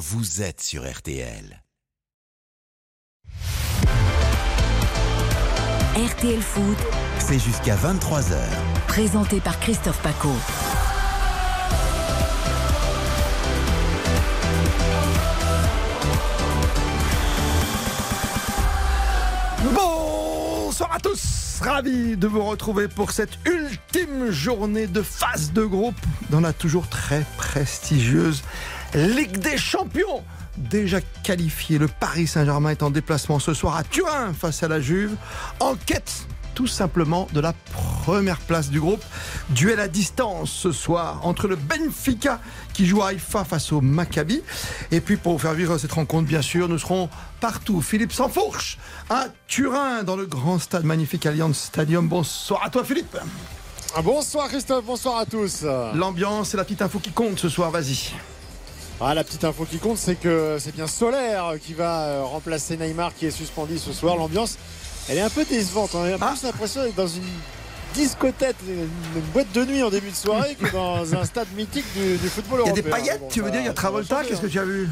vous êtes sur RTL. RTL Foot, C'est jusqu'à 23h. présenté par Christophe Paco. Bonsoir à tous, ravi de vous retrouver pour cette ultime journée de phase de groupe dans la toujours très prestigieuse Ligue des Champions. Déjà qualifié, le Paris Saint-Germain est en déplacement ce soir à Turin face à la Juve, en quête tout simplement de la première place du groupe. Duel à distance ce soir entre le Benfica qui joue à Haïfa face au Maccabi. Et puis pour vous faire vivre cette rencontre, bien sûr, nous serons partout. Philippe Sansfourche à Turin dans le grand stade magnifique Allianz Stadium. Bonsoir à toi Philippe. Bonsoir Christophe, bonsoir à tous. L'ambiance et la petite info qui compte ce soir, vas-y. Ah, la petite info qui compte, c'est que c'est bien Solaire qui va euh, remplacer Neymar qui est suspendu ce soir. L'ambiance, elle est un peu décevante. On a Ah. plus l'impression d'être dans une discothèque, une une boîte de nuit en début de soirée que dans un stade mythique du, du football Il y a européen. des paillettes, Bon, tu veux ça- dire, il y a Travolta, qu'est-ce que tu as vu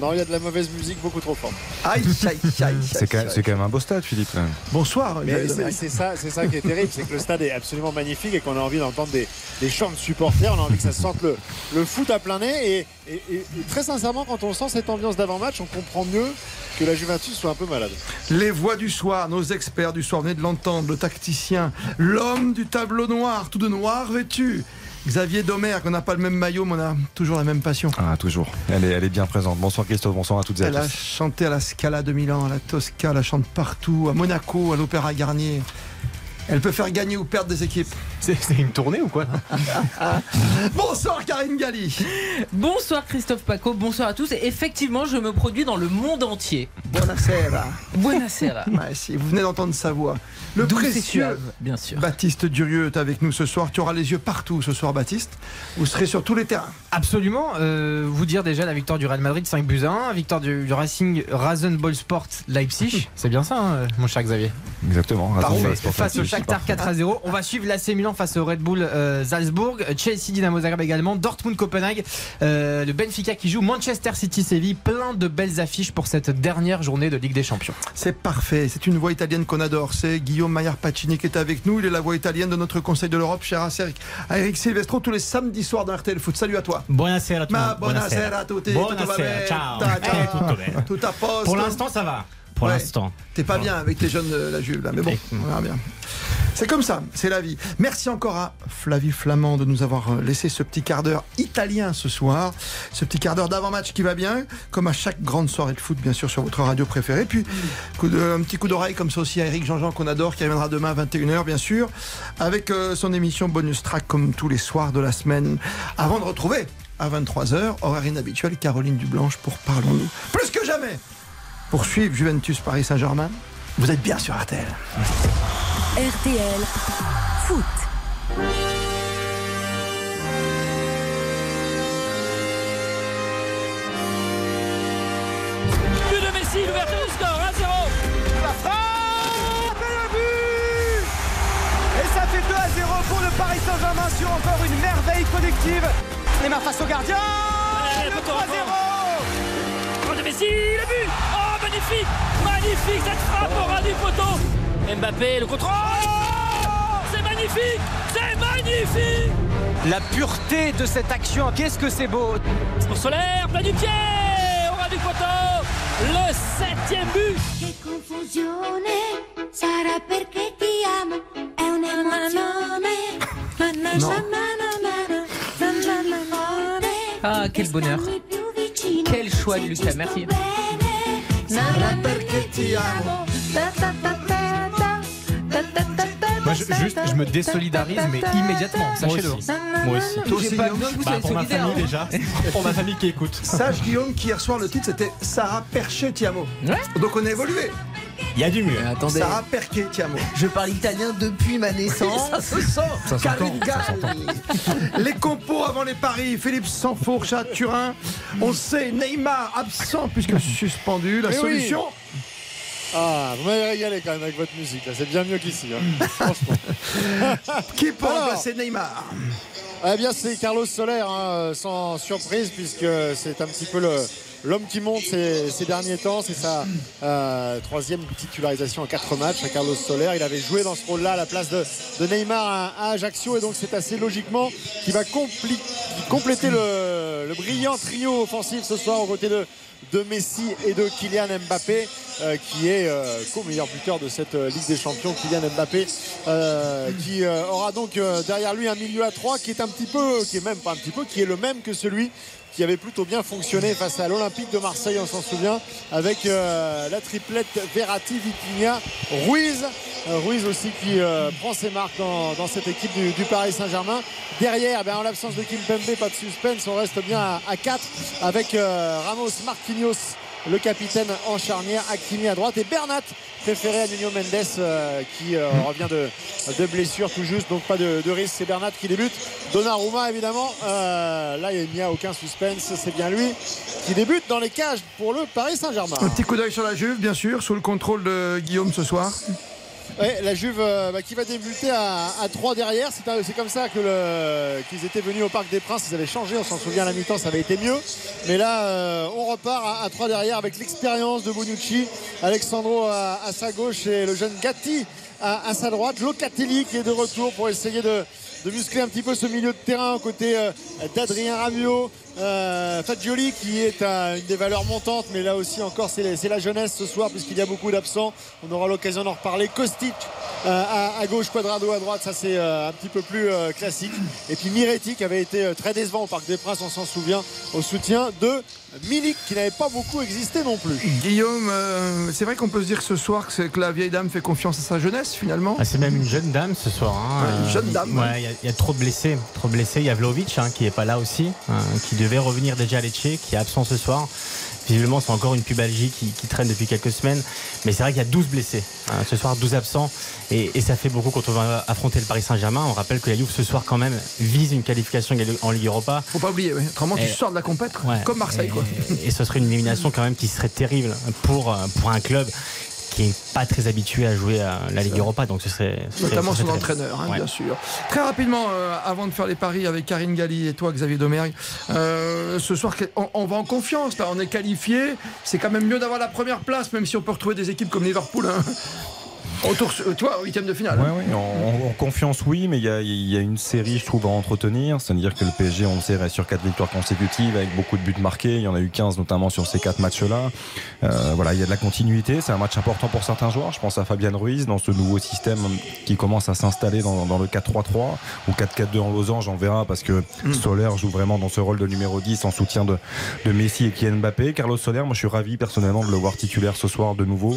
Non, il y a de la mauvaise musique beaucoup trop forte. Aïe, aïe, aïe, aïe, C'est quand, même un beau stade, Philippe. Bonsoir. C'est ça, c'est ça qui est terrible, c'est que le stade est absolument magnifique et qu'on a envie d'entendre des, des chants de supporters, on a envie que ça sente le, le foot à plein nez. Et, et- et- et très sincèrement, quand on sent cette ambiance d'avant-match, on comprend mieux que la Juventus soit un peu malade. Les voix du soir, nos experts du soir, venez de l'entendre, le tacticien, l'homme du tableau noir, tout de noir vêtu. Xavier Domer, qu'on n'a pas le même maillot, mais on a toujours la même passion. Ah, toujours. Elle est, elle est bien présente. Bonsoir Christophe, bonsoir à toutes et à Elle a tous. chanté à la Scala de Milan, à la Tosca, elle la chante partout, à Monaco, à l'Opéra Garnier. Elle peut faire gagner ou perdre des équipes. C'est une tournée ou quoi Bonsoir Karine Galli. Bonsoir Christophe Paco, bonsoir à tous. Et effectivement, je me produis dans le monde entier. Buonasera. Buonasera. Ouais, si, vous venez d'entendre sa voix. Le précieux bien sûr. Baptiste Durieux est avec nous ce soir. Tu auras les yeux partout ce soir, Baptiste. Vous serez sur tous les terrains. Absolument. Euh, vous dire déjà la victoire du Real Madrid 5 buts à 1, victoire du, du Racing Rasenball Sport Leipzig. C'est bien ça, hein, mon cher Xavier. Exactement. pour ça Face au Shakhtar 4 à 0. On va suivre l'AC Milan face au Red Bull euh, Salzbourg, Chelsea Dynamo Zagreb également, Dortmund Copenhague, euh, le Benfica qui joue, Manchester City Séville. Plein de belles affiches pour cette dernière journée de Ligue des Champions. C'est parfait. C'est une voix italienne qu'on adore. C'est Guillaume Maillard Pacini qui est avec nous. Il est la voix italienne de notre Conseil de l'Europe, cher à Eric, à Eric Silvestro, tous les samedis soirs dans RTL Foot. Salut à toi. Buonasera tutti. Ma buonasera a tutti. Buonasera, ciao. Ta- Eh. Tout à poste. Pour l'instant, ça va. Pour Ouais. l'instant. T'es pas bien avec tes jeunes de la Juve là, mais bon, on verra bien. C'est comme ça, c'est la vie. Merci encore à Flavie Flamand de nous avoir euh, laissé ce petit quart d'heure italien ce soir, ce petit quart d'heure d'avant-match qui va bien, comme à chaque grande soirée de foot bien sûr sur votre radio préférée. Puis coup de- un petit coup d'oreille comme ça aussi à Eric Jean-Jean qu'on adore, qui reviendra demain à 21h bien sûr, avec euh, son émission bonus track comme tous les soirs de la semaine, avant de retrouver à 23h, horaire inhabituel, Caroline Dublanche pour Parlons-nous. Plus que jamais pour suivre Juventus Paris Saint-Germain. Vous êtes bien sur RTL. RTL Foot. But de Messi, l'ouverture du score, 1-0. La frappe et le but Et ça fait 2 à 0 pour le Paris Saint-Germain sur encore une merveille collective. Neymar face au gardien Allez, Le poteau 3-0 Frappe de Messi, le but Oh, magnifique Magnifique cette frappe au ras du poteau Mbappé, le contrôle C'est magnifique C'est magnifique La pureté de cette action, qu'est-ce que c'est beau Pour Solaire, plein du pied Au ras du poteau Le septième but. Ah, quel bonheur Quel choix de Lucas, merci sarà perché. Moi, juste, je me désolidarise, mais immédiatement, sachez-le. Moi aussi. Toi aussi, pas bah, pour ma famille hein. déjà. pour ma famille qui écoute. Sache, Guillaume, qu'hier soir, le titre, c'était Sarah Perché Tiamo. Ouais. Donc on a évolué. Il y a du mieux. Attendez, Sarah Perché Tiamo. je parle italien depuis ma naissance. Ça se sent. Ça Karine Galli. Les compos avant les paris. Philippe Sansfourche à Turin. On sait Neymar absent puisque suspendu. La oui. solution Ah, vous m'avez régalé quand même avec votre musique, là. c'est bien mieux qu'ici. hein. Franchement. qui peut remplacer Neymar? Eh bien, c'est Carlos Soler, hein, sans surprise, puisque c'est un petit peu le, l'homme qui monte ces, derniers temps. C'est sa euh, troisième titularisation en quatre matchs à Carlos Soler. Il avait joué dans ce rôle-là à la place de, Neymar à, à Ajaccio et donc c'est assez logiquement qui va compléter le, le brillant trio offensif ce soir aux côtés de, de Messi et de Kylian Mbappé euh, qui est euh, co-meilleur buteur de cette euh, Ligue des Champions Kylian Mbappé euh, qui aura donc derrière lui un milieu à 3 qui est un petit peu qui est même pas un petit peu qui est le même que celui qui avait plutôt bien fonctionné face à l'Olympique de Marseille, on s'en souvient, avec la triplette Verratti, Vitinha, Ruiz. Ruiz aussi qui prend ses marques dans, cette équipe du, Paris Saint-Germain. Derrière, ben, en l'absence de Kim Pembe, pas de suspense, on reste bien à, à 4 avec Ramos, Marquinhos, le capitaine en charnière, Hakimi à droite et Bernat préféré à Nuno Mendes euh, qui euh, revient de, de blessure tout juste, donc pas de, de risque. C'est Bernat qui débute. Donnarumma évidemment, euh, là il n'y a aucun suspense, c'est bien lui qui débute dans les cages pour le Paris Saint-Germain. Un petit coup d'œil sur la Juve, bien sûr, sous le contrôle de Guillaume ce soir. La Juve euh, bah, qui va débuter à, à 3 derrière. C'est comme ça qu'ils étaient venus au Parc des Princes. Ils avaient changé, on s'en souvient à la mi-temps, ça avait été mieux. Mais là, euh, on repart à, à 3 derrière avec l'expérience de Bonucci, Alexandro à, sa gauche et le jeune Gatti à, sa droite. Locatelli qui est de retour pour essayer de, de muscler un petit peu ce milieu de terrain aux côtés euh, d'Adrien Rabiot. Euh, qui est une des valeurs montantes, mais là aussi encore c'est la jeunesse ce soir puisqu'il y a beaucoup d'absents. On aura l'occasion d'en reparler. Kostic euh, à, gauche, Quadrado à droite, ça c'est euh, un petit peu plus euh, classique. Et puis Miretti qui avait été très décevant au Parc des Princes, on s'en souvient, au soutien de Milik qui n'avait pas beaucoup existé non plus. Guillaume, euh, c'est vrai qu'on peut se dire ce soir que, c'est- que la vieille dame fait confiance à sa jeunesse finalement Ah, c'est même une jeune dame ce soir. hein. Ouais, une Euh, jeune dame, Ouais, ouais. il y a- il y, a trop de blessés. Trop de blessés. Il y a Vlaovic hein, qui est pas là aussi, hein, qui devait revenir déjà à Lecce, qui est absent ce soir. Visiblement, c'est encore une pubalgie qui, qui traîne depuis quelques semaines. Mais c'est vrai qu'il y a 12 blessés. hein, ce soir, 12 absents. Et, et ça fait beaucoup quand on va affronter le Paris Saint-Germain. On rappelle que la Juve ce soir, quand même, vise une qualification en Ligue Europa. Faut pas oublier, oui. autrement tu sors de la compète Ouais. comme Marseille. Et, Quoi. et ce serait une élimination quand même qui serait terrible pour, euh, pour un club qui pas très habitué à jouer à la Ligue Europa. Donc ce serait. ce serait- Notamment son entraîneur, hein, Ouais. bien sûr. Très rapidement, euh, avant de faire les paris avec Karine Galli et toi, Xavier Domergue, euh, ce soir, on, on va en confiance. Là, on est qualifié. C'est quand même mieux d'avoir la première place, même si on peut retrouver des équipes comme Liverpool. hein. Autour, euh, toi, huitième de finale. Ouais, hein. ouais, en, en- confiance, oui, mais il y a, il y a une série, je trouve, à entretenir. C'est-à-dire que le PSG, on le sait, reste sur quatre victoires consécutives avec beaucoup de buts marqués. Il y en a eu 15 notamment sur ces quatre matchs-là. Euh, voilà, il y a de la continuité. C'est un match important pour certains joueurs. Je pense à Fabian Ruiz dans ce nouveau système qui commence à s'installer dans, dans le 4-3-3 ou 4-4-2 en losange. On verra parce que Soler joue vraiment dans ce rôle de numéro 10 en soutien de, de Messi et Kylian Mbappé. Carlos Soler, moi je suis ravi personnellement de le voir titulaire ce soir de nouveau.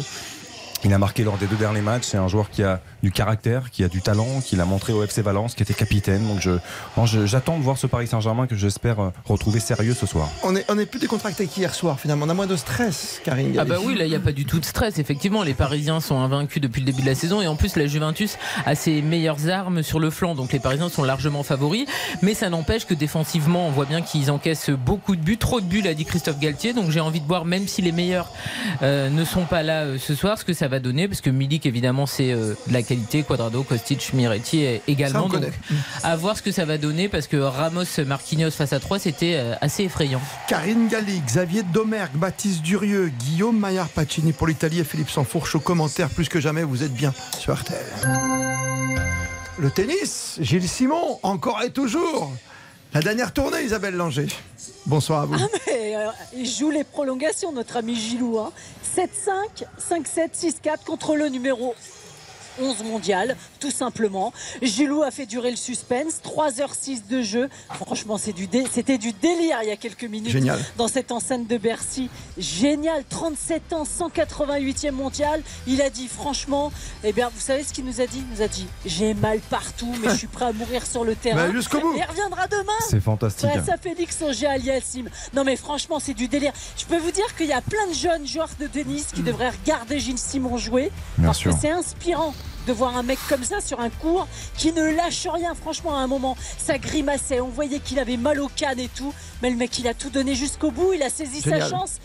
Il a marqué lors des deux derniers matchs. C'est un joueur qui a du caractère, qui a du talent, qui l'a montré au FC Valence, qui était capitaine. Donc je, non, je- j'attends de voir ce Paris Saint-Germain que j'espère euh, retrouver sérieux ce soir. On est, on est plus décontracté qu'hier soir, finalement. On a moins de stress, Karine Ah bah oui, là il n'y a pas du tout de stress. Effectivement, les Parisiens sont invaincus depuis le début de la saison et en plus la Juventus a ses meilleures armes sur le flanc. Donc les Parisiens sont largement favoris. Mais ça n'empêche que défensivement, on voit bien qu'ils encaissent beaucoup de buts, trop de buts, l'a dit Christophe Galtier. Donc j'ai envie de voir, même si les meilleurs euh, ne sont pas là euh, ce soir, ce que ça va donner. Parce que Milik, évidemment, c'est euh, de la qualité. Quadrado, Kostic, Miretti également. Ça, Donc, à voir ce que ça va donner parce que Ramos, Marquinhos face à 3, c'était euh, assez effrayant. Karine Galli, Xavier Domergue, Baptiste Durieux, Guillaume Maillard Pacini pour l'Italie et Philippe Sansfourche aux commentaires. Plus que jamais, vous êtes bien sur RTL. Le tennis, Gilles Simon, encore et toujours. La dernière tournée, Isabelle Langer. Bonsoir à vous. Ah, euh, il joue les prolongations, notre ami Gilou. Hein. 7-5, 5-7, 6-4 contre le numéro 11 mondial, tout simplement. Gilou a fait durer le suspense, 3h06 de jeu. Franchement, c'est du dé- c'était du délire il y a quelques minutes Génial. dans cette enceinte de Bercy. Génial, 37 ans, 188e mondial. Il a dit, franchement, eh bien, vous savez ce qu'il nous a dit? Il nous a dit, j'ai mal partout, mais je suis prêt à mourir sur le terrain. Bah, jusqu'au bout. Il reviendra demain. C'est fantastique. Ouais, ça Félix Auger Aliassim. Non mais franchement c'est du délire. Je peux vous dire qu'il y a plein de jeunes joueurs de tennis qui devraient regarder Gilles Simon jouer Bien parce sûr. que c'est inspirant de voir un mec comme ça sur un cours qui ne lâche rien. Franchement à un moment ça grimaçait, on voyait qu'il avait mal au canne et tout, mais le mec il a tout donné jusqu'au bout, il a saisi Génial. sa chance.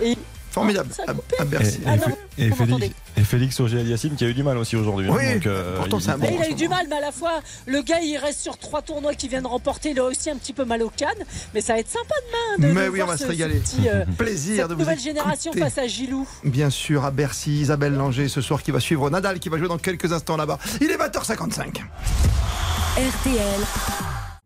Et Formidable. Ça a à, coupé. à Bercy. Et, Ah et Félix, et Félix Auger Aliassime qui a eu du mal aussi aujourd'hui. hein. Oui, Donc, euh, pourtant, c'est un Mais bon. il a eu du mal, mais à la fois, le gars, il reste sur trois tournois qu'il vient de remporter. Il a aussi un petit peu mal au canne. Mais ça va être sympa demain de, Mais de oui, voir on va ce- se régaler. petit, euh, Plaisir cette de vous nouvelle génération face à Gilou. Bien sûr, à Bercy, Isabelle Langer ce soir qui va suivre Nadal qui va jouer dans quelques instants là-bas. Il est 20h55. RTL,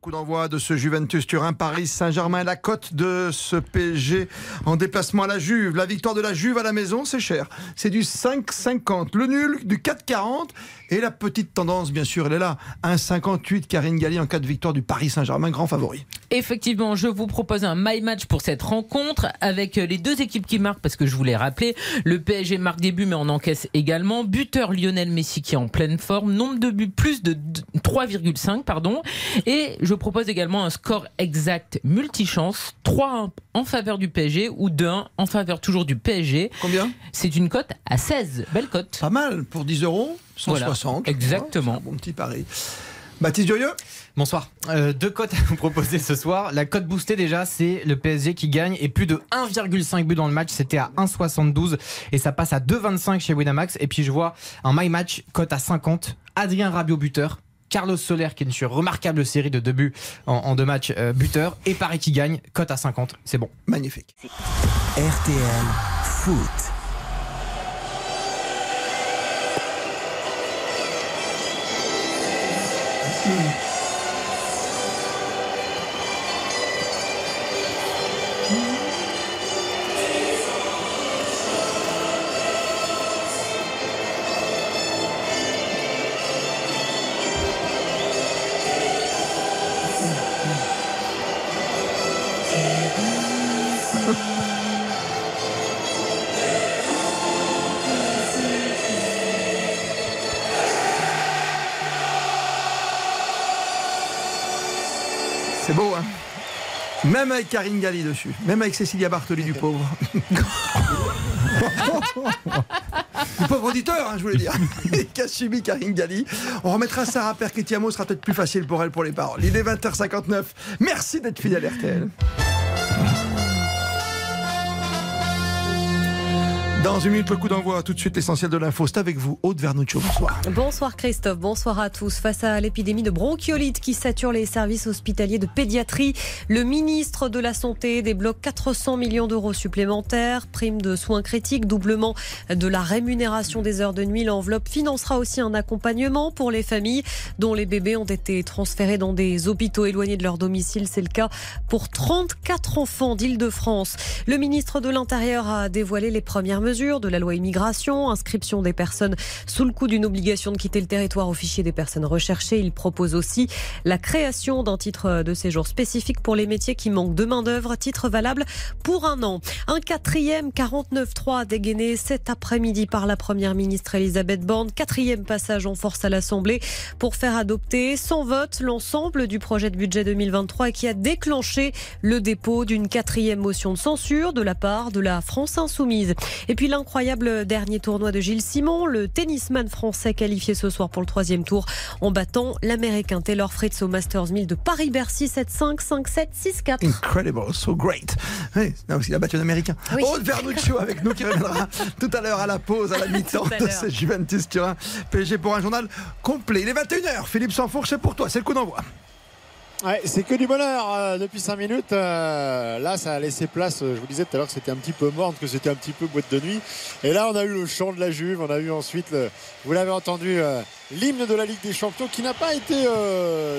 Coup d'envoi de ce Juventus Turin Paris Saint-Germain la cote de ce PSG en déplacement à la Juve. La victoire de la Juve à la maison, c'est cher. C'est du 5,50. Le nul du 4,40 et la petite tendance bien sûr, elle est là. 1,58 Karine Galli en cas de victoire du Paris Saint-Germain, grand favori. Effectivement, je vous propose un my match pour cette rencontre avec les deux équipes qui marquent parce que je voulais rappeler, le PSG marque des buts mais on encaisse également. Buteur Lionel Messi qui est en pleine forme, nombre de buts plus de 3,5 pardon et je propose également un score exact multichance 3 en faveur du PSG ou 2-1 en faveur toujours du PSG. Combien? C'est une cote à 16, belle cote. Pas mal pour 10 euros, 160. Voilà, exactement. Un bon petit pari. Baptiste Durieux Bonsoir. Euh, deux cotes à vous proposer ce soir. La cote boostée déjà, c'est le PSG qui gagne et plus de 1,5 but dans le match. C'était à 1,72 et ça passe à 2,25 chez Winamax. Et puis je vois un my match cote à 50. Adrien Rabiot buteur. Carlos Soler qui est sur une remarquable série de deux buts en, en deux matchs euh, buteur et Paris qui gagne cote à 50 c'est bon Magnifique. RTL Foot. Avec Karine Galli dessus, même avec Cécilia Bartoli du pauvre. pauvre auditeur, hein, je voulais dire. Qu'a subi Karine Galli. On remettra Sarah Perquetiamo, ce sera peut-être plus facile pour elle pour les paroles. Il est 20h59. Merci d'être fidèle RTL. Dans une minute, le coup d'envoi. Tout de suite, l'essentiel de l'info. C'est avec vous, Aude Vernuccio. Bonsoir. Bonsoir Christophe, bonsoir à tous. Face à l'épidémie de bronchiolite qui sature les services hospitaliers de pédiatrie, le ministre de la Santé débloque 400 millions d'euros supplémentaires, prime de soins critiques, doublement de la rémunération des heures de nuit. L'enveloppe financera aussi un accompagnement pour les familles dont les bébés ont été transférés dans des hôpitaux éloignés de leur domicile. C'est le cas pour 34 enfants d'Île-de-France. Le ministre de l'Intérieur a dévoilé les premières mesures de la loi immigration, inscription des personnes sous le coup d'une obligation de quitter le territoire au fichier des personnes recherchées. Il propose aussi la création d'un titre de séjour spécifique pour les métiers qui manquent de main-d'œuvre, titre valable pour un an. Un quatrième 49.3 dégainé cet après-midi par la première ministre Elisabeth Borne. Quatrième passage en force à l'Assemblée pour faire adopter sans vote l'ensemble du projet de budget 2023 et qui a déclenché le dépôt d'une quatrième motion de censure de la part de la France insoumise. Et puis l'incroyable dernier tournoi de Gilles Simon, le tennisman français qualifié ce soir pour le troisième tour en battant l'américain Taylor Fritz au Masters 1000 de Paris-Bercy 7-5, 5-7, 6-4. Incredible, so great. Oui, non, qu'il a battu un américain. Oui. Aude Vernuccio avec nous qui reviendra tout à l'heure à la pause, à la mi-temps de ce Juventus Turin. PSG pour un journal complet. Il est 21h. Philippe Sanfourche, c'est pour toi. C'est le coup d'envoi. C'est que du bonheur euh, depuis 5 minutes. Euh, là, ça a laissé place. euh, je vous disais tout à l'heure que c'était un petit peu morne, que c'était un petit peu boîte de nuit. Et là, on a eu le chant de la Juve. On a eu ensuite, vous l'avez entendu, l'hymne de la Ligue des Champions qui n'a pas été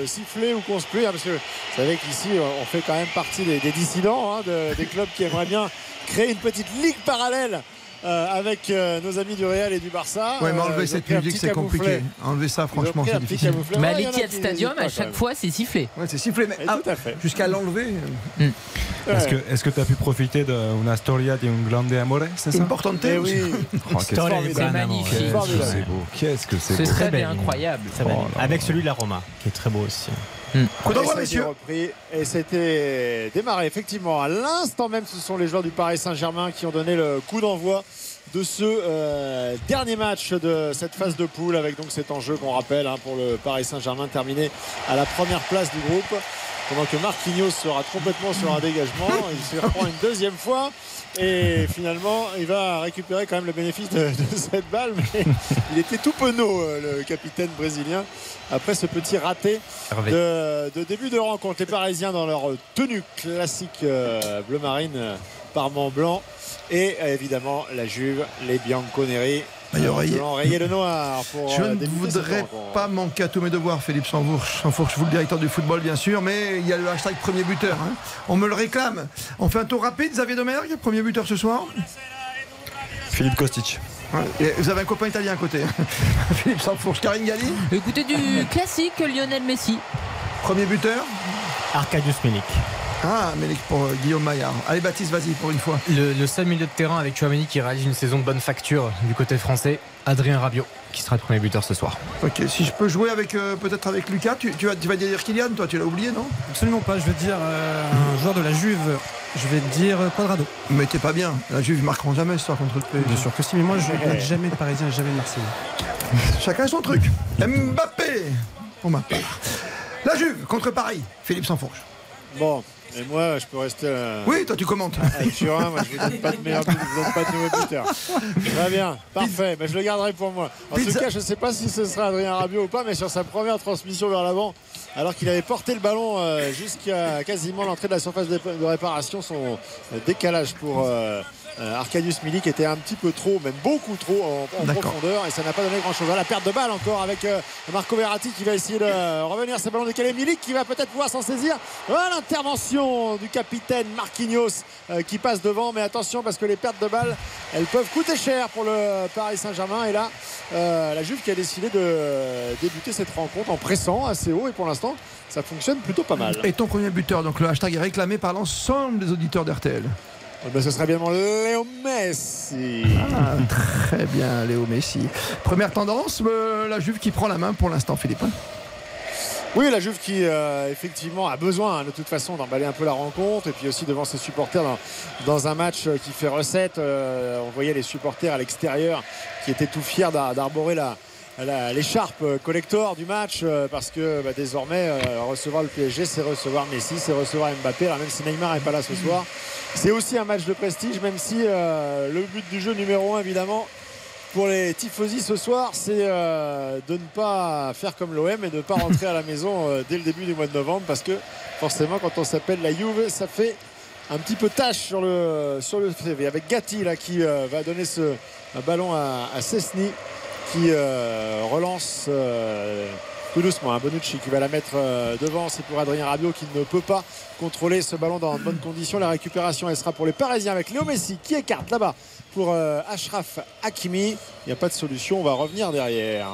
sifflé ou construit. hein, parce que vous savez qu'ici, on fait quand même partie des, dissidents, hein, de- des clubs qui aimeraient bien créer une petite ligue parallèle. Euh, avec euh, nos amis du Real et du Barça. Ouais, mais Euh, enlever ont cette musique, c'est compliqué. Enlever ça, franchement, c'est difficile. Mais à l'Etihad Stadium, à chaque fois, c'est sifflé. Ouais, c'est sifflé, mais ah, tout à fait. jusqu'à l'enlever, euh, Est-ce Ouais. que est-ce que tu as pu profiter d'une storia di un grande amore, c'est ça? Importante Eh oui. Oh, C'est magnifique. qu'est-ce que Formidable. c'est beau. Qu'est-ce que c'est Ce beau. serait belle. incroyable. Oh Avec celui de la Roma, qui est très beau aussi. Coup Et d'envoi, messieurs. repris et c'était démarré effectivement à l'instant même. Ce sont les joueurs du Paris Saint-Germain qui ont donné le coup d'envoi de ce euh, dernier match de cette phase de poule avec donc cet enjeu qu'on rappelle hein, pour le Paris Saint-Germain terminé à la première place du groupe. pendant que Marquinhos sera complètement sur un dégagement. Il se reprend une deuxième fois. Et finalement, il va récupérer quand même le bénéfice de, de cette balle. Mais il était tout penaud, euh, le capitaine brésilien, après ce petit raté de, de début de rencontre. Les Parisiens dans leur tenue classique euh, bleu marine, euh, parement blanc. Et évidemment, la Juve, les Bianconeri. Rayé noir pour Je euh, ne voudrais pas manquer à tous mes devoirs, Philippe Sanfourche, Sanfourche, vous le directeur du football bien sûr, mais il y a le hashtag premier buteur. hein. On me le réclame. On fait un tour rapide, Xavier Domergue, premier buteur ce soir. Philippe Kostic. Ouais, Vous avez un copain italien à côté. Philippe Sanfourche, Karine Galli, Écoutez du classique Lionel Messi. premier buteur. Arcadius Milik. Ah, mais pour euh, Guillaume Maillard. Allez Baptiste, vas-y pour une fois. Le, le seul milieu de terrain avec Chouameni qui réalise une saison de bonne facture du côté français, Adrien Rabiot, qui sera le premier buteur ce soir. Ok, si je peux jouer avec euh, peut-être avec Lucas, tu, tu vas, tu vas dire Kylian, toi tu l'as oublié non? Absolument pas, je veux dire euh, un joueur de la Juve, je vais dire euh, Quadrado. Mais t'es pas bien. La Juve marqueront jamais ce soir contre le PSG. Bien sûr que si, mais moi je ne regarde jamais de Parisien, jamais de Marseillais. Chacun son truc. Mbappé pour ma part. La Juve contre Paris. Philippe Sanfourche. Bon, et moi, je peux rester. euh, Oui, toi tu commentes. à Turin, moi je vous donne pas de meilleur but, je donne pas de nouveau buteur. Très bien, parfait, mais je le garderai pour moi. En Pizza- tout cas, je ne sais pas si ce sera Adrien Rabiot ou pas, mais sur sa première transmission vers l'avant, alors qu'il avait porté le ballon euh, jusqu'à quasiment l'entrée de la surface de, de réparation, son euh, décalage pour euh, euh, Arcadius Milik était un petit peu trop, même beaucoup trop en, profondeur, et ça n'a pas donné grand chose. La perte de balle encore avec euh, Marco Verratti qui va essayer de euh, revenir, ce ballon décalé. Milik qui va peut-être pouvoir s'en saisir. Voilà l'intervention du capitaine Marquinhos euh, qui passe devant, mais attention parce que les pertes de balles, elles peuvent coûter cher pour le Paris Saint-Germain. Et là, euh, la Juve qui a décidé de débuter cette rencontre en pressant assez haut, et pour l'instant, ça fonctionne plutôt pas mal. Et ton premier buteur, donc le hashtag est réclamé par l'ensemble des auditeurs d'RTL. Eh ben, ce serait bien Léo Messi. Ah, très bien, Léo Messi. Première tendance, euh, la Juve qui prend la main pour l'instant, Philippe. hein. Oui, la Juve qui euh, effectivement a besoin hein, de toute façon d'emballer un peu la rencontre et puis aussi devant ses supporters dans, dans un match euh, qui fait recette. On voyait les supporters à l'extérieur qui étaient tout fiers d'ar- d'arborer la l'écharpe euh, collector du match euh, parce que bah, désormais euh, recevoir le PSG c'est recevoir Messi c'est recevoir Mbappé. Alors même si Neymar n'est pas là ce soir c'est aussi un match de prestige même si euh, le but du jeu numéro un évidemment pour les tifosi ce soir, c'est euh, de ne pas faire comme l'OM et de ne pas rentrer à la maison dès le début du mois de novembre parce que forcément quand on s'appelle la Juve, ça fait un petit peu tâche sur le, sur le CV. Avec Gatti là, qui va donner ce un ballon à, à Cessny qui euh, relance euh, tout doucement. Un Bonucci qui va la mettre euh, devant. C'est pour Adrien Rabiot qui ne peut pas contrôler ce ballon dans de bonnes conditions. La récupération, elle sera pour les Parisiens avec Léo Messi qui écarte là-bas pour euh, Ashraf Hakimi. Il n'y a pas de solution. On va revenir derrière.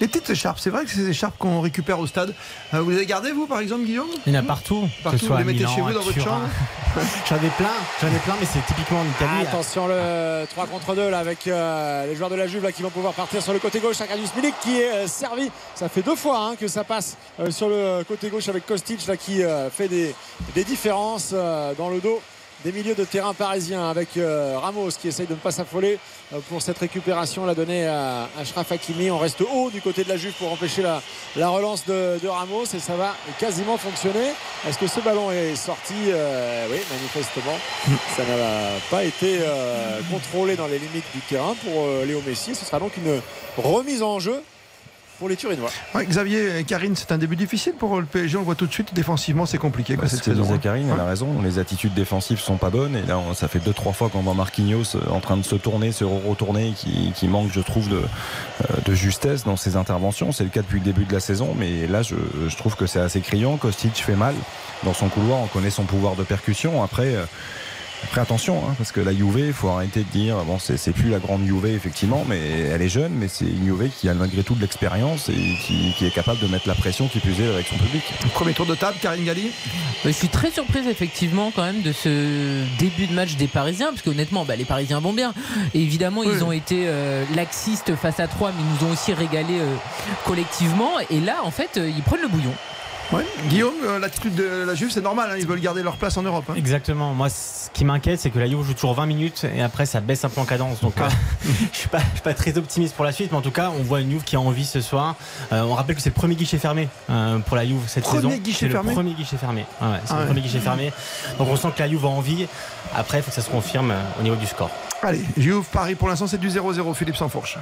Les petites écharpes, c'est vrai que c'est des écharpes qu'on récupère au stade. Euh, vous les avez gardées, vous, par exemple, Guillaume? Il y en a partout. Partout, vous les mettez Milan, chez vous dans votre Turin. chambre J'en ai plein, j'en ai plein, mais c'est typiquement en Italie. Attention le 3 contre 2 là avec euh, les joueurs de la Juve là qui vont pouvoir partir sur le côté gauche. Akadius Milik qui est euh, servi. Ça fait deux fois hein, que ça passe euh, sur le côté gauche avec Kostic là qui euh, fait des, des différences euh, dans le dos des milieux de terrain parisiens avec euh, Ramos qui essaye de ne pas s'affoler euh, pour cette récupération la donnée à Ashraf Hakimi. On reste haut du côté de la Juve pour empêcher la, la relance de, Ramos et ça va quasiment fonctionner. Est-ce que ce ballon est sorti Euh, Oui, manifestement. Ça n'a pas été contrôlé dans les limites du terrain pour Léo Messi. Ce sera donc une remise en jeu pour les Turinois. Ouais, Xavier et Karine, c'est un début difficile pour le PSG. On le voit tout de suite. Défensivement, c'est compliqué quoi, C'est cette saison. hein. Karine, elle a raison. Les attitudes défensives sont pas bonnes. Et là, on- ça fait deux, trois fois qu'on voit Marquinhos euh, en train de se tourner, se retourner, qui, qui manque, je trouve, de, euh, de justesse dans ses interventions. C'est le cas depuis le début de la saison. Mais là, je, je trouve que c'est assez criant. Kostic fait mal dans son couloir. On connaît son pouvoir de percussion. Après. Après attention, hein, parce que la Juve, il faut arrêter de dire, bon, c'est c'est plus la grande Juve effectivement, mais elle est jeune, mais c'est une Juve qui a malgré tout de l'expérience et qui, qui est capable de mettre la pression qui plus est avec son public. Premier tour de table, Karine Galli. Je suis très surprise effectivement quand même de ce début de match des Parisiens parce qu'honnêtement bah, les Parisiens vont bien. Et évidemment ils ont été euh, laxistes face à 3 mais ils nous ont aussi régalé euh, collectivement et là en fait euh, ils prennent le bouillon. Ouais. Guillaume, euh, l'attitude de la Juve, c'est normal, hein, ils veulent garder leur place en Europe. hein. Exactement. Moi, ce qui m'inquiète, c'est que la Juve joue toujours 20 minutes et après, ça baisse un peu en cadence. Donc, Ah. euh, je suis pas, je suis pas très optimiste pour la suite, mais en tout cas, on voit une Juve qui a envie ce soir. Euh, on rappelle que c'est le premier guichet fermé euh, pour la Juve cette Premier saison. guichet C'est fermé Le premier guichet fermé. Ouais, ouais, c'est Ah le ouais. premier guichet fermé. Donc, on sent que la Juve a envie. Après, il faut que ça se confirme euh, au niveau du score. Allez, Juve, Paris, pour l'instant, c'est du 0-0, Philippe Sansfourche.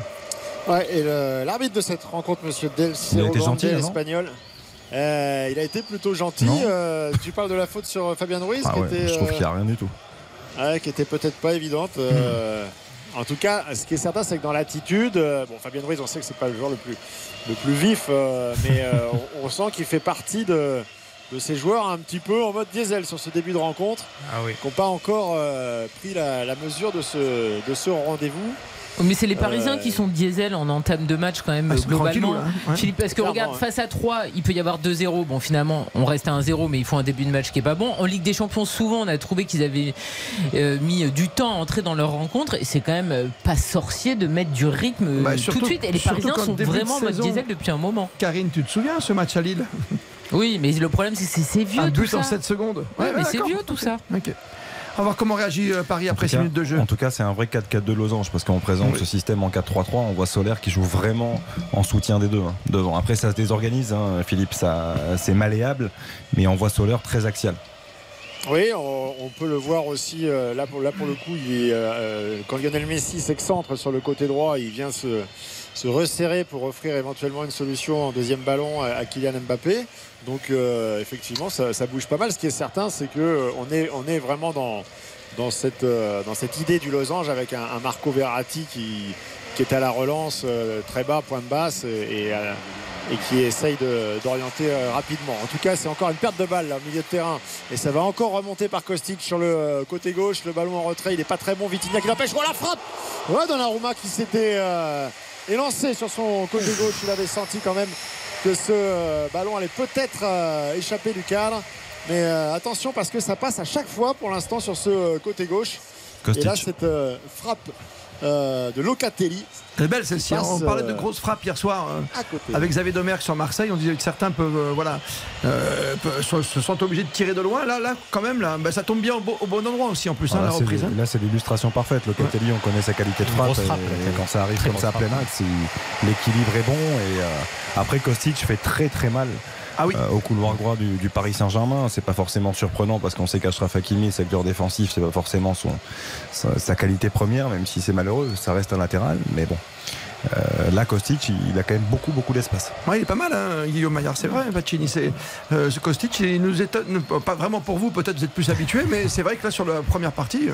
Ouais, et l'arbitre de cette rencontre, monsieur Del Il a euh, il a été plutôt gentil. Euh, tu parles de la faute sur Fabien Ruiz, Ah qui ouais, était, je trouve euh, qu'il n'y a rien du tout. ouais, qui était peut-être pas évidente. euh, En tout cas, ce qui est certain, c'est que dans l'attitude, euh, bon, Fabien Ruiz, on sait que c'est pas le joueur le plus, le plus vif, euh, mais euh, on, on sent qu'il fait partie de, de ces joueurs un petit peu en mode diesel sur ce début de rencontre, Ah oui. qui n'ont pas encore euh, pris la, la mesure de ce, de ce rendez-vous. Mais c'est les Parisiens Euh, qui sont diesel en entame de match quand même Ah, globalement. hein. Ouais. Philippe, parce que Clairement, regarde, ouais. face à 3, il peut y avoir 2-0. Bon, finalement, on reste à 1-0, mais il faut un début de match qui est pas bon. En Ligue des Champions, souvent, on a trouvé qu'ils avaient euh, mis du temps à entrer dans leur rencontre, et c'est quand même euh, pas sorcier de mettre du rythme Bah, tout de suite. Et les Parisiens sont vraiment en mode diesel depuis un moment. Karine, tu te souviens ce match à Lille? Oui, mais le problème, c'est que c'est vieux Un tout but en ça. 7 secondes. Ouais, mais c'est vieux tout ça. Ok. On va voir comment réagit euh, Paris après En tout 6 cas- minutes de jeu. En tout cas, c'est un vrai 4-4 de losange parce qu'on présente Oui. ce système en 4-3-3. On voit Solaire qui joue vraiment en soutien des deux hein, devant. Après, ça se désorganise, hein, Philippe, ça, c'est malléable, mais on voit Solaire très axial. Oui, on, on peut le voir aussi. euh, là, pour, là, pour le coup, il est, euh, quand Lionel Messi s'excentre sur le côté droit, il vient se, se resserrer pour offrir éventuellement une solution en deuxième ballon à, Kylian Mbappé. Donc, euh, effectivement, ça, bouge pas mal. Ce qui est certain, c'est que euh, est, on est vraiment dans, dans, cette, euh, dans cette idée du losange avec un, Marco Verratti qui, qui est à la relance très bas, point de basse, et, et, qui essaye d'orienter rapidement. En tout cas, c'est encore une perte de balle au milieu de terrain. Et ça va encore remonter par Kostic sur le côté gauche. Le ballon en retrait, il n'est pas très bon. Vitinha qui l'empêche. Oh la frappe Ouais, Donnarumma qui s'était euh, élancé sur son côté gauche. Il avait senti quand même que ce euh, ballon allait peut-être euh, échapper du cadre. Mais euh, attention parce que ça passe à chaque fois pour l'instant sur ce côté gauche. Kostic. Et là, cette frappe euh, de Locatelli est belle celle-ci. hein. On parlait de euh, grosses frappes hier soir. euh. Avec Xavier Domergue sur Marseille, on disait que certains peuvent, euh, voilà, euh, peuvent- se, se sentent obligés de tirer de loin. Là, là, quand même, là, bah, ça tombe bien au, bo- au bon endroit aussi, en plus, hein, Ah, là, reprise. hein. là, c'est l'illustration parfaite. Le Catelli, on connaît sa qualité de frappe. grosse et- frappe, et là. quand ça arrive Très comme ça à plein axe, l'équilibre est bon. Et euh, après, Kostic fait très très mal. Ah euh, au couloir droit du, du Paris Saint-Germain, c'est pas forcément surprenant parce qu'on sait qu'Ashraf Hakimi, secteur défensif, c'est pas forcément son, sa, sa qualité première, même si c'est malheureux, ça reste un latéral. Mais bon, euh, là, Kostic, il, a quand même beaucoup beaucoup d'espace. Ouais, il est pas mal, hein, Guillaume Maillard, c'est vrai, Pacini. C'est, euh, ce Kostic, il nous étonne, pas vraiment pour vous, peut-être vous êtes plus habitué, mais c'est vrai que là, sur la première partie, euh,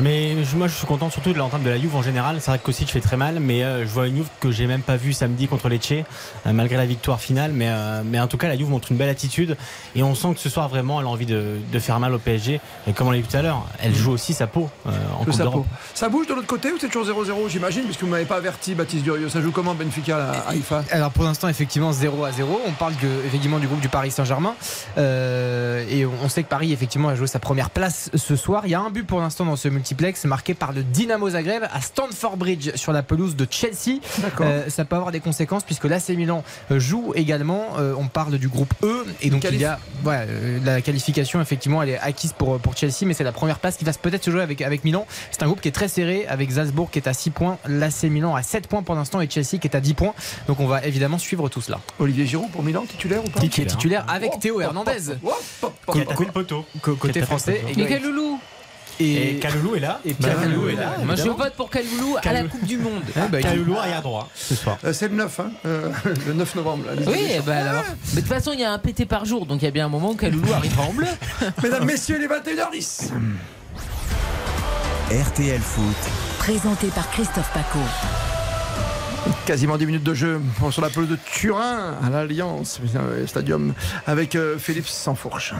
Mais moi, je suis content surtout de l'entame de la Juve en général. C'est vrai que Kostic fait très mal, mais euh, je vois une Juve que j'ai même pas vue samedi contre Lecce, euh, malgré la victoire finale. Mais, euh, mais en tout cas, la Juve montre une belle attitude et on sent que ce soir, vraiment, elle a envie de, de faire mal au PSG. Et comme on l'a dit tout à l'heure, elle joue aussi sa peau euh, en le Coupe Sapo. d'Europe. Ça bouge de l'autre côté ou c'est toujours 0-0, j'imagine, puisque vous m'avez pas averti, Baptiste Durieux. Ça joue comment Benfica à Haïfa Alors pour l'instant effectivement 0 à 0 On parle que, effectivement du groupe du Paris Saint-Germain Euh, et on sait que Paris effectivement a joué sa première place ce soir. Il y a un but pour l'instant dans ce multiplex marqué par le Dynamo Zagreb à Stamford Bridge sur la pelouse de Chelsea. Euh, ça peut avoir des conséquences puisque l'AC Milan euh, joue également. Euh, on parle du groupe E et donc il y a la qualification effectivement elle est acquise pour, pour Chelsea mais c'est la première place qui va peut-être se jouer avec, avec Milan. C'est un groupe qui est très serré avec Salzbourg qui est à 6 points, l'AC Milan à 7 points pour l'instant et Chelsea qui est à 10 points. Donc on va évidemment suivre tout cela. Olivier Giroud pour Milan, titulaire ou pas Qui est titulaire avec Théo Hernandez. Poteau. Co- Côté français. poteau. Mais Kaloulou Et Kaloulou est là. Et Pierre Bah, Kaloulou est là. Moi je vote pour Kaloulou à la. Coupe du Monde. Ah, bah, Kaloulou arrière droit ce soir. Euh, C'est le 9, hein, euh, le 9 novembre. Ligue Oui, ben alors. Mais de toute façon, il y a un pété par jour, donc il y a bien un moment où Kaloulou arrive en bleu. Mesdames, messieurs, les 21h10. RTL Foot. Présenté par Christophe Paco. Quasiment 10 minutes de jeu sur la pelouse de Turin à l'Alliance euh, Stadium avec euh, Philippe Sansfourche.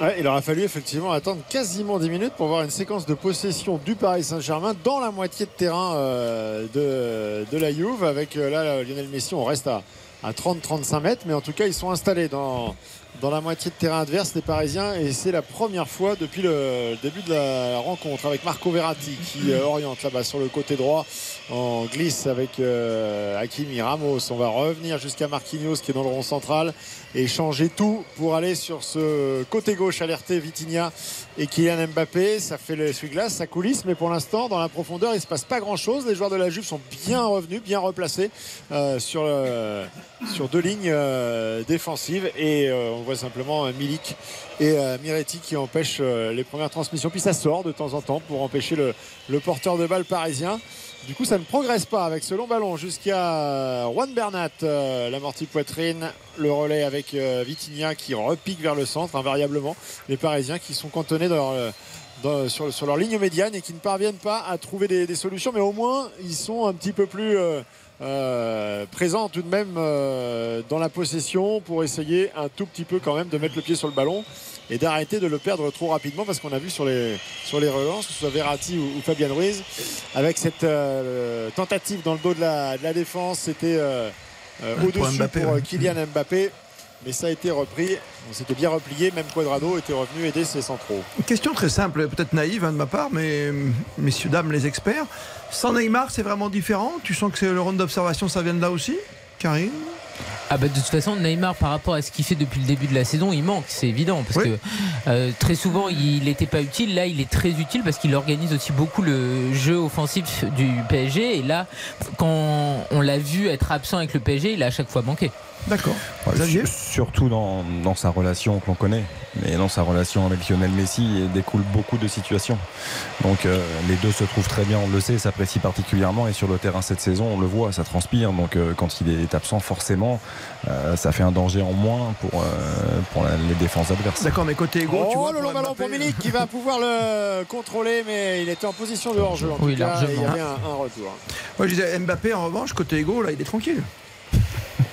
Ouais, il aura fallu effectivement attendre quasiment 10 minutes pour voir une séquence de possession du Paris Saint-Germain dans la moitié de terrain euh, de, la Juve. Avec là Lionel Messi, on reste à 30-35 mètres, mais en tout cas ils sont installés dans, dans la moitié de terrain adverse, les Parisiens. Et c'est la première fois depuis le début de la rencontre avec Marco Verratti qui euh, oriente là-bas sur le côté droit en glisse avec euh, Hakimi Ramos. On va revenir jusqu'à Marquinhos qui est dans le rond central et changer tout pour aller sur ce côté gauche alerté Vitinha et Kylian Mbappé. Ça fait l'essuie-glace, ça coulisse, mais pour l'instant, dans la profondeur, il ne se passe pas grand-chose. Les joueurs de la Juve sont bien revenus, bien replacés euh, sur, euh, sur deux lignes euh, défensives et on voit simplement Milik et Miretti qui empêchent les premières transmissions. Puis ça sort de temps en temps pour empêcher le, le porteur de balle parisien. Du coup, ça ne progresse pas avec ce long ballon jusqu'à Juan Bernat, euh, l'amorti poitrine, le relais avec euh, Vitinha qui repique vers le centre invariablement. Les Parisiens qui sont cantonnés euh, sur, leur ligne médiane et qui ne parviennent pas à trouver des, des solutions, mais au moins ils sont un petit peu plus euh, euh, présents tout de même euh, dans la possession pour essayer un tout petit peu quand même de mettre le pied sur le ballon et d'arrêter de le perdre trop rapidement parce qu'on a vu sur les, sur les relances, que ce soit Verratti ou, ou Fabian Ruiz, avec cette euh, tentative dans le dos de la, de la défense, c'était pour au-dessus Mbappé, pour, ouais. Kylian Mbappé. Mais ça a été repris, on s'était bien replié, même Quadrado était revenu aider ses centraux. Une question très simple, peut-être naïve hein, de ma part, mais euh, messieurs, dames, les experts. Sans Neymar, c'est vraiment différent? Tu sens que c'est le round d'observation, ça vient de là aussi? Karine? Ah bah de toute façon Neymar par rapport à ce qu'il fait depuis le début de la saison il manque c'est évident parce que euh, très souvent il n'était pas utile. Là il est très utile parce qu'il organise aussi beaucoup le jeu offensif du PSG et là quand on l'a vu être absent avec le PSG il a à chaque fois manqué D'accord. Ouais, su- surtout dans, dans sa relation qu'on connaît, mais dans sa relation avec Lionel Messi, il découle beaucoup de situations. Donc euh, les deux se trouvent très bien, on le sait, s'apprécient particulièrement et sur le terrain cette saison, on le voit, ça transpire. Donc euh, quand il est absent, forcément, euh, ça fait un danger en moins pour, euh, pour la- les défenses adverses. D'accord, mais côté égaux, tu Oh, vois. le long ballon pour Milik qui va pouvoir le controler, mais il était en position de hors-jeu. En Oui, largement. il y avait un, un retour. Moi, je disais Mbappé, en revanche, côté égaux, là, il est tranquille.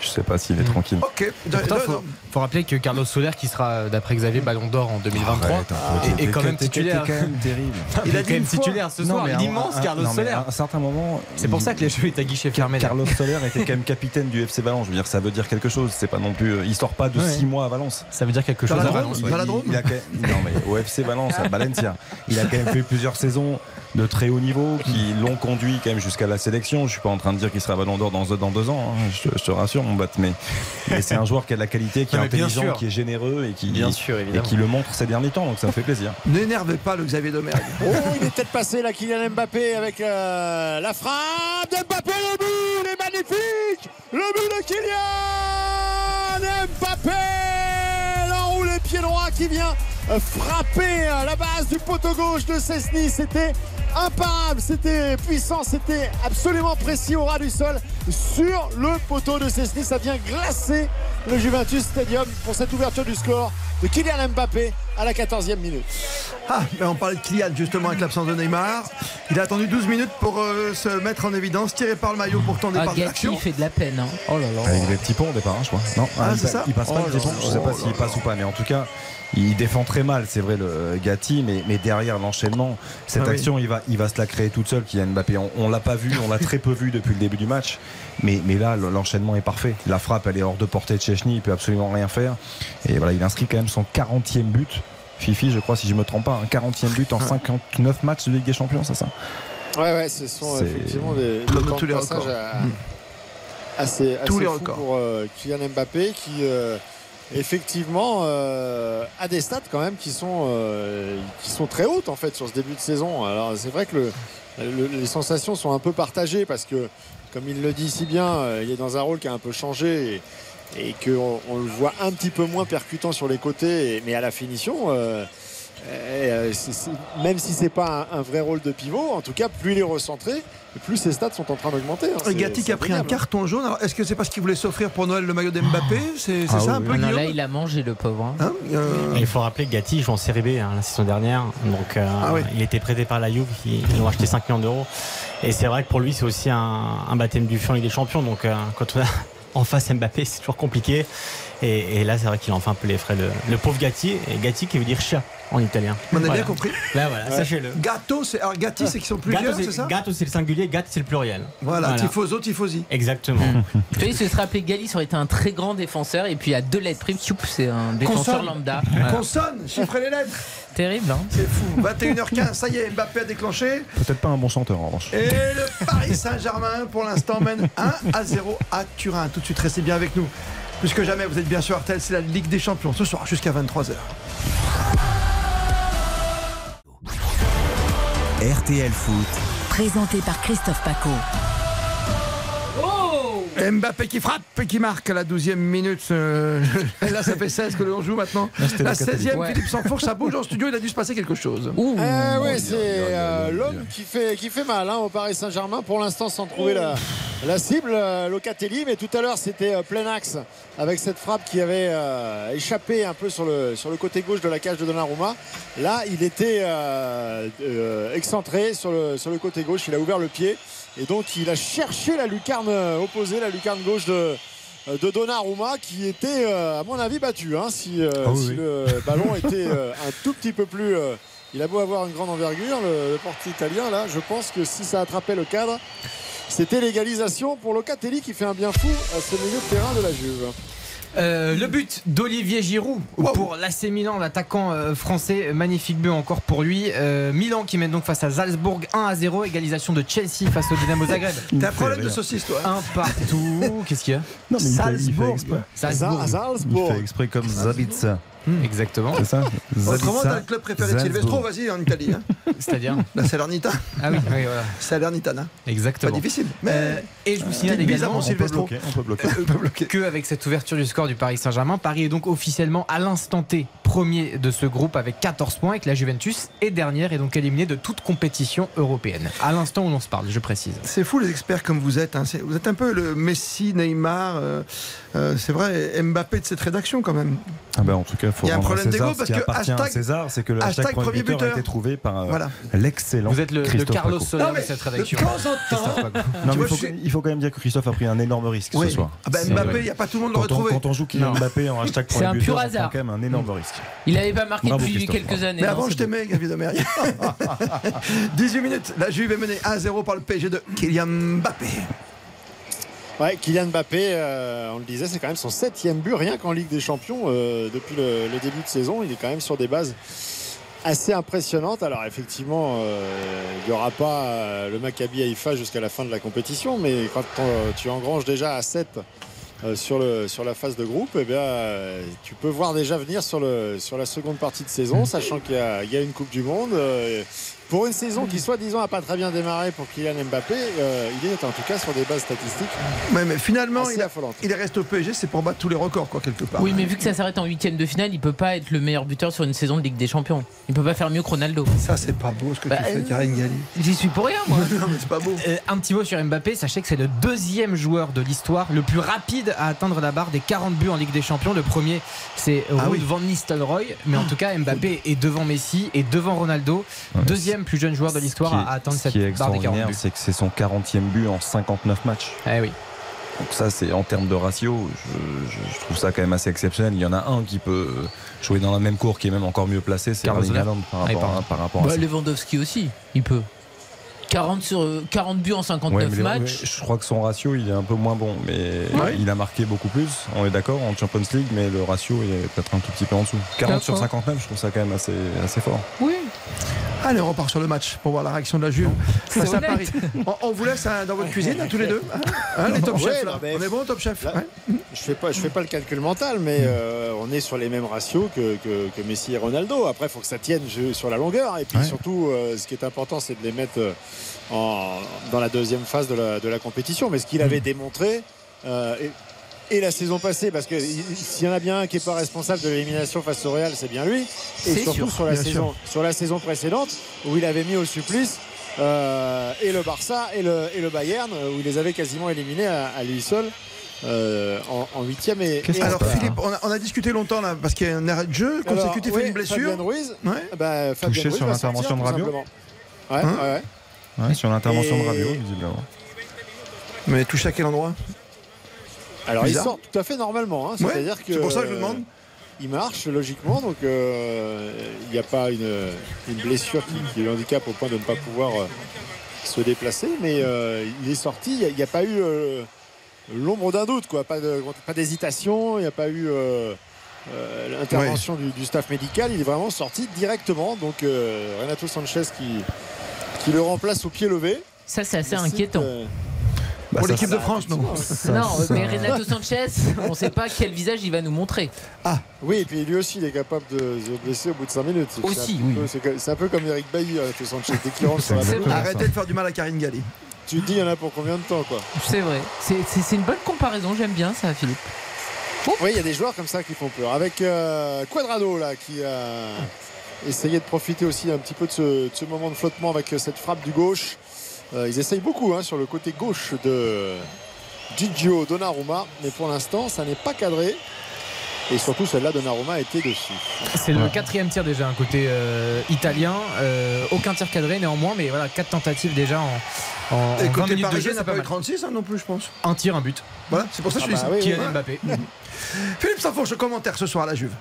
Je sais pas s'il est tranquille. Ok. Pourtant, faut, faut rappeler que Carlos Soler, qui sera d'après Xavier Ballon d'Or en 2023, Arrête, un peu, est, quand même titulaire. quand même terrible. Il, Il a est dit titulaire ce Non, soir. L'immense Carlos Soler. À un certain moment. C'est pour ça que les jeux étaient à guichet fermé. là. Carlos Soler était quand même capitaine du FC Valence. Je veux dire, ça veut dire quelque chose. C'est pas non plus. euh, Il sort pas de Ouais. 6 mois à Valence. Ça veut dire quelque chose à Valence. La Drôme Non, mais au FC Valence, à Valencia, il a quand même fait plusieurs saisons de très haut niveau qui l'ont conduit quand même jusqu'à la sélection. Je suis pas en train de dire qu'il sera ballon d'or dans, dans deux ans. hein. Je te rassure, mon. Mais, mais c'est un joueur qui a de la qualité, qui est intelligent, qui est généreux et qui, Bien sûr, et évidemment. qui le montre ces derniers temps. Donc ça me fait plaisir. N'énervez pas le Xavier Domergue. Oh, il est peut-être passé là, Kylian Mbappé avec euh, la frappe de Mbappé, le but, il est magnifique Le but de Kylian Mbappé L'enroulé pied droit qui vient euh, frapper à la base du poteau gauche de Cessny. C'était imparable, c'était puissant, c'était absolument précis au ras du sol sur le poteau de Cessny. Ça vient glacer le Juventus Stadium pour cette ouverture du score de Kylian Mbappé à la 14e minute. Ah, ben on parlait de Kylian justement avec l'absence de Neymar. Il a attendu 12 minutes pour euh, se mettre en évidence, tiré par le maillot pour ton ah, départ de l'action. il fait de la peine hein. oh là là Avec des petits ponts au départ, hein, je crois. Non, Ah, il c'est ça Il passe pas Oh le là petit pont. Je sais pas s'il passe ou pas, mais en tout cas, il défend très mal, c'est vrai, le Gatti, mais, mais derrière l'enchaînement, cette Ah oui. action, il va, il va se la créer toute seule, Kylian Mbappé. On, on l'a pas vu, on l'a très peu vu depuis le début du match, mais, mais là, le- l'enchaînement est parfait. La frappe, elle est hors de portée de Chechny, il peut absolument rien faire. Et voilà, il inscrit quand même son 40e but. Fifi, je crois, si je me trompe pas, un 40e but en 59 matchs de Ligue des Champions, c'est ça? Ouais, ouais, ce sont C'est effectivement des, tous les records. à- Mm. assez, Tous assez les fous records. pour euh, Kylian Mbappé qui euh, effectivement euh, a des stats quand même qui sont, euh, qui sont très hautes en fait sur ce début de saison. Alors c'est vrai que le, le- les sensations sont un peu partagées parce que comme il le dit si bien, euh, il est dans un rôle qui a un peu changé et, qu'on on le voit un petit peu moins percutant sur les côtés, mais à la finition. Euh, euh, même si c'est pas un, un vrai rôle de pivot, en tout cas, plus il est recentré, plus ses stats sont en train d'augmenter. hein. Qui a pris un carton jaune. Alors, est-ce que c'est parce qu'il voulait s'offrir pour Noël le maillot d'Mbappé C'est c'est Ah ça oui, un peu non, là il a mangé le pauvre hein. Hein, euh, il faut rappeler que Gatti joue en Série B hein, la saison dernière. Donc euh, Ah oui. il était prêté par la Juve, ils ils ont acheté 5 millions d'euros. Et c'est vrai que pour lui c'est aussi un, un baptême du feu en Ligue des Champions. Donc euh, quand on a en face Mbappé, c'est toujours compliqué. Et, et là, c'est vrai qu'il en fait un peu les frais. Le, le pauvre Gatti, et Gatti qui veut dire chat en italien. On a Voilà. bien compris. Là, voilà, sachez-le. Gâteau, c'est alors gâti, c'est qu'ils sont plusieurs, Gatto, c'est ça Gatto, c'est le singulier, Gatti, c'est le pluriel. Voilà, tifoso, tifosi. Exactement. Tu vois, il se serait appelé Gali, ça aurait été un très grand défenseur. Et puis à deux lettres prime, c'est un défenseur Consonne. lambda. Voilà. Consonne, chiffrez les lettres. Terrible, hein C'est fou. 21h15, ça y est, Mbappé a déclenché. Peut-être pas un bon chanteur en revanche. Et le Paris Saint-Germain, pour l'instant, mène 1 à 0 à Turin. Tout de suite, restez bien avec nous. Plus que jamais, vous êtes bien sûr RTL, c'est la Ligue des Champions. Ce soir, jusqu'à 23h. RTL Foot. Présenté par Christophe Paco. Mbappé qui frappe et qui marque à la 12e minute. Euh, là, ça fait 16 que l'on joue maintenant. La le catholique. 16e, Ouais. Philippe Sanfourche, ça bouge en studio. Il a dû se passer quelque chose. Eh oui, c'est euh, l'homme qui fait, qui fait mal hein, au Paris Saint-Germain pour l'instant sans trouver la, la cible, euh, Locatelli. Mais tout à l'heure, c'était euh, plein axe avec cette frappe qui avait euh, échappé un peu sur le, sur le côté gauche de la cage de Donnarumma. Là, il était euh, euh, excentré sur le, sur le côté gauche. Il a ouvert le pied et donc il a cherché la lucarne euh, opposée, la lucarne gauche de de Donnarumma qui était euh, à mon avis battu hein, si, euh, Ah oui, si oui. le ballon était euh, un tout petit peu plus euh, il a beau avoir une grande envergure le, le portier italien là je pense que si ça attrapait le cadre c'était l'égalisation pour Locatelli qui fait un bien fou à ce milieu de terrain de la Juve Euh, le but d'Olivier Giroud pour l'AC Milan, l'attaquant euh, français, magnifique but encore pour lui. Euh, Milan qui mène donc face à Salzbourg 1 à 0, égalisation de Chelsea face au Dynamo Zagreb. T'as un problème de saucisse, toi hein Un partout. Qu'est-ce qu'il y a? Non, mais il fait- il fait Salzbourg. exprès. Salzbourg. Il fait exprès comme Zabitsa. Exactement. C'est ça Autrement, t'as le club préféré de. Silvestro, vas-y, en Italie. Hein. C'est-à-dire La Salernitana. Ah oui, oui, voilà. Salernitana. Pas Exactement. difficile. Mais Euh, et je vous signale également On peut Silvestro. bloquer, on peut bloquer. Euh, pas bloqué. que avec cette ouverture du score du Paris Saint-Germain, Paris est donc officiellement à l'instant T premier de ce groupe avec 14 points et que la Juventus est dernière et donc éliminée de toute compétition européenne. À l'instant où l'on se parle, je précise. C'est fou les experts comme vous êtes. hein. Vous êtes un peu le Messi, Neymar, euh, euh, c'est vrai, Mbappé de cette rédaction quand même. Ah ben, en tout cas, faut Il y a un problème ce parce que hashtag- César, c'est que le hashtag, hashtag premier premier buteur a buteur. été trouvé par euh, Voilà. l'excellent Vous êtes le, le Christophe Carlos. Soler de cette rédaction. il, faut, quand même dire que Christophe a pris un énorme risque Oui. ce soir. Ah ben, C'est Mbappé, il n'y a pas tout le monde on, trouvé. quand on joue Kylian. Mbappé en hashtag C'est premier un buteur, pur ça hasard. prend quand même un énorme risque. Il n'avait pas marqué depuis quelques années. Mais avant, c'est je t'aimais, Gavi de Merier. 18 minutes. La Juve est menée 1-0 par le PSG de Kylian Mbappé. Ouais, Kylian Mbappé, euh, on le disait, c'est quand même son septième but, rien qu'en Ligue des Champions euh, depuis le, début de saison. Il est quand même sur des bases assez impressionnantes. Alors effectivement, euh, il n'y aura pas euh, le Maccabi Haïfa jusqu'à la fin de la compétition, mais quand tu engranges déjà à 7 euh, sur, la phase de groupe, eh bien, tu peux voir déjà venir sur, la seconde partie de saison, sachant qu'il y, y a une Coupe du Monde. Pour une saison qui, soi-disant, n'a pas très bien démarré pour Kylian Mbappé, euh, il est en tout cas sur des bases statistiques Ouais, mais finalement, il, reste au PSG, c'est pour battre tous les records, quoi, quelque part. Oui, mais vu que ça s'arrête en huitième de finale, il peut pas être le meilleur buteur sur une saison de Ligue des Champions. Il peut pas faire mieux que Ronaldo. Ça, c'est pas beau ce que Bah, tu fais, euh, Karine Galli. J'y suis pour rien, moi. non, mais c'est pas beau. Euh, un petit mot sur Mbappé, sachez que c'est le deuxième joueur de l'histoire le plus rapide à atteindre la barre des 40 buts en Ligue des Champions. Le premier, c'est Ah Ruud oui. van Nistelrooy, mais en tout cas Mbappé est devant Messi et devant Ronaldo, Ouais, deuxième plus jeune joueur de l'histoire à atteindre ce cette qui est barre des 40 extraordinaire, buts. c'est que c'est son 40e but en 59 matchs. Eh oui. Donc ça, c'est en termes de ratio, je, je- je trouve ça quand même assez exceptionnel. Il y en a un qui peut jouer dans la même cour, qui est même encore mieux placé, c'est Erling. Haaland par Ah, rapport, pardon. à, par rapport à Bah, ça. Lewandowski aussi, il peut. 40, sur, euh, 40 buts en 59 Ouais, mais les- matchs. je crois que son ratio il est un peu moins bon, mais Ouais. il a marqué beaucoup plus. On est d'accord en Champions League, mais le ratio il est peut-être un tout petit peu en dessous. 40 sur D'accord. 59, je trouve ça quand même assez, assez fort. Oui. Allez, on repart sur le match pour voir la réaction de la Juve face à honnête. Paris. On, on vous laisse hein, dans votre cuisine, hein, tous les deux. Hein, les top Ouais, chefs, là. On est bon, top chef Là- Ouais. Je fais pas, je fais pas le calcul mental, mais euh, on est sur les mêmes ratios que, que- que Messi et Ronaldo. Après, il faut que ça tienne sur la longueur. Et puis Ouais. surtout, euh, ce qui est important, c'est de les mettre euh, en- dans la deuxième phase de la, de la compétition. Mais ce qu'il avait démontré. euh, et, et la saison passée, parce que il- s'il y en a bien un qui n'est pas responsable de l'élimination face au Real, c'est bien lui. Et surtout sûr, sur, la saison, sur la saison précédente, où il avait mis au supplice euh, et le Barça et le, et le Bayern, où il les avait quasiment éliminés à, à lui seul. euh, en, huitième et, et Alors, Philippe, on a, on a discuté longtemps là, parce qu'il y a un arrêt de jeu Alors, consécutif à oui, une blessure. Fabien Ruiz, Ouais. bah, Fabien Touché Ruiz sur l'intervention de Rabiot. Ouais, Hein ouais. Ouais, sur l'intervention Et- de Rabiot, visiblement. Mais touché à quel endroit? Alors il sort tout à fait normalement. hein. Ouais, C'est-à-dire que c'est pour ça que je euh, demande. Il marche logiquement, donc euh, il n'y a pas une, une blessure qui, qui le handicape au point de ne pas pouvoir euh, se déplacer, mais euh, il est sorti. Il n'y a, pas eu euh, l'ombre d'un doute, quoi. Pas de- pas d'hésitation. Il n'y a pas eu euh, euh, l'intervention du, du staff médical. Il est vraiment sorti directement. Donc euh, Renato Sanchez qui, qui le remplace au pied levé. Ça, c'est assez inquiétant. euh, Bah, ça, l'équipe de France, non. non, mais Renato Sanchez, on ne sait pas quel visage il va nous montrer. Oui, et puis lui aussi, il est capable de se blesser au bout de 5 minutes. Aussi, c'est un oui. peu- C'est un peu comme Eric Bailly, Renato Sanchez, dès qu'il rentre sur la vrai. Arrêtez de faire du mal à Karine Galli. Tu te dis, il y en a pour combien de temps, quoi? C'est vrai. C'est- une bonne comparaison, j'aime bien ça, Philippe. Oui, il y a des joueurs comme ça qui font peur. Avec euh, Quadrado, là, qui a essayé de profiter aussi un petit peu de ce, de ce moment de flottement avec euh, cette frappe du gauche. Euh, ils essayent beaucoup hein, sur le côté gauche de Gigio Donnarumma, mais pour l'instant, ça n'est pas cadré. Et surtout, celle-là, Donnarumma était dessus. C'est le quatrième tir déjà, un côté euh, italien. Euh, aucun tir cadré néanmoins, mais voilà, quatre tentatives déjà en, en, Et en 20 côté minutes de jeu, n'a pas pas eu mal. 36 hein, non plus, je pense. Un tir, un but. Voilà, c'est pour ça que je Ah suis bah ici. oui, Kylian oui. Mbappé. Philippe Safourche, commentaire ce soir à la Juve.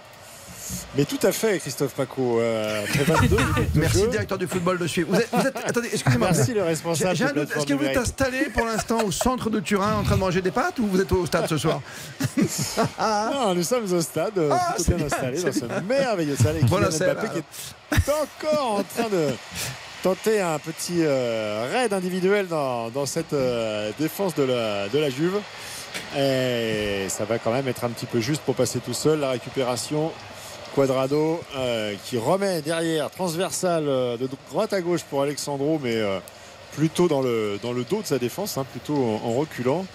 Mais tout à fait, Christophe Paco. euh, après 22 minutes de Merci, jeu. directeur du football de suivre. Vous êtes, vous êtes- attendez, excusez-moi. Merci le responsable. Est-ce que vous êtes installé pour l'instant au centre de Turin en train de manger des pâtes ou vous êtes au stade ce soir Non, nous sommes au stade, euh, Ah, plutôt bien bien, installé c'est dans ce merveilleux stade. Kylian Mbappé là. qui est encore en train de tenter un petit euh, raid individuel dans, dans cette euh, défense de la, de la Juve. Et ça va quand même être un petit peu juste pour passer tout seul. La récupération. Quadrado euh, qui remet derrière, transversal euh, de droite à gauche pour Alexandro, mais euh, plutôt dans le, dans le dos de sa défense, hein, plutôt en, en reculant.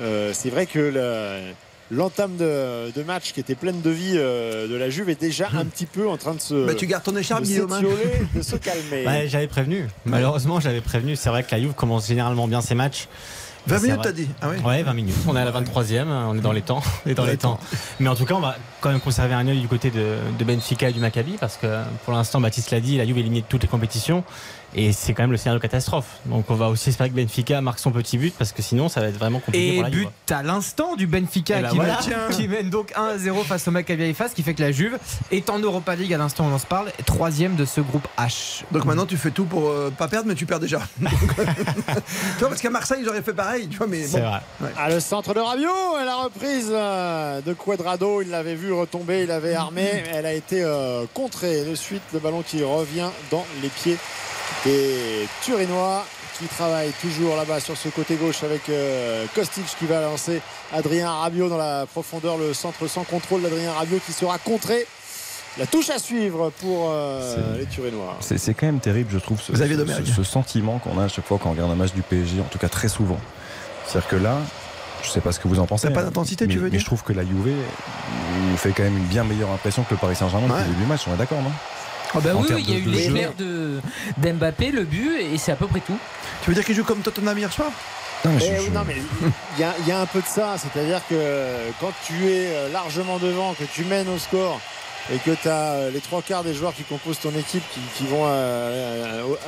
Euh, c'est vrai que la- l'entame de, de match qui était pleine de vie euh, de la Juve est déjà un petit peu en train de se, Bah, Tu gardes ton écharpe, de Guillaume. hein. s'étioler, de se calmer. Ouais, j'avais prévenu. Malheureusement, j'avais prévenu. C'est vrai que la Juve commence généralement bien ses matchs. 20 C'est minutes, t'as dit Ah oui Ouais, 20 minutes. On est à la 23e, on est dans les temps. On est dans les temps. Mais en tout cas, on va quand même conserver un œil du côté de, de Benfica et du Maccabi parce que pour l'instant, Baptiste l'a dit, la Juve est éliminée de toutes les compétitions et c'est quand même le scénario de catastrophe. Donc on va aussi espérer que Benfica marque son petit but parce que sinon, ça va être vraiment compliqué Et pour la Juve. but à l'instant du Benfica ben qui, voilà. mène, qui mène donc 1 à 0 face au Maccabi Haïfa, ce qui fait que la Juve est en Europa League à l'instant où on en se parle, troisième de ce groupe H. Donc maintenant tu fais tout pour euh, pas perdre, mais tu perds déjà. Donc, tu vois, parce qu'à Marseille ils auraient fait pareil, tu vois, mais bon. vrai. À le centre de Rabiot et la reprise euh, de Quadrado, il l'avait vu retomber, il l'avait armé, elle a été euh, contrée de suite, le ballon qui revient dans les pieds des Turinois qui travaillent toujours là-bas sur ce côté gauche avec euh, Kostic qui va lancer Adrien Rabiot dans la profondeur, le centre sans contrôle d'Adrien Rabiot qui sera contré. La touche à suivre pour euh, les Turinois. C'est quand même terrible, je trouve, ce, ce- Domergue. ce- ce sentiment qu'on a à chaque fois quand on regarde un match du PSG, en tout cas très souvent. C'est-à-dire que là, je sais pas ce que vous en pensez. Pas d'intensité, mais, tu veux mais dire je trouve que la Juve nous fait quand même une bien meilleure impression que le Paris Saint-Germain Ouais. depuis le début du match, on est d'accord, non? Ah bah oui, il y a eu l'éclair de d'Mbappé, le but, et c'est à peu près tout. Tu veux dire qu'ils jouent comme Tottenham hier soir? Non, mais Eh je- oui, je- non, mais il y, a- il y a un peu de ça, c'est-à-dire que quand tu es euh, largement devant, que tu mènes au score et que tu as les trois quarts des joueurs qui composent ton équipe qui, qui vont à,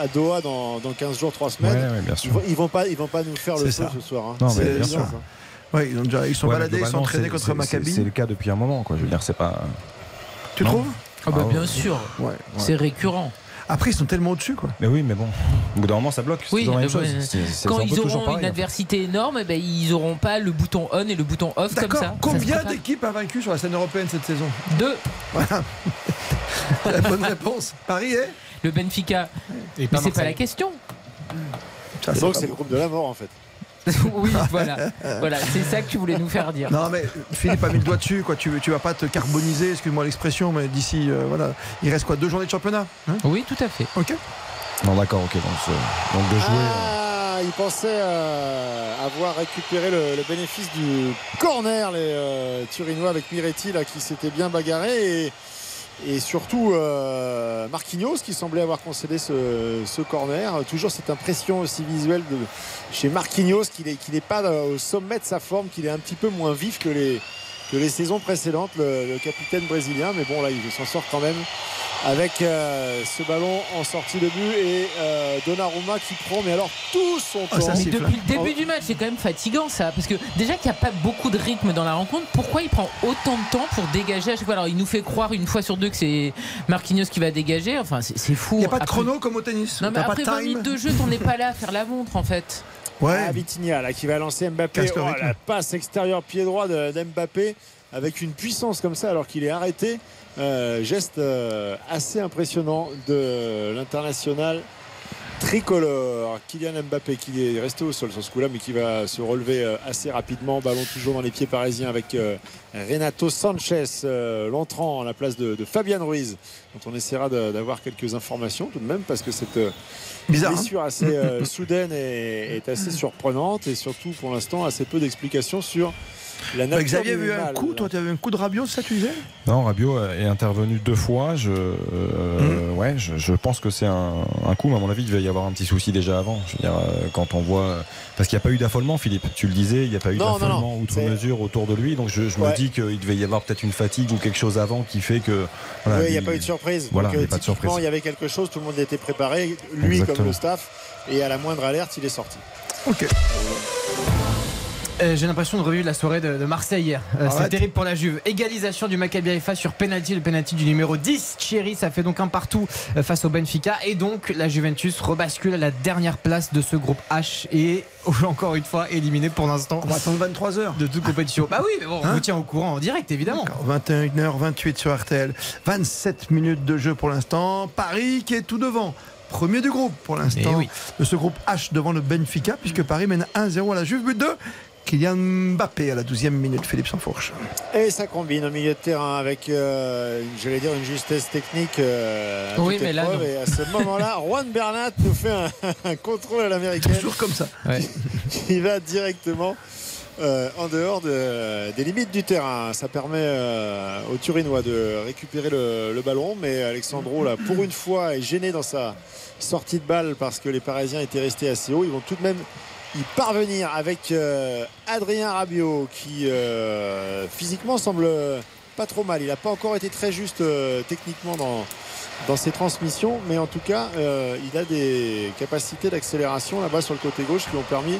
à Doha dans, dans 15 jours, 3 Ouais, semaines, ouais, bien ils, sûr. vont, ils vont pas, ils vont pas nous faire le feu ce soir. hein. Non, mais bien sûr. Ouais, ils, ont déjà, ils sont baladés, ils sont entraînés contre Maccabi. C'est c'est le cas depuis un moment, quoi. Je veux dire, c'est pas. Tu Non. trouves? Ah bah Ah ouais. bien sûr, Ouais. c'est récurrent. Après, ils sont tellement au-dessus, quoi. Mais oui, mais bon. Au bout d'un moment, ça bloque. Oui, la même Quand ils auront pareil, une adversité énorme, eh ben, ils n'auront pas le bouton on et le bouton off comme ça. Combien d'équipes a vaincu sur la scène européenne cette saison? Deux. Voilà. la bonne réponse. Paris est? Le Benfica. Et Mais c'est pas la question. Ça, Donc pas c'est le groupe de la mort en fait. oui, voilà. Voilà, c'est ça que tu voulais nous faire dire. Non mais Philippe a mis le doigt dessus quoi. Tu, tu vas pas te carboniser, excuse-moi l'expression, mais d'ici euh, voilà, il reste quoi deux journées de championnat hein? Oui, tout à fait. Ok. Non, d'accord, ok. Donc, donc de jouer. euh, Ah, ils pensaient euh, avoir récupéré le, le bénéfice du corner, les euh, Turinois, avec Miretti là, qui s'était bien bagarré. Et, et surtout euh, Marquinhos qui semblait avoir concédé ce, ce corner. Toujours cette impression aussi visuelle de, chez Marquinhos qu'il n'est pas euh, au sommet de sa forme, qu'il est un petit peu moins vif que les, que les saisons précédentes, le, le capitaine brésilien. Mais bon, là, il s'en sort quand même avec euh, ce ballon en sortie de but et euh, Donnarumma qui prend mais alors tout son Ah, temps. Mais depuis le début du match, c'est quand même fatigant ça. Parce que déjà qu'il n'y a pas beaucoup de rythme dans la rencontre, pourquoi il prend autant de temps pour dégager à chaque fois? Alors il nous fait croire une fois sur deux que c'est Marquinhos qui va dégager. Enfin, c'est fou. Il n'y a pas de Après- chrono comme au tennis. Non, mais pas après de 20 time. minutes de jeu, t'en es pas là à faire la montre en fait. Ouais. Ah, Vitinha là qui va lancer Mbappé. Oh, la passe extérieure pied droit d'Mbappé avec une puissance comme ça alors qu'il est arrêté. Euh, geste euh, assez impressionnant de l'international tricolore. Kylian Mbappé qui est resté au sol sur ce coup-là mais qui va se relever euh, assez rapidement. Ballon toujours dans les pieds parisiens avec euh, Renato Sanchez, euh, l'entrant à la place de, de Fabian Ruiz dont on essaiera d'avoir quelques informations tout de même parce que cette hein blessure assez soudaine est, est assez surprenante et surtout pour l'instant assez peu d'explications sur la Bah, Xavier a eu un mal. coup, toi tu avais un coup de Rabiot, ça tu disais? Non, Rabiot est intervenu deux fois. Je, euh, Mmh. ouais, je, je pense que c'est un, un coup, mais à mon avis, il va y avoir un petit souci déjà avant. Je veux dire, euh, quand on voit. Parce qu'il n'y a pas eu d'affolement, Philippe. Tu le disais, il n'y a pas eu d'affolement outre mesure autour de lui. Donc je, je Ouais. me dis qu'il devait y avoir peut-être une fatigue ou quelque chose avant qui fait que. voilà, Oui, il n'y a pas eu de surprise. Voilà, Donc, il n'y euh, a pas de surprise. il y avait quelque chose, tout le monde était préparé, lui Exactement. comme le staff, et à la moindre alerte, il est sorti. Ok. Euh, J'ai l'impression de revivre la soirée de, de Marseille hier. Euh, c'est Arrête. terrible pour la Juve. Égalisation du Maccabi Haifa sur penalty, le penalty du numéro 10. Thierry, ça fait donc un partout euh, face au Benfica. Et donc la Juventus rebascule à la dernière place de ce groupe H et encore une fois éliminé pour l'instant On va attendre 23h. de toute compétition. Bah oui, mais bon, on Hein vous tient au courant en direct évidemment. 21h28 sur RTL. 27 minutes de jeu pour l'instant. Paris qui est tout devant. Premier du groupe pour l'instant. Eh oui. De ce groupe H devant le Benfica, puisque Paris mène 1-0 à la Juve. But 2. Kylian Mbappé à la 12e minute. Philippe Sansfourche. Et ça combine au milieu de terrain avec, euh, dire, une justesse technique. euh, Oui, mais là, non. Et à ce moment-là, Juan Bernat nous fait un, un contrôle à l'américaine. Toujours comme ça. Ouais. Il va directement euh, en dehors de- des limites du terrain. Ça permet euh, aux Turinois de récupérer le, le ballon, mais Alexandro, là, pour une fois, est gêné dans sa sortie de balle parce que les Parisiens étaient restés assez haut. Ils vont tout de même parvenir avec euh, Adrien Rabiot qui euh, physiquement semble pas trop mal. Il n'a pas encore été très juste euh, techniquement dans, dans ses transmissions, mais en tout cas, il a des capacités d'accélération là-bas sur le côté gauche qui ont permis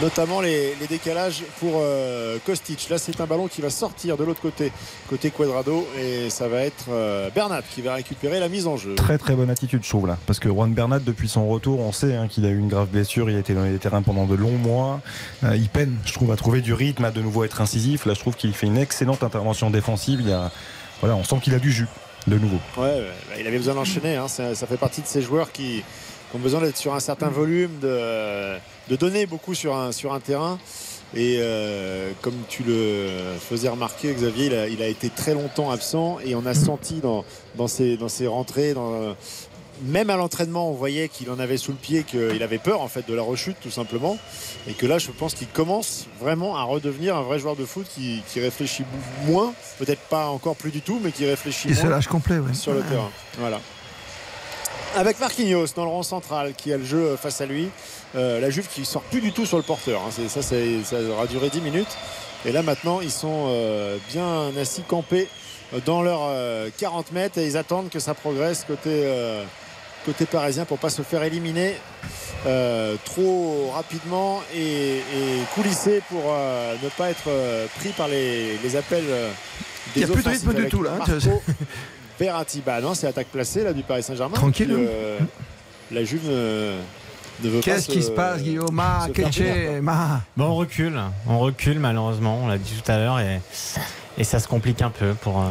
notamment les, les décalages pour euh, Kostic. Là, c'est un ballon qui va sortir de l'autre côté, côté Quadrado, et ça va être euh, Bernat qui va récupérer la mise en jeu. Très très bonne attitude je trouve là parce que Juan Bernat depuis son retour on sait hein, qu'il a eu une grave blessure il a été dans les terrains pendant de longs mois Euh, il peine je trouve à trouver du rythme à de nouveau être incisif là je trouve qu'il fait une excellente intervention défensive il a voilà on sent qu'il a du jus de nouveau Ouais, ouais, bah, il avait besoin d'enchaîner. hein. Ça, ça fait partie de ces joueurs qui, qui ont besoin d'être sur un certain volume, de, de donner beaucoup sur un, sur un terrain. Et euh, comme tu le faisais remarquer, Xavier, il a, il a été très longtemps absent et on a senti dans, dans, ses, dans ses rentrées, dans, même à l'entraînement, on voyait qu'il en avait sous le pied, qu'il avait peur en fait de la rechute tout simplement. Et que là, je pense qu'il commence vraiment à redevenir un vrai joueur de foot qui, qui réfléchit moins, peut-être pas encore plus du tout, mais qui réfléchit Qui se moins lâche complet. ouais. sur le terrain. Voilà. Avec Marquinhos dans le rang central qui a le jeu face à lui. Euh, la Juve qui sort plus du tout sur le porteur. hein. Ça, ça aura duré 10 minutes. Et là maintenant, ils sont euh, bien assis, campés euh, dans leurs euh, 40 mètres et ils attendent que ça progresse côté, euh, côté parisien pour pas se faire éliminer euh, trop rapidement et, et coulisser pour euh, ne pas être euh, pris par les, les appels euh, Il des y a plus de rythme du tout, là, hein, Marco Verratti. Bah non, c'est attaque placée là du Paris Saint-Germain. Tranquille, Puis, hein. euh, la Juve ne, ne veut pas. Qu'est-ce qui se passe, Guillaume? Ah, Ma. Bon, on recule, on recule malheureusement, on l'a dit tout à l'heure, et, et ça se complique un peu pour, euh,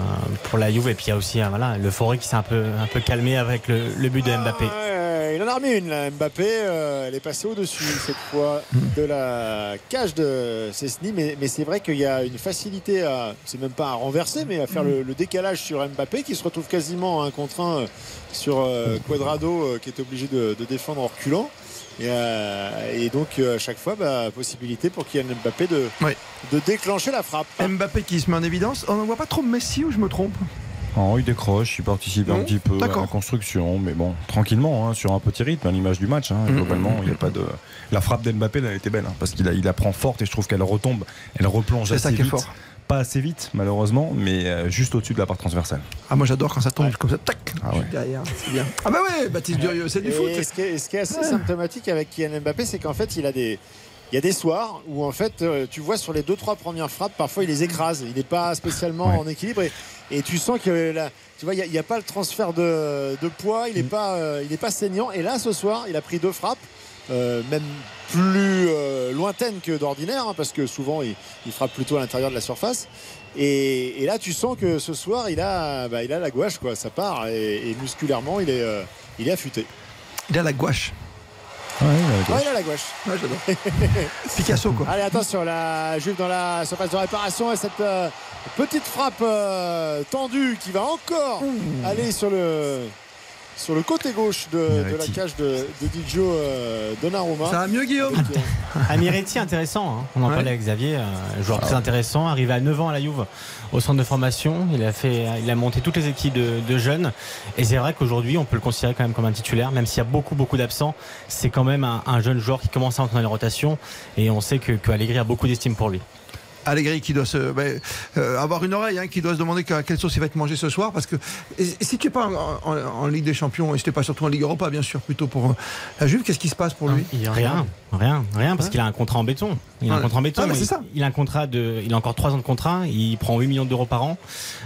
pour la Juve. Et puis il y a aussi euh, voilà, l'euphorie qui s'est un peu, un peu calmée avec le, le but de Mbappé. Ouais, il en a remis une là, Mbappé. euh, elle est passée au-dessus cette fois de la cage de Cessny. Mais, mais c'est vrai qu'il y a une facilité à, c'est même pas à renverser, mais à faire le, le décalage sur Mbappé qui se retrouve quasiment un contre un sur euh, Quadrado euh, qui est obligé de, de défendre en reculant. Et, euh, et donc euh, à chaque fois, bah, possibilité pour Kylian Mbappé de, de déclencher la frappe. Mbappé qui se met en évidence. On ne voit pas trop Messi ou je me trompe Oh, il décroche, il participe un petit peu à la construction, mais bon, tranquillement, hein, sur un petit rythme, à l'image du match. hein, Mhm. globalement, il y a pas de. La frappe d'Mbappé, elle a été belle, hein, parce qu'il il la prend forte et je trouve qu'elle retombe, elle replonge C'est assez ça qui est vite. fort. Pas assez vite, malheureusement, mais euh, juste au-dessus de la part transversale. Ah, moi j'adore quand ça tombe comme ça, tac, Ah ouais. derrière, c'est bien. Ah bah ouais, Baptiste Durieux, c'est du Et foot. Ce qui est, ce qui est assez symptomatique avec Kylian Mbappé, c'est qu'en fait, il a des. Il y a des soirs où en fait euh, tu vois sur les deux trois premières frappes parfois il les écrase il n'est pas spécialement Ouais. en équilibre et, et tu sens que là, tu vois il n'y a, pas le transfert de, de poids il n'est pas euh, il est pas saignant et là ce soir il a pris deux frappes euh, même plus euh, lointaines que d'ordinaire hein, parce que souvent il, il frappe plutôt à l'intérieur de la surface et, et là tu sens que ce soir il a bah, il a la gouache quoi ça part et, et musculairement il est euh, il est affûté Il a la gouache. Ouais, Ouais, il a la gouache. Ouais, j'adore. Picasso, quoi. Allez, attention, la Juve dans la surface de réparation et cette euh, petite frappe euh, tendue qui va encore aller sur le, sur le côté gauche de, de la cage de, de Didio euh, Donnarumma. Ça va mieux, Guillaume Avec, euh, Amiretti, intéressant. hein. On en Ouais. parlait avec Xavier, euh, joueur très intéressant. Arrivé à 9 ans à la Juve au centre de formation. Il a, fait, il a monté toutes les équipes de, de jeunes. Et c'est vrai qu'aujourd'hui, on peut le considérer quand même comme un titulaire, même s'il y a beaucoup, beaucoup d'absents. C'est quand même un, un jeune joueur qui commence à entrer dans les rotations. Et on sait que, que Allegri a beaucoup d'estime pour lui. Allegri qui doit se, ben, euh, avoir une oreille, hein, qui doit se demander à quelle sauce il va être mangé ce soir. Parce que et si tu n'es pas en, en- en Ligue des Champions, et si tu n'es pas surtout en Ligue Europa, bien sûr, plutôt pour euh, la Juve, qu'est-ce qui se passe pour lui? Rien, rien, rien, parce qu'il a un contrat en béton. Il a un contrat en béton. Ah, mais c'est il, ça. il a un contrat de, il a encore 3 ans de contrat. Il prend 8 millions d'euros par an.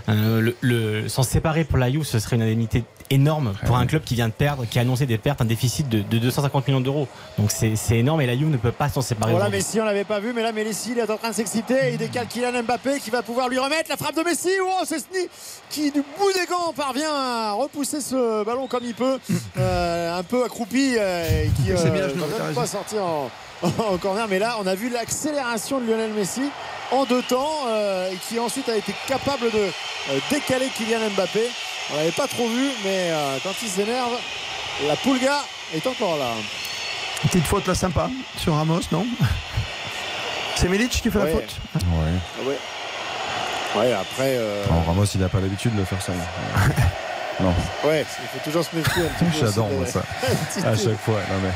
Euh, le, le- s'en séparer pour la Juve, ce serait une indemnité énorme pour un club qui vient de perdre, qui a annoncé des pertes, un déficit de, de 250 millions d'euros. Donc c'est c'est énorme et la Juve ne peut pas s'en séparer. Voilà aujourd'hui. Messi, on l'avait pas vu, mais là Messi il est en train de s'exciter. Il décale Kylian Mbappé qui va pouvoir lui remettre la frappe de Messi. Oh, c'est Sni qui du bout des gants parvient à repousser ce ballon comme il peut, euh, un peu accroupi, euh, et qui à euh, va pas sortir en, en corner. Mais là, on a vu l'accélération de Lionel Messi en deux temps, euh, et qui ensuite a été capable de euh, décaler Kylian Mbappé. On l'avait pas trop vu, mais euh, quand il s'énerve, la Pulga est encore là. Petite faute là sympa sur Ramos, non? C'est Milic qui fait Ouais. la faute? Ouais. Ouais. Ouais, après. euh, Ramos, il n'a pas l'habitude de faire ça. non, Ouais, il faut toujours se méfier un petit peu. j'adore moi ça. À chaque fois. Non, mais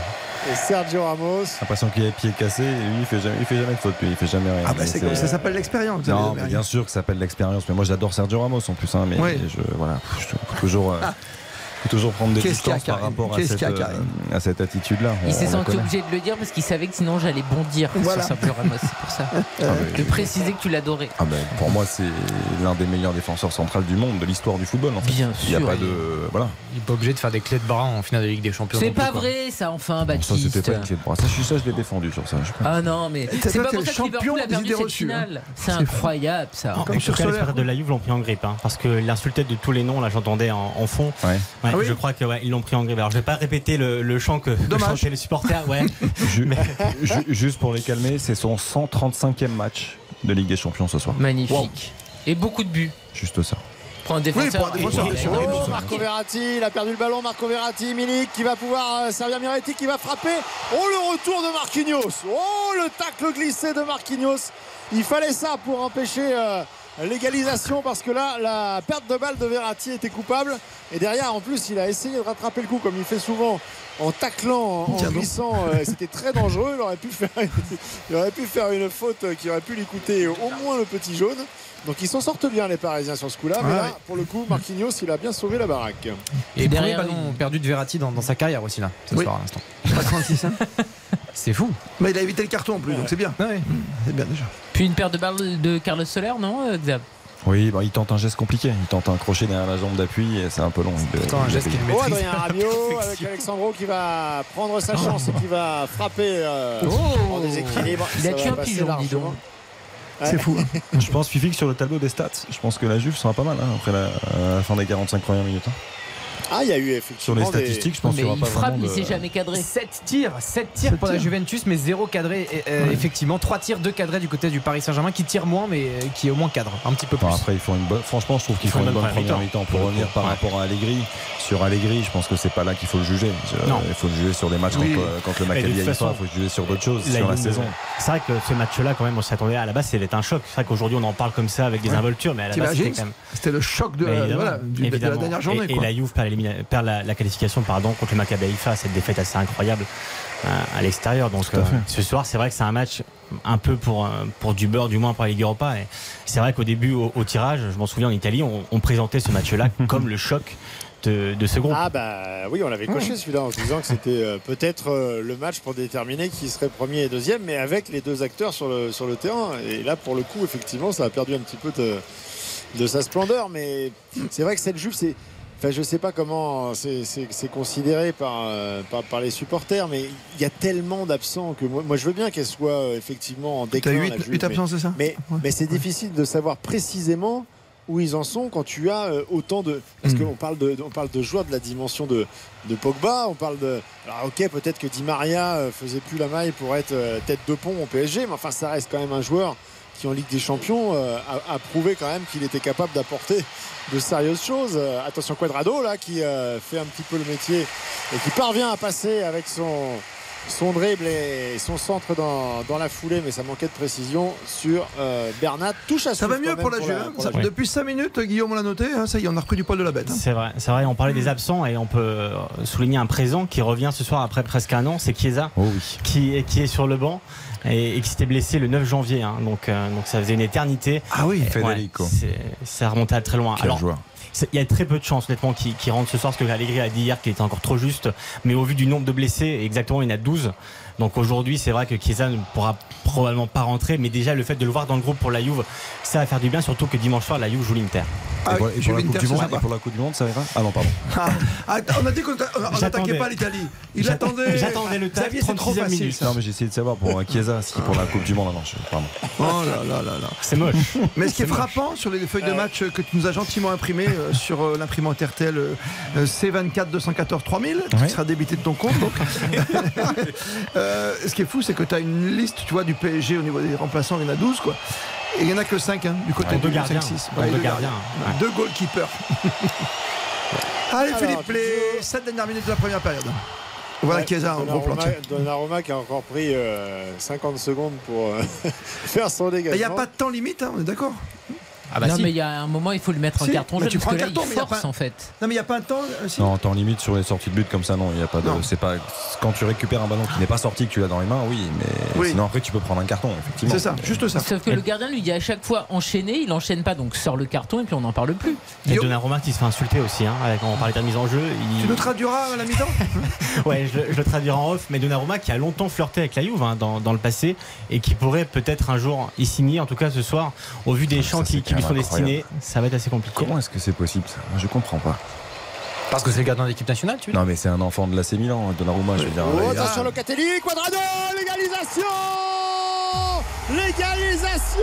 Et Sergio Ramos. l'impression qu'il a les pieds cassés et lui, il fait jamais, il fait jamais de faute. Lui, il fait jamais rien. Ah bah c'est comme ça s'appelle l'expérience. Non, mais bien sûr que ça s'appelle l'expérience. Mais moi, j'adore Sergio Ramos en plus. Hein, mais Ouais. je, voilà, je toujours, euh, faut toujours prendre des distances par rapport à cette, euh, à cette attitude-là. Il s'est senti obligé de le dire parce qu'il savait que sinon j'allais bondir Voilà. sur Sergio Ramos. C'est pour ça. Ah, mais- De préciser que tu l'adorais. Ah ben, pour moi, c'est l'un des meilleurs défenseurs centrales du monde, de l'histoire du football. En fait. Bien Il n'y a sûr. pas de. Voilà. Il n'est pas obligé de faire des clés de bras en finale de Ligue des Champions. C'est pas quoi. vrai, ça, enfin, Bon, ça, Baptiste. c'était pas une clé de bras. Ça, je suis ça, je l'ai défendu sur ça. je. Ah non, mais c'est pas pour ça que Liverpool a des perdu cette hein. finale. C'est incroyable, ça. En Comme tout sur cas, les de la Juve l'ont pris en grippe, hein, parce que l'insultait de tous les noms, là j'entendais en, en fond. Ouais. Ah oui je crois que ouais, ils l'ont pris en grippe. Alors je vais pas répéter le, le chant que, chantaient les supporters. Ouais. Juste pour les calmer, c'est son 135e match de Ligue des Champions ce soir. Magnifique. Et beaucoup de buts. Juste ça. Pour un défenseur. pour un Oh. Marco Verratti, il a perdu le ballon. Marco Verratti, Milik qui va pouvoir euh, servir Miretti qui va frapper. Oh, le retour de Marquinhos. Oh, le tacle glissé de Marquinhos. Il fallait ça pour empêcher euh, l'égalisation parce que là, la perte de balle de Verratti était coupable. Et derrière, en plus, il a essayé de rattraper le coup comme il fait souvent en taclant, en, Tiens glissant. euh, C'était très dangereux. Il aurait, pu faire, il aurait pu faire une faute qui aurait pu lui coûter au moins le petit jaune. Donc ils s'en sortent bien les Parisiens sur ce coup-là. Mais là, ouais. pour le coup, Marquinhos, il a bien sauvé la baraque. Et derrière, derrière, ballon perdu de Verratti dans, dans sa carrière aussi, là, ce Oui. soir à l'instant. Pas 36, hein C'est fou. Mais il a évité le carton en plus, donc c'est bien. Ouais. C'est bien déjà. Puis une paire de balles de Carlos Soler, non, euh, Xav? Oui, bah, il tente un geste compliqué. Il tente un crochet derrière la jambe d'appui et c'est un peu long. Il- Pourtant, un il- geste il- qu'il Oh, maîtrise. Adrien Rabiot avec Alexandro qui va prendre sa chance et qui va frapper euh, Oh en déséquilibre. Il a tué un pigeon, dis donc. C'est fou. Je pense, Fifi, que sur le tableau des stats, je pense que la Juve sera pas mal hein, après la, à la fin des 45 premières minutes. hein. Ah, il y a eu Sur effectivement les des- statistiques, je pense Mais qu'il n'y aura il pas frappe, vraiment mais de- c'est jamais cadré. 7 tirs, 7 tirs pour la. Juventus, mais 0 cadré. Euh, Effectivement, 3 tirs, 2 cadrés du côté du Paris Saint-Germain qui tire moins, mais euh, qui au moins cadre un petit peu plus. Enfin, après, ils font une bonne. Franchement, je trouve qu'ils font une bonne première mi-temps. Pour revenir par rapport à Allegri, sur Allegri, je pense que c'est pas là qu'il faut le juger. Euh, Non. Il faut le juger sur les matchs Oui. contre, contre le de Maccabi Haïfa. façon, Il faut le juger sur d'autres choses, sur la saison. C'est vrai que ce match-là, quand même, on s'y attendait. À la base, c'était un choc. C'est vrai qu'aujourd'hui, on en parle comme ça avec des involtures, mais à la base, c'était quand même. C'était le choc de, la- de dernière journée. Et, la Juve perd, la, la qualification pardon, contre le Maccabi Haïfa, cette défaite assez incroyable. à, à l'extérieur. Donc euh, ce soir, c'est vrai que c'est un match un peu pour, euh, pour du beurre, du moins pour la Ligue Europa. Et c'est vrai qu'au début, au, au tirage, je m'en souviens en Italie, on, on présentait ce match-là comme le choc de, de ce groupe. Ah bah oui, on l'avait coché celui-là en se disant que c'était euh, peut-être euh, le match pour déterminer qui serait premier et deuxième, mais avec les deux acteurs sur le, sur le terrain. Et là, pour le coup, effectivement, ça a perdu un petit peu de, de sa splendeur. Mais c'est vrai que cette Juve, c'est... Enfin, je sais pas comment c'est, considéré par, euh, par, par les supporters, mais il y a tellement d'absents que moi, moi, je veux bien qu'elle soit euh, effectivement en déclin. La Juve, huit mais- absents, c'est ça Mais, mais c'est difficile de savoir précisément où ils en sont quand tu as euh, autant de. Parce Mm. qu'on parle de, on parle de joueurs de la dimension de, de Pogba, on parle de. Alors, ok, peut-être que Di Maria faisait plus la maille pour être tête de pont au PSG, mais enfin, ça reste quand même un joueur qui, en Ligue des Champions, euh, a, prouvé quand même qu'il était capable d'apporter de sérieuses choses. Euh, attention, Quadrado, là, qui euh, fait un petit peu le métier et qui parvient à passer avec son. Son dribble et son centre dans, dans la foulée, mais ça manquait de précision sur euh, Bernat. Touche à Ça va mieux pour la Juve. hein. Depuis 5 minutes, Guillaume l'a noté. hein, ça y est, on a repris du poil de la bête. hein. C'est vrai, c'est vrai. On parlait des absents et on peut souligner un présent qui revient ce soir après presque un an. C'est Chiesa Oh oui. qui, est- qui est sur le banc et, et qui s'était blessé le 9 janvier. hein. donc, euh, donc ça faisait une éternité. Ah oui, Federico. ça remontait à très loin. Quel joueur. Il y a très peu de chances, honnêtement, qu'il qu'il rentre ce soir, parce que Allegri a dit hier qu'il était encore trop juste. Mais au vu du nombre de blessés, exactement, il y en a 12. Donc aujourd'hui, c'est vrai que Chiesa ne pourra probablement pas rentrer. Mais déjà, le fait de le voir dans le groupe pour la Juve, ça va faire du bien, surtout que dimanche soir, la Juve joue l'Inter. Ah et pour, et la coupe du monde, sympa. et pour la Coupe du Monde, ça ira Ah non, pardon. Ah, attends, on a dit qu'on n'attaquait pas l'Italie. Il attendait. j'attendais le tac, Xavier, c'est trop 36e facile. minute. ça. Non, mais j'ai essayé de savoir pour euh, Chiesa, si pour la Coupe du Monde, non, je, pardon. Oh là là là là. C'est moche. Mais ce qui est frappant sur les feuilles de match que tu nous as gentiment imprimées euh, sur euh, l'imprimante RTL euh, euh, C24 214 3000, Ouais. qui sera débité de ton compte. donc. Euh, ce qui est fou, c'est que tu as une liste, tu vois, du PSG au niveau des remplaçants, il y en a 12 quoi. Et il n'y en a que 5 hein, du côté Ouais, de deux gardiens. 5-6. Donc deux gardiens, ouais. Deux goalkeepers. Allez Alors, Philippe, les 7 dernières minutes de la première période. Voilà Ouais, Chiesa, un gros plan. Donnarumma, Donnarumma qui a encore pris euh, 50 secondes pour euh, faire son dégagement. Il n'y a pas de temps limite, hein, on est d'accord? Ah bah non, si. mais il y a un moment, il faut lui mettre Si, un carton mais tu prends un là, carton, mais il y a force pas- en fait. Non mais il n'y a pas un temps euh, si Non, temps limite sur les sorties de but comme ça, non, il n'y a pas de. C'est pas quand tu récupères un ballon qui n'est pas sorti que tu l'as dans les mains, oui, mais Oui. sinon après tu peux prendre un carton, effectivement. C'est ça, juste ça. Sauf que le gardien lui dit à chaque fois enchaîner, il enchaîne pas, donc sort le carton et puis on n'en parle plus. Et Yo. Donnarumma qui se fait insulter aussi, hein, avec, on parlait de la mise en jeu. il- Tu nous traduiras à la mi-temps Ouais, je, je le traduirai en off, mais Donnarumma qui a longtemps flirté avec la Juve hein, dans, dans le passé et qui pourrait peut-être un jour y signer. En tout cas, ce soir, au vu des c'est qui, qui même destinés, ça va être assez compliqué. Comment est-ce que c'est possible ça Je comprends pas. Parce que c'est le gardien d'équipe nationale, tu veux Non, mais c'est un enfant de l'AC Milan, Donnarumma, je veux dire. Oh, attention Locatelli, Quadrado, l'égalisation L'égalisation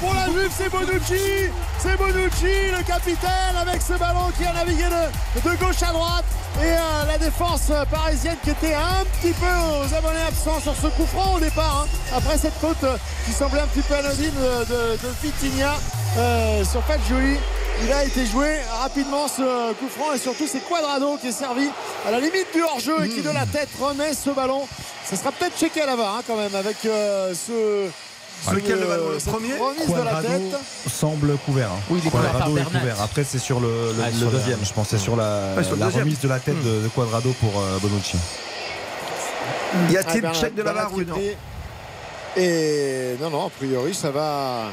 pour la Juve, c'est Bonucci C'est Bonucci, le capitaine, avec ce ballon qui a navigué de, gauche à droite. Et euh, la défense parisienne qui était un petit peu aux abonnés absents sur ce coup franc au départ. hein. après cette faute qui semblait un petit peu anodine de, de, euh, sur Fagioli. Il a été joué rapidement ce coup franc et surtout c'est Quadrado qui est servi à la limite du hors-jeu et qui de la tête remet ce ballon. Ça sera peut-être checké à la VAR hein, quand même avec euh, ce, ce- Lequel, le ballon, le cette premier remise de la Quadrado tête. semble couvert. hein. Oui, il est Quadrado est couvert. Après, c'est sur le, le- Ah, le sur le- deuxième, je pense. C'est sur la, sur deuxième. remise de la tête de, de Quadrado pour euh, Bonucci. Y Ah, a-t-il Bernat- check de la barre ou non Et non, non, a priori ça va.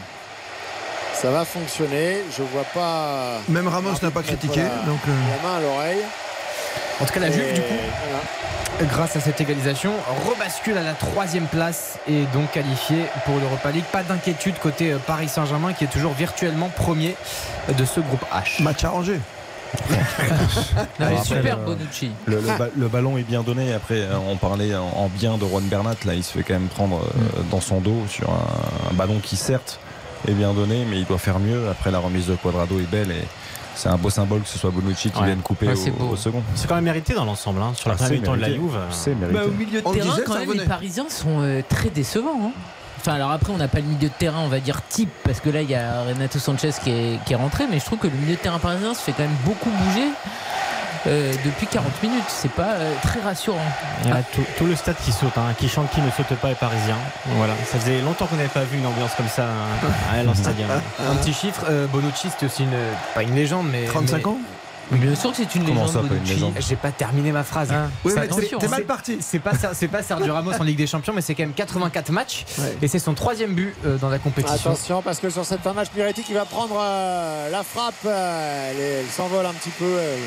Ça va fonctionner. Je vois pas. Même Ramos n'a pas critiqué, donc euh, La main à l'oreille. En tout cas, la Juve, Et du coup, voilà. grâce à cette égalisation, rebascule à la troisième place et donc qualifié pour l'Europa League. Pas d'inquiétude côté euh, Paris Saint-Germain qui est toujours virtuellement premier de ce groupe H. match arrangé. Non, mais après, super le- Bonucci. Le, le ba- le ballon est bien donné. Après, euh, on parlait en, en bien de Juan Bernat. Là, il se fait quand même prendre euh, dans son dos sur un, un ballon qui, certes, est bien donné, mais il doit faire mieux. Après, la remise de Quadrado est belle et c'est un beau symbole que ce soit Bonucci qui Ouais. vienne couper Ouais, au, second. C'est quand même mérité dans l'ensemble, hein, sur la Ah, première mi-temps de la. Juve. C'est mérité. Bah, au milieu de On terrain, disait, quand même, les Parisiens sont euh, très décevants. hein. Enfin, alors après, on n'a pas le milieu de terrain, on va dire type, parce que là, il y a Renato Sanchez qui est, qui est rentré, mais je trouve que le milieu de terrain parisien se fait quand même beaucoup bouger euh, depuis 40 minutes. C'est pas euh, très rassurant. Il y a tout, tout le stade qui saute, hein, qui chante qui ne saute pas est parisien. Voilà, ça faisait longtemps qu'on n'avait pas vu une ambiance comme ça hein, à Stadium. Un petit chiffre, euh, Bonucci c'était aussi une, pas une légende, mais 35 mais- ans? Bien sûr que c'est une Comment légende. J'ai pas terminé ma phrase. Oui, Ça- mais t'es- mal c'est- parti. C'est pas, Ser- c'est pas Sergio Ramos en Ligue des Champions, mais c'est quand même 84 matchs. Ouais. Et c'est son troisième but euh, dans la compétition. Attention parce que sur cette fin de match, Miretti qui va prendre euh, la frappe, euh, elle, s'envole un petit peu, elle,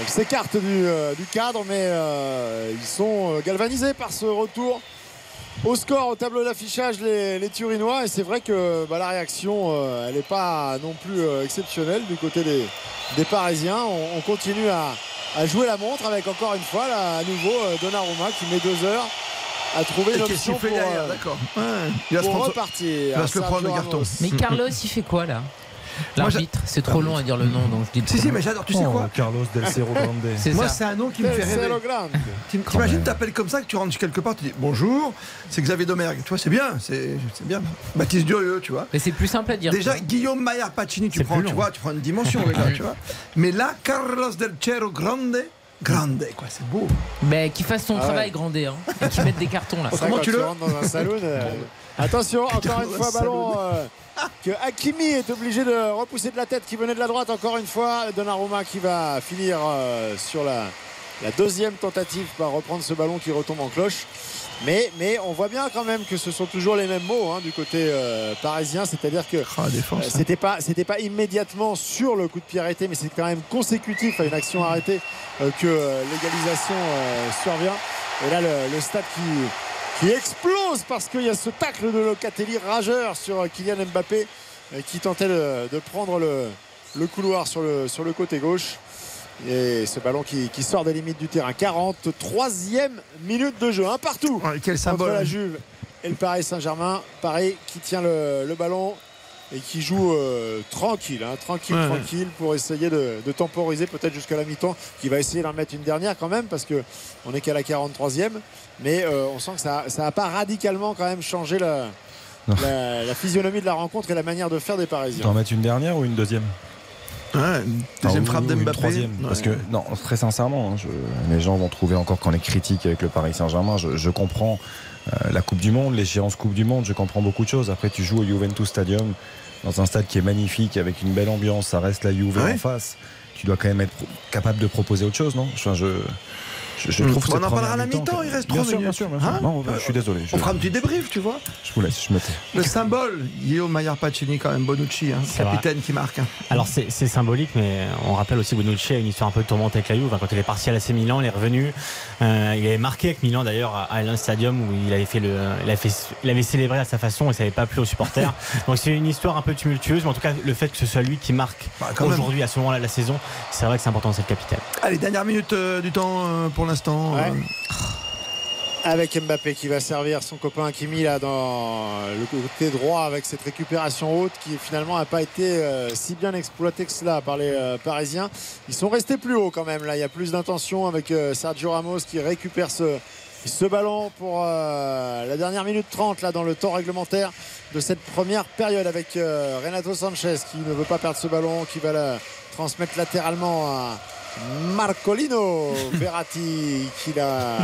elle s'écarte du, euh, du cadre, mais euh, ils sont euh, galvanisés par ce retour au score, au tableau d'affichage, les, les Turinois. Et c'est vrai que bah, la réaction, euh, elle n'est pas non plus euh, exceptionnelle du côté des, des Parisiens. On, on continue à, à jouer la montre avec encore une fois, là, à nouveau, euh, Donnarumma qui met deux heures à trouver Et une qu'est-ce qu'il option fait pour, derrière euh. Ouais. Il va se pour prendre- repartir. il va se le Sergio prendre le carton. Mais Carlos, il fait quoi là? L'arbitre, c'est trop long à dire le nom, donc je dis. Si, si, mais j'adore. Tu sais Oh, quoi Carlos Del Cerro Grande. C'est Moi, c'est un nom qui me fait rêver. T'imagines, t'appelles comme ça, que tu rentres quelque part, tu dis bonjour, c'est Xavier Domergue. Tu vois, c'est bien, c'est bien. Baptiste Durieux, tu vois. Mais c'est plus simple à dire. Déjà. Guillaume Maillard Pacini, tu prends, tu vois, tu prends une dimension, les gars, tu vois. Mais là, Carlos Del Cerro Grande, Grande, quoi, c'est beau. Mais qu'il fasse son Ah travail, ouais. Grandet, hein, et qu'il mette des cartons là. Comment Quand tu le- rentres dans un saloon. euh, Attention, encore une fois, ballon euh, que Hakimi est obligé de repousser de la tête qui venait de la droite. Encore une fois, Donnarumma qui va finir euh, sur la, la deuxième tentative par reprendre ce ballon qui retombe en cloche. Mais, mais on voit bien quand même que ce sont toujours les mêmes mots hein, du côté euh, parisien, c'est-à-dire que défense. euh, c'était pas c'était pas immédiatement sur le coup de pied arrêté, mais c'est quand même consécutif à une action arrêtée euh, que l'égalisation survient. Et là, le, le stade qui, qui explose parce qu'il y a ce tacle de Locatelli rageur sur euh, Kylian Mbappé euh, qui tentait de, de prendre le, le couloir sur le, sur le côté gauche. Et ce ballon qui, qui sort des limites du terrain. 43e minute de jeu. Un partout Ouais, quel entre symbole. la Juve et le Paris Saint-Germain. Paris qui tient le, le ballon et qui joue euh, tranquille, hein, tranquille, Ouais, ouais. tranquille pour essayer de, de temporiser peut-être jusqu'à la mi-temps, qui va essayer d'en mettre une dernière quand même parce que on n'est qu'à la 43e, mais euh, on sent que ça n'a pas radicalement quand même changé la, Non. la, la physionomie de la rencontre et la manière de faire des Parisiens. T'en mettre une dernière ou une deuxième une deuxième Ah, frappe d'Mbappé. troisième. Ouais. Parce que, non, très sincèrement, hein, je- les gens vont trouver encore qu'on est critique avec le Paris Saint-Germain. Je, je comprends euh, la Coupe du Monde, l'échéance Coupe du Monde, je comprends beaucoup de choses. Après, tu joues au Juventus Stadium, dans un stade qui est magnifique, avec une belle ambiance, ça reste la Juve Ouais. en face. Tu dois quand même être capable de proposer autre chose, non? Enfin, je, je, je Hmm. trouve On en parlera à la mi-temps, il reste bien trois sûr, bien minutes. sûr, bien sûr. Hein Non, je suis désolé. Je, On fera un petit débrief, tu vois. je vous laisse, je me tais. Le symbole, Guillaume Maillard Pacini, quand même, Bonucci, hein, capitaine qui marque. hein. Alors c'est symbolique, mais on rappelle aussi Bonucci a une histoire un peu tourmentée avec la Juve. hein. Quand il est parti à l'AC Milan, il est revenu. Euh, il avait marqué avec Milan d'ailleurs à Allianz Stadium où il avait fait le, il avait, fait- il avait célébré à sa façon et ça n'avait pas plu aux supporters. Donc c'est une histoire un peu tumultueuse, mais en tout cas le fait que ce soit lui qui marque Bah, aujourd'hui à ce moment-là de la saison, c'est vrai que c'est important c'est le capitaine. Allez, dernière minute euh, du temps euh, pour l'instant. Euh, Avec Mbappé qui va servir son copain Kimi là dans le côté droit avec cette récupération haute qui finalement n'a pas été euh, si bien exploitée que cela par les euh, Parisiens. Ils sont restés plus haut quand même là. Il y a plus d'intention avec Sergio Ramos qui récupère ce, ballon pour la dernière minute 30 là dans le temps réglementaire de cette première période avec Renato Sanchez qui ne veut pas perdre ce ballon, qui va la transmettre latéralement à Marcolino Verratti qui la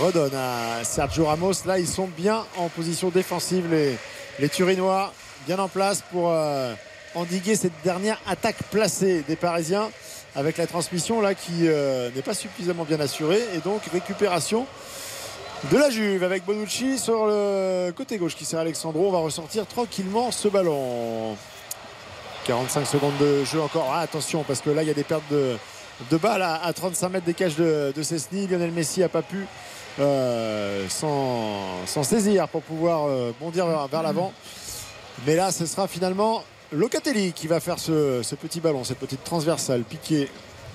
redonne à Sergio Ramos. Là, ils sont bien en position défensive, les, les Turinois, bien en place pour euh, endiguer cette dernière attaque placée des Parisiens avec la transmission là qui euh, n'est pas suffisamment bien assurée et donc récupération de la Juve avec Bonucci sur le côté gauche qui sert Alexandro. On va ressortir tranquillement ce ballon. 45 secondes de jeu encore. Ah, attention parce que là il y a des pertes de, de balles à, à 35 mètres des cages de, Cessny. Lionel Messi n'a pas pu euh, s'en saisir pour pouvoir euh, bondir vers, l'avant. Mais là ce sera finalement Locatelli qui va faire ce, ce petit ballon, cette petite transversale piqué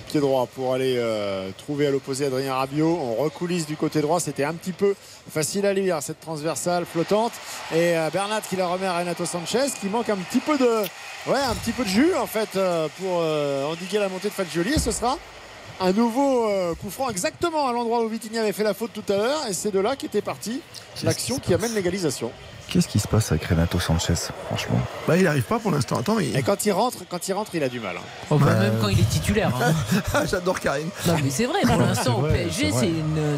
pied droit pour aller euh, trouver à l'opposé Adrien Rabiot. On recoulisse du côté droit. C'était un petit peu facile à lire cette transversale flottante. Et euh, Bernat qui la remet à Renato Sanchez qui manque un petit peu de, ouais, un petit peu de jus en fait euh, pour euh, endiguer la montée de Fagioli. Et ce sera un nouveau coup franc exactement à l'endroit où Vitigny avait fait la faute tout à l'heure. Et c'est de là qu'était partie l'action qui amène l'égalisation. Qu'est-ce qui se passe avec Renato Sanchez, franchement? Bah, il n'arrive pas pour l'instant. Attends, il... Et quand il rentre, quand il rentre, il a du mal. hein. Oh, bah, Euh, Même quand il est titulaire. hein. Ah, J'adore Karine. Non mais c'est vrai, pour l'instant au PSG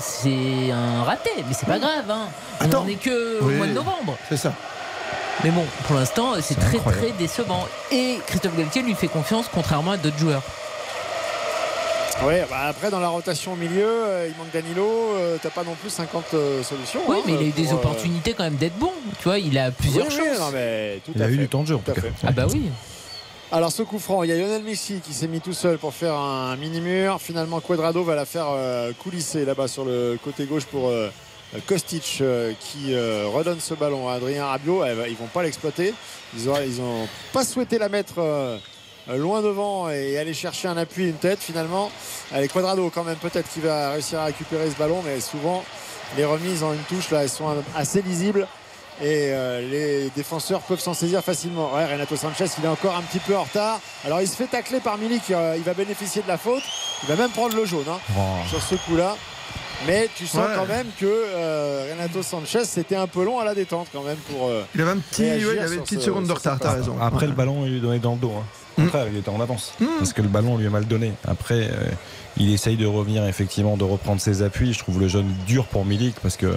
c'est un raté, mais c'est pas grave. Hein. On Attends. n'en est que au mois de novembre. C'est ça. Mais bon, pour l'instant c'est très incroyable. très décevant. Et Christophe Galtier lui fait confiance contrairement à d'autres joueurs. Ouais, bah après dans la rotation au milieu, euh, il manque Danilo, euh, t'as pas non plus 50 euh, solutions. Oui, hein, mais il a eu des euh, opportunités quand même d'être bon. Tu vois, il a plusieurs oui, oui, chances. non, mais tout Il a eu du temps de jeu en tout à tout cas. fait. Ah bah oui. Alors ce coup franc, il y a Lionel Messi qui s'est mis tout seul pour faire un mini-mur. Finalement, Quadrado va la faire euh, coulisser là-bas sur le côté gauche pour euh, Kostic euh, qui euh, redonne ce ballon à Adrien Rabiot. Eh ben, ils vont pas l'exploiter. Ils n'ont ils ont pas souhaité la mettre euh, loin devant et aller chercher un appui, une tête finalement. Allez, Quadrado quand même peut-être qu'il va réussir à récupérer ce ballon, mais souvent les remises en une touche là, elles sont assez lisibles et euh, les défenseurs peuvent s'en saisir facilement. Ouais, Renato Sanchez, il est encore un petit peu en retard. Alors il se fait tacler par Milik, euh, il va bénéficier de la faute. Il va même prendre le jaune hein, Oh. sur ce coup-là. Mais tu sens Ouais. quand même que euh, Renato Sanchez, c'était un peu long à la détente quand même pour. euh, Il avait un petit, réagir ouais, il avait une petite ce- seconde de retard, t'as raison. Après, Ouais. le ballon, il lui donnait dans le dos. hein. Mm. contraire, il était en avance. Parce que le ballon lui est mal donné. Après, euh, il essaye de revenir, effectivement, de reprendre ses appuis. Je trouve le jeune dur pour Milik parce que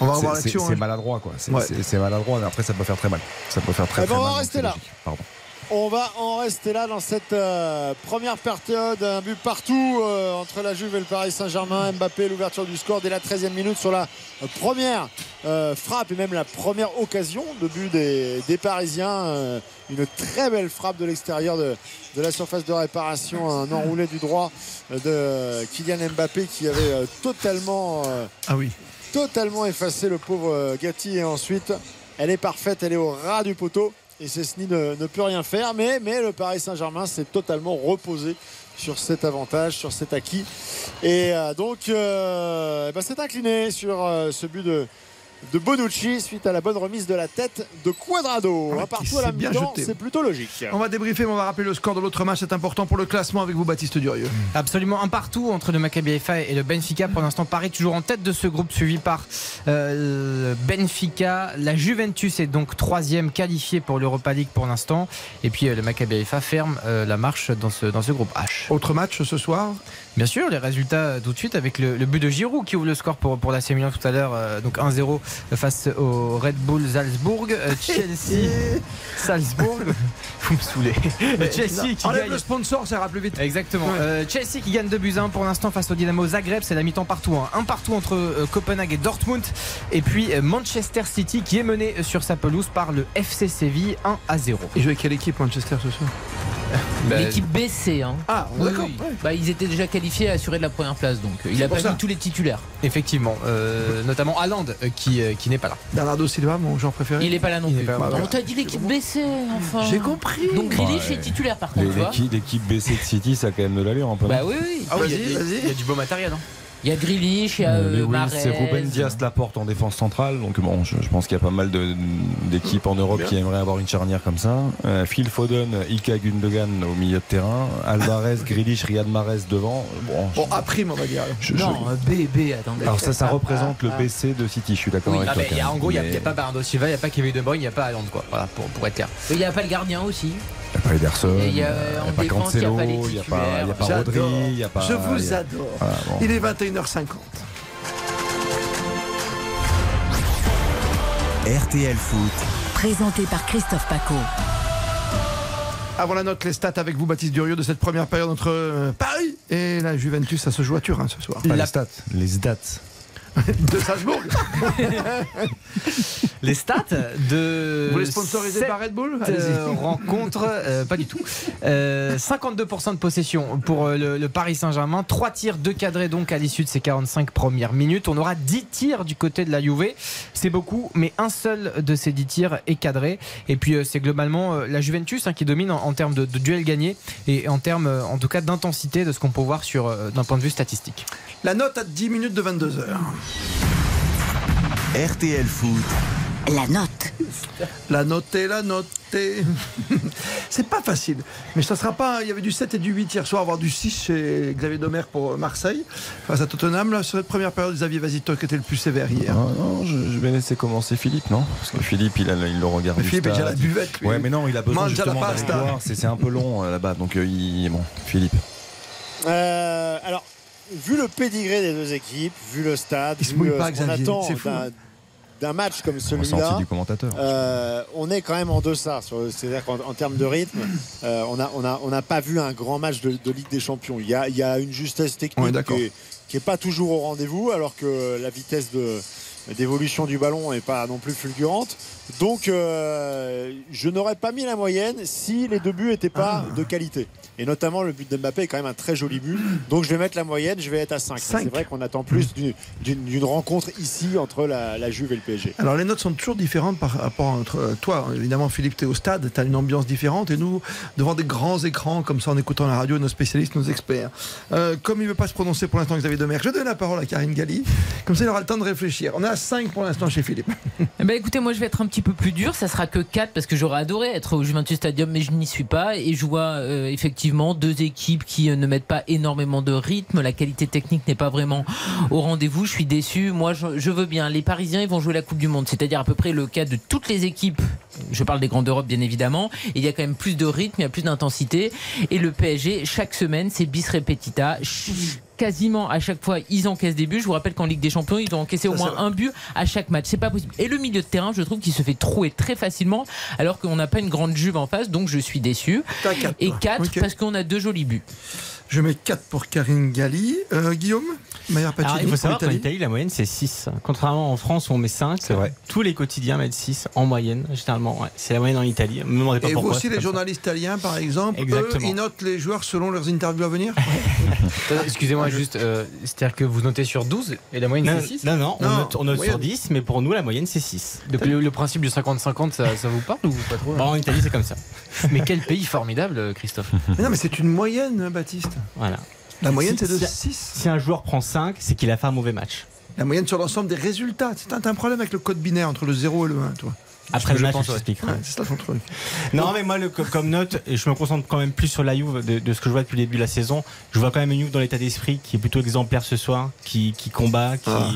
On va c'est- hein. maladroit. quoi. C'est Ouais. maladroit, mais après, ça peut faire très mal. Ça peut faire très, Eh très ben, on mal. va donc rester là. Pardon. On va en rester là dans cette euh, première période. Un but partout euh, entre la Juve et le Paris Saint-Germain. Mbappé, l'ouverture du score dès la 13e minute sur la euh, première euh, frappe et même la première occasion de but des, des Parisiens. Une très belle frappe de l'extérieur de, de la surface de réparation. Un enroulé du droit de Kylian Mbappé qui avait totalement. Ah oui. totalement effacé le pauvre Gatti et ensuite elle est parfaite, elle est au ras du poteau et Cessny ne, peut rien faire mais, mais le Paris Saint-Germain s'est totalement reposé sur cet avantage, sur cet acquis. Et euh, donc euh, eh ben, c'est incliné sur euh, ce but de, de Bonucci suite à la bonne remise de la tête de Quadrado. Ah, Un partout à la mi-temps, jeté. c'est plutôt logique. On va débriefer, mais on va rappeler le score de l'autre match. C'est important pour le classement avec vous, Baptiste Durieux. Absolument un partout entre le Maccabi Haifa et le Benfica. Pour l'instant, Paris toujours en tête de ce groupe suivi par euh, le Benfica. La Juventus est donc troisième qualifiée pour l'Europa League pour l'instant. Et puis euh, le Maccabi Haifa ferme euh, la marche dans ce, dans ce groupe H. Autre match ce soir? Bien sûr, les résultats euh, tout de suite avec le, le but de Giroud qui ouvre le score pour, pour la Milan tout à l'heure. euh, donc 1-0 face au Red Bull Salzbourg. Euh, Chelsea, Salzbourg. Vous me saoulez. Chelsea qui Enlève gagne. le sponsor, ça ira plus vite. Exactement. Ouais. Euh, Chelsea qui gagne 2 buts à 1 pour l'instant face au Dynamo Zagreb, c'est la mi-temps partout. hein. Un partout entre euh, Copenhague et Dortmund. Et puis euh, Manchester City qui est mené sur sa pelouse par le FC Séville 1 à 0. Et jouer quelle équipe Manchester ce soir? L'équipe BC. Hein. Ah, Oui, d'accord. oui. Bah, ils étaient déjà qualifiés à assurer de la première place, donc euh, il a pas mis tous les titulaires. Effectivement, euh, notamment Haaland euh, qui, qui n'est pas là. Bernardo Silva, mon joueur préféré. Il est pas là non Il plus. pas là. Bah, On t'a dit l'équipe BC, enfin. J'ai compris. Donc Grealish Ouais. est titulaire par Les- contre. L'équipe BC de City, ça a quand même de l'allure un peu. Bah oui, oui. Ah oui, il y a Vas-y, des- vas-y. il y a du beau matériel. hein. Il y a Grealish, il y a Euh, euh, Lewis, Mahrez. c'est Ruben Diaz Laporte en défense centrale. Donc bon, je, je pense qu'il y a pas mal d'équipes en Europe qui aimeraient avoir une charnière comme ça. Euh, Phil Foden, Ilka Gundogan au milieu de terrain, Alvarez, Grealish, Riyad Mahrez devant. Bon, je- Bon, à prime, on va dire. je- je- Non, euh, BB, attendez. alors ça, ça représente le ah. BC de City. Je suis d'accord Oui, avec ah, toi. y a- en gros, il n'y a, Mais il y a pas Bernardo Silva, il n'y a pas Kevin De Bruyne, il n'y a pas Haaland, quoi. Voilà, pour, pour être clair. Il n'y a pas le gardien aussi. Il n'y a pas Ederson, il a, n'y a, pas Cancelo, il n'y a pas, y a pas. Rodri, il n'y a pas. Je vous a- adore. Voilà, bon. Il est 21h50. RTL Foot. Présenté par Christophe Paco. Avant la note, les stats avec vous, Baptiste Durieux, de cette première période entre euh, Paris et la Juventus. Ça se joue à Turin ce soir. Pas La- les stats, les stats. De Salzbourg. Les stats de. Vous voulez sponsoriser cette, par Red Bull? euh, Allez-y. rencontre, euh, pas du tout. Euh, 52% de possession pour euh, le, le Paris Saint-Germain. 3 tirs, 2 cadrés donc à l'issue de ces 45 premières minutes. On aura 10 tirs du côté de la Juve. C'est beaucoup, mais un seul de ces 10 tirs est cadré. Et puis euh, c'est globalement euh, la Juventus hein, qui domine en, en termes de, de duels gagnés et en termes euh, en tout cas d'intensité de ce qu'on peut voir sur euh, d'un point de vue statistique. La note à 10 minutes de 22h. RTL Foot. La note. La noter, la noter. C'est pas facile. Mais ça sera pas. Il y avait du 7 et du 8 hier soir, avoir du 6 chez Xavier Domer pour Marseille. Face à Tottenham, là, sur cette première période, Xavier Vasito qui était le plus sévère hier. Ah, non, je, je vais laisser commencer Philippe, non? Parce que Philippe, il, a, il le regarde. Mais Philippe est déjà à stade. la buvette. lui. Ouais, mais non, il a besoin justement d'aller voir. C'est c'est un peu long euh, là-bas, donc euh, il bon, Philippe. Euh, alors, vu le pédigré des deux équipes, vu le stade, vu pas, ce qu'on attend c'est fou, d'un- hein. d'un match comme celui-là, du commentateur. euh, on est quand même en deçà. sur- C'est-à-dire qu'en en termes de rythme, euh, on n'a on a, on n'a pas vu un grand match de, de Ligue des Champions. Il y a, il y a une justesse technique qui est, qui est pas toujours au rendez-vous, alors que la vitesse de d'évolution du ballon n'est pas non plus fulgurante. Donc, euh, je n'aurais pas mis la moyenne si les deux buts n'étaient pas Ah. de qualité. Et notamment, le but d'Mbappé est quand même un très joli but. Donc, je vais mettre la moyenne, je vais être à 5. Cinq. C'est vrai qu'on attend plus d'une- rencontre ici entre la, la Juve et le PSG. Alors les notes sont toujours différentes par rapport entre euh, toi. Évidemment, Philippe, tu es au stade, tu as une ambiance différente et nous, devant des grands écrans, comme ça en écoutant la radio, nos spécialistes, nos experts. Euh, comme il ne veut pas se prononcer pour l'instant, Xavier Demer, je donne la parole à Karine Galli. Comme ça, il aura le temps de réfléchir. On est à 5 pour l'instant chez Philippe. Eh ben, écoutez, moi je vais être un petit peu plus dur, ça sera que 4 parce que j'aurais adoré être au Juventus Stadium, mais je n'y suis pas. Et je vois euh, effectivement deux équipes qui euh, ne mettent pas énormément de rythme, la qualité technique n'est pas vraiment au rendez-vous. Je suis déçu. Moi je, veux bien. Les Parisiens ils vont jouer la Coupe du Monde, c'est-à-dire à peu près le cas de toutes les équipes. Je parle des grandes Europe bien évidemment. Il y a quand même plus de rythme, il y a plus d'intensité. Et le PSG, chaque semaine, c'est bis repetita. Quasiment à chaque fois, ils encaissent des buts. Je vous rappelle qu'en Ligue des Champions, ils ont encaissé au moins un but à chaque match. C'est pas possible. Et le milieu de terrain, je trouve qu'il se fait trouer très facilement, alors qu'on n'a pas une grande juve en face, donc je suis déçu. Et toi. 4 Ok. parce qu'on a deux jolis buts. Je mets 4 pour Karine Galli. Euh, Guillaume? Alors, il faut savoir qu'en. Italie, la moyenne c'est 6. Contrairement en France où on met 5, C'est vrai. tous les quotidiens mettent 6 en moyenne, généralement. ouais. C'est la moyenne en Italie. Me demandez pas Et vous aussi, les ça. journalistes italiens, par exemple, eux, Exactement. ils notent les joueurs selon leurs interviews à venir Euh, Excusez-moi, juste, euh, c'est-à-dire que vous notez sur 12 et la moyenne Non, c'est 6 non, non, on Non, note, on note sur moyenne. 10, mais pour nous, la moyenne c'est 6. Depuis le, le principe du 50-50, ça, ça vous parle ou pas trop Bon, en Italie, c'est comme ça. Mais quel pays formidable, Christophe. Mais non, mais c'est une moyenne, Baptiste. Voilà. La moyenne, Si- c'est de si- 6. Si un joueur prend 5, c'est qu'il a fait un mauvais match. La moyenne sur l'ensemble des résultats. C'est un, t'as un problème avec le code binaire entre le 0 et le 1, toi. Après le je match, je ouais. t'explique. Ouais, c'est ça ton truc. Non, mais moi, le, comme- comme note, et je me concentre quand même plus sur la Juve de, de ce que je vois depuis le début de la saison. Je vois quand même une Juve dans l'état d'esprit qui est plutôt exemplaire ce soir, qui, qui combat, qui, Ah.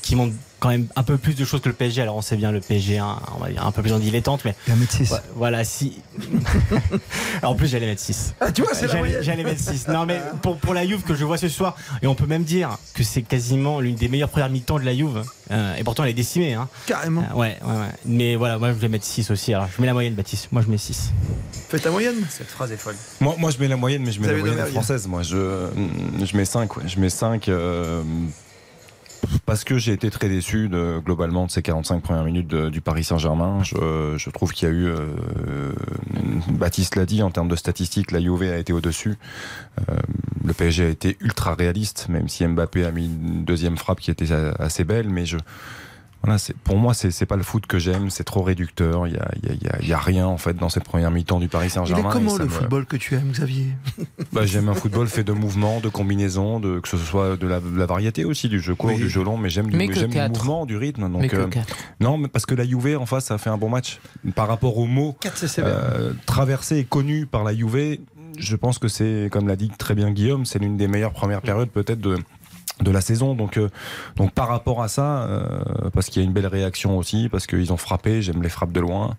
qui montre quand même un peu plus de choses que le PSG. Alors on sait bien le PSG, hein, on va dire un peu plus en dilettante, mais Il va mettre 6. ouais, voilà, si. Alors, en plus, j'allais mettre 6. Ah, tu vois, c'est la J'allais mettre 6. Non, mais pour, pour la Juve que je vois ce soir, et on peut même dire que c'est quasiment l'une des meilleures premières mi-temps de la Juve, euh, et pourtant elle est décimée. Hein. Carrément. Euh, ouais, ouais, ouais. Mais voilà, moi je vais mettre 6 aussi. Alors je mets la moyenne, Baptiste. Moi je mets 6. Fais ta moyenne. Cette phrase est folle. Moi, moi, je mets la moyenne, mais je mets la moyenne française. Moi, je, je mets 5. Je mets 5 parce que j'ai été très déçu de, globalement de ces 45 premières minutes du Paris Saint-Germain. Je, je trouve qu'il y a eu, euh, Baptiste l'a dit, en termes de statistiques, la Juve a été au-dessus. Euh, le PSG a été ultra réaliste, même si Mbappé a mis une deuxième frappe qui était assez belle, mais je voilà, pour moi c'est pas le foot que j'aime, c'est trop réducteur. Il y a, y, a, y a- il y a rien en fait dans cette première mi-temps du Paris Saint-Germain. comment le me- football que tu aimes, Xavier? Bah, J'aime un football fait de mouvements, de combinaisons, de, que ce soit de la, de la variété aussi, du jeu court, Oui. du jeu long, mais j'aime du, Mais que j'aime du mouvement, du rythme. Donc, Mais que euh, 4. non, mais parce que la Juve en face a fait un bon match. Par rapport au mot 4, c'est sévère. euh, traversé et connu par la Juve, je pense que c'est, comme l'a dit très bien Guillaume, c'est l'une des meilleures premières périodes peut-être de de la saison. Donc euh, donc par rapport à ça euh, parce qu'il y a une belle réaction aussi parce qu'ils ont frappé j'aime les frappes de loin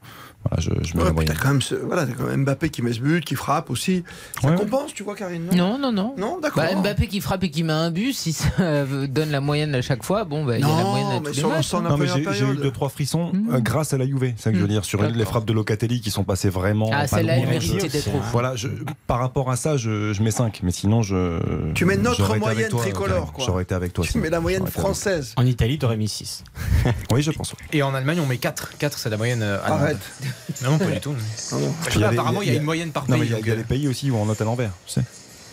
voilà, je, je mets Ouais, la puis moyenne t'as quand, même ce- voilà, t'as quand même Mbappé qui met ce but, qui frappe aussi. Ça Ouais. compense, tu vois, Karine Non, non, non. Non, d'accord. Bah, Mbappé qui frappe et qui met un but, si ça donne la moyenne à chaque fois, bon, bah, il y a la Non, moyenne à mais tous les la Non, première j'ai eu deux trois frissons Mmh. euh, grâce à la Juve, c'est ça que je veux Mmh. dire sur les frappes de Locatelli qui sont passées vraiment Ah, celle-là, elle méritait d'être. Voilà, je, par rapport à ça, je, je mets 5 mais sinon je Tu mets notre moyenne toi, tricolore, quoi. J'aurais été avec toi. Tu mets la moyenne française. En Italie, t'aurais mis 6. toi. Oui, je pense. Et en Allemagne, on met 4. 4, c'est la moyenne euh, allemande. Arrête. Non, non, pas du tout. mais- Non, non. Je sais pas, apparemment, il y a une moyenne par pays. il y a, donc, il y a euh, des pays aussi où on note à l'envers. tu sais.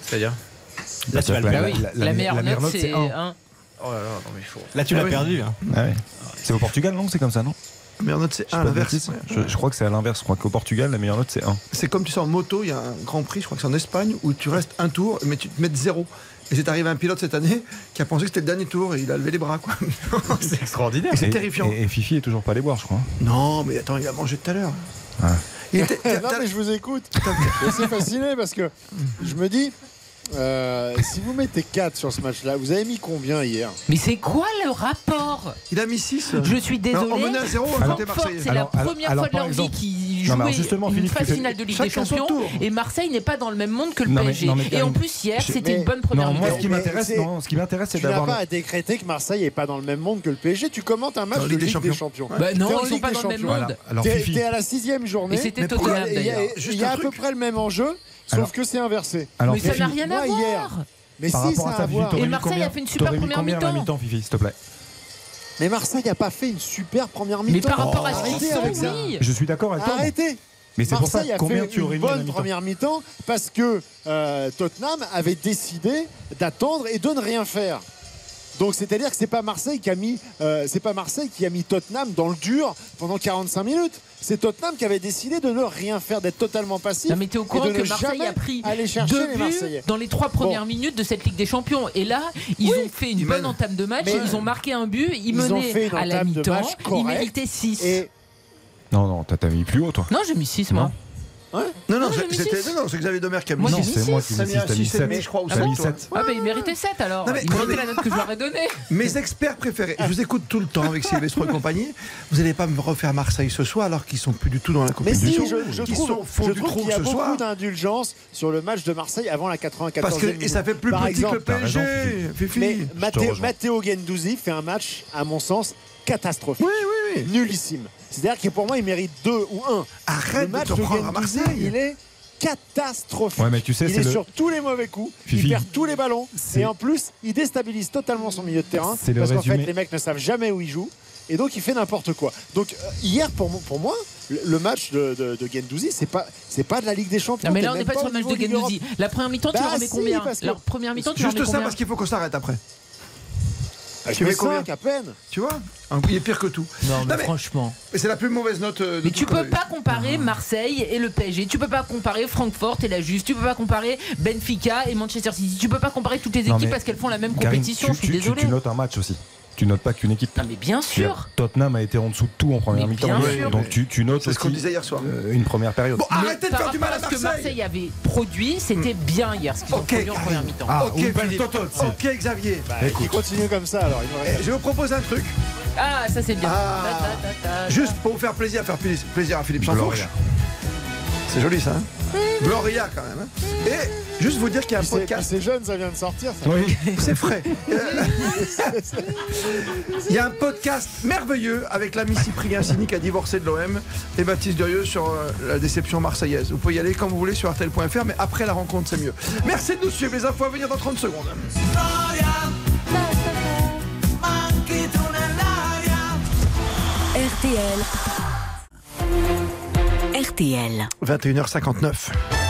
C'est-à-dire Là, tu vas le La- perdre. oui, la- la, la- meilleure note, c'est c'est un. 1. Oh là là, non, mais il faut. Là, tu Ah l'as oui. perdu. hein. Ah. C'est au Portugal, non C'est comme ça, non La meilleure note, c'est Je 1 sais à l'inverse. je, je crois que c'est à l'inverse. Je crois qu'au Portugal, la meilleure note, c'est 1. C'est comme tu sais, en moto, il y a un grand prix, je crois que c'est en Espagne, où tu restes un tour, mais tu te mets de zéro. Et c'est arrivé un pilote cette année qui a pensé que c'était le dernier tour et il a levé les bras, quoi. C'est extraordinaire. Et c'est terrifiant. Et, et Fifi est toujours pas allé boire, je crois. Non, mais attends, il a mangé tout à l'heure. Ah. Il était- non, mais je vous écoute. Je suis assez fasciné parce que je me dis, euh, si vous mettez 4 sur ce match-là, vous avez mis combien hier? Mais c'est quoi le rapport? Il a mis 6. Je suis désolé. on menait à zéro, on Francfort, était Marseillais. c'est Alors- la première alors, fois de leur vie exemple- Non, justement, une Philippe, phase finale de Ligue des Champions et Marseille n'est pas dans le même monde que le Non, mais- PSG. non, mais et en plus hier, c'était une bonne première Non, moi, mi-temps. ce qui m'intéresse, ce qui m'intéresse, c'est Tu n'as d'avoir. pas à décréter que Marseille n'est pas dans le même monde que le PSG. Tu commentes un match de Ligue des Champions. Bah non, ils sont Ligue pas des dans le même Champions. monde. T'es à la sixième journée. Et c'était Tottenham Il y a, d'ailleurs. il Juste y a un à peu près le même enjeu, sauf que c'est inversé. Alors, Mais ça n'a rien à voir. Mais par si, ça à a à voir. Et Marseille a fait une super première mi-temps. mi-temps, Fifi, s'il te plaît? Mais Marseille n'a pas fait une super première mi-temps. Mais par rapport à ce qu'ils Arrêtez sont, avec ça. oui. Je suis d'accord avec toi. Arrêtez. Mais c'est pour ça, a combien fait tu aurais une bonne première mi-temps parce que euh, Tottenham avait décidé d'attendre et de ne rien faire. Donc c'est-à-dire que c'est pas Marseille qui a mis euh, c'est pas Marseille qui a mis Tottenham dans le dur pendant 45 minutes. C'est Tottenham qui avait décidé de ne rien faire, d'être totalement passif. Non, mais t'es au et courant de que Marseille a pris aller chercher deux les buts Marseillais. dans les trois premières minutes de cette Ligue des Champions. Et là, ils ont fait une bonne entame de match. Mais- ils ont marqué un but. Ils, menaient à la mi-temps. Ils méritaient 6. Et Non, non, t'as t'as mis plus haut, toi. Non, j'ai mis 6 moi. Non, non, Non, c'était non, non, c'est Xavier Domer qui a mis Moi, Non, c'est moi six. qui Ça mis a 6, mis un t'as mis six et demi, 7. je crois, sept, ouais. 7. Ah bah il méritait 7 alors. Non, mais- il méritait la note que je leur ai donnée. Mes experts préférés, je vous écoute tout le temps avec Sylvestre et compagnie. Vous n'allez pas me refaire Marseille ce soir alors qu'ils sont plus du tout dans la mais si, compétition. je, je Qu'ils trouve, sont je trouve qu'il y a ce beaucoup soir. d'indulgence sur le match de Marseille avant la 94e Parce que et ça fait plus Par petit exemple, que le PSG. Mais. Matteo Gendouzi fait un match, à mon sens, catastrophique. Oui, oui, oui. Nullissime. C'est-à-dire que pour moi, il mérite deux ou un. Arrête le de match te prendre à Guendouzi, Marseille. il est catastrophique. Ouais, mais tu sais, il c'est est le- sur tous les mauvais coups, Fifi. il perd tous les ballons C'est- et en plus, il déstabilise totalement son milieu de terrain C'est le parce qu'en fait, les mecs ne savent jamais où ils jouent et donc il fait n'importe quoi. Donc euh, hier, pour, pour moi, le, match de, de, de Guendouzi, c'est pas c'est pas de la Ligue des Champions. Non mais là on n'est pas sur le match de Gendouzi. La première mi-temps tu Bah leur mets si, combien La première mi-temps tu leur Juste mets ça combien parce qu'il faut qu'on s'arrête après. Je Tu mets combien 5 à peine. Tu vois Un- Il est pire que tout. Non mais mais- franchement. Et c'est la plus mauvaise note euh, de Mais tu peux eu. pas comparer Marseille et le PSG. Tu peux pas comparer Francfort et la Juve. Tu peux pas comparer Benfica et Manchester City. Tu peux pas comparer toutes les équipes mais parce qu'elles font la même Karine, compétition. tu- je suis tu- tu- désolé. Tu notes un match aussi. Tu notes pas qu'une équipe. Ah mais bien sûr. Tottenham a été en dessous de tout en première mi-temps. Donc tu, tu notes C'est ce qu'on disait hier soir. euh, une première période. Bon, Mais arrêtez de faire du mal à rapport ce que Marseille. Marseille avait produit, c'était bien hier ce qu'ils ont Ok, produit en première mi-temps. Ah, ok, Xavier. Bah, il continue comme ça alors. Eh, Je vous propose un truc, Ah ça c'est bien. Ah. Ta, ta, ta, ta, juste pour vous faire plaisir, faire pla- plaisir à Philippe Gloria. C'est joli ça. Hein Gloria quand même. hein. Et juste vous dire qu'il y a un podcast. C'est jeune, ça vient de sortir. ça. Oui. C'est frais. Il y a un podcast merveilleux avec l'ami Cyprien Sini qui a divorcé de l'OM et Baptiste Durieux sur euh, la déception marseillaise. Vous pouvez y aller quand vous voulez sur RTL.fr, mais après la rencontre, c'est mieux. Merci de nous suivre. Les infos à venir dans 30 secondes. RTL. RTL. 21h59.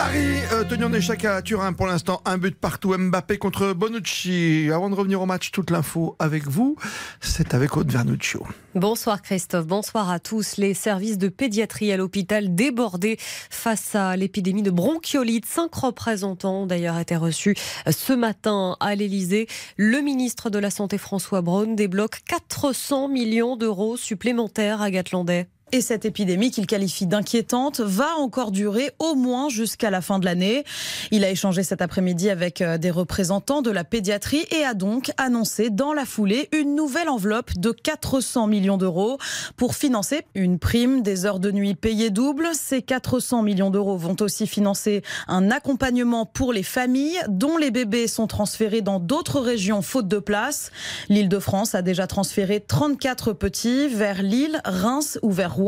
Paris, euh, tenu en à Turin pour l'instant, un but partout. Mbappé contre Bonucci. Avant de revenir au match, toute l'info avec vous, c'est avec Aude Vernuccio. Bonsoir Christophe, bonsoir à tous. Les services de pédiatrie à l'hôpital débordés face à l'épidémie de bronchiolite. Cinq représentants ont d'ailleurs été reçus ce matin à l'Elysée. Le ministre de la Santé François Braun débloque 400 millions d'euros supplémentaires à Gatlandais. Et cette épidémie qu'il qualifie d'inquiétante va encore durer au moins jusqu'à la fin de l'année. Il a échangé cet après-midi avec euh, des représentants de la pédiatrie et a donc annoncé dans la foulée une nouvelle enveloppe de 400 millions d'euros pour financer une prime des heures de nuit payées double. Ces 400 millions d'euros vont aussi financer un accompagnement pour les familles dont les bébés sont transférés dans d'autres régions faute de place. L'Île-de-France a déjà transféré 34 petits vers Lille, Reims ou vers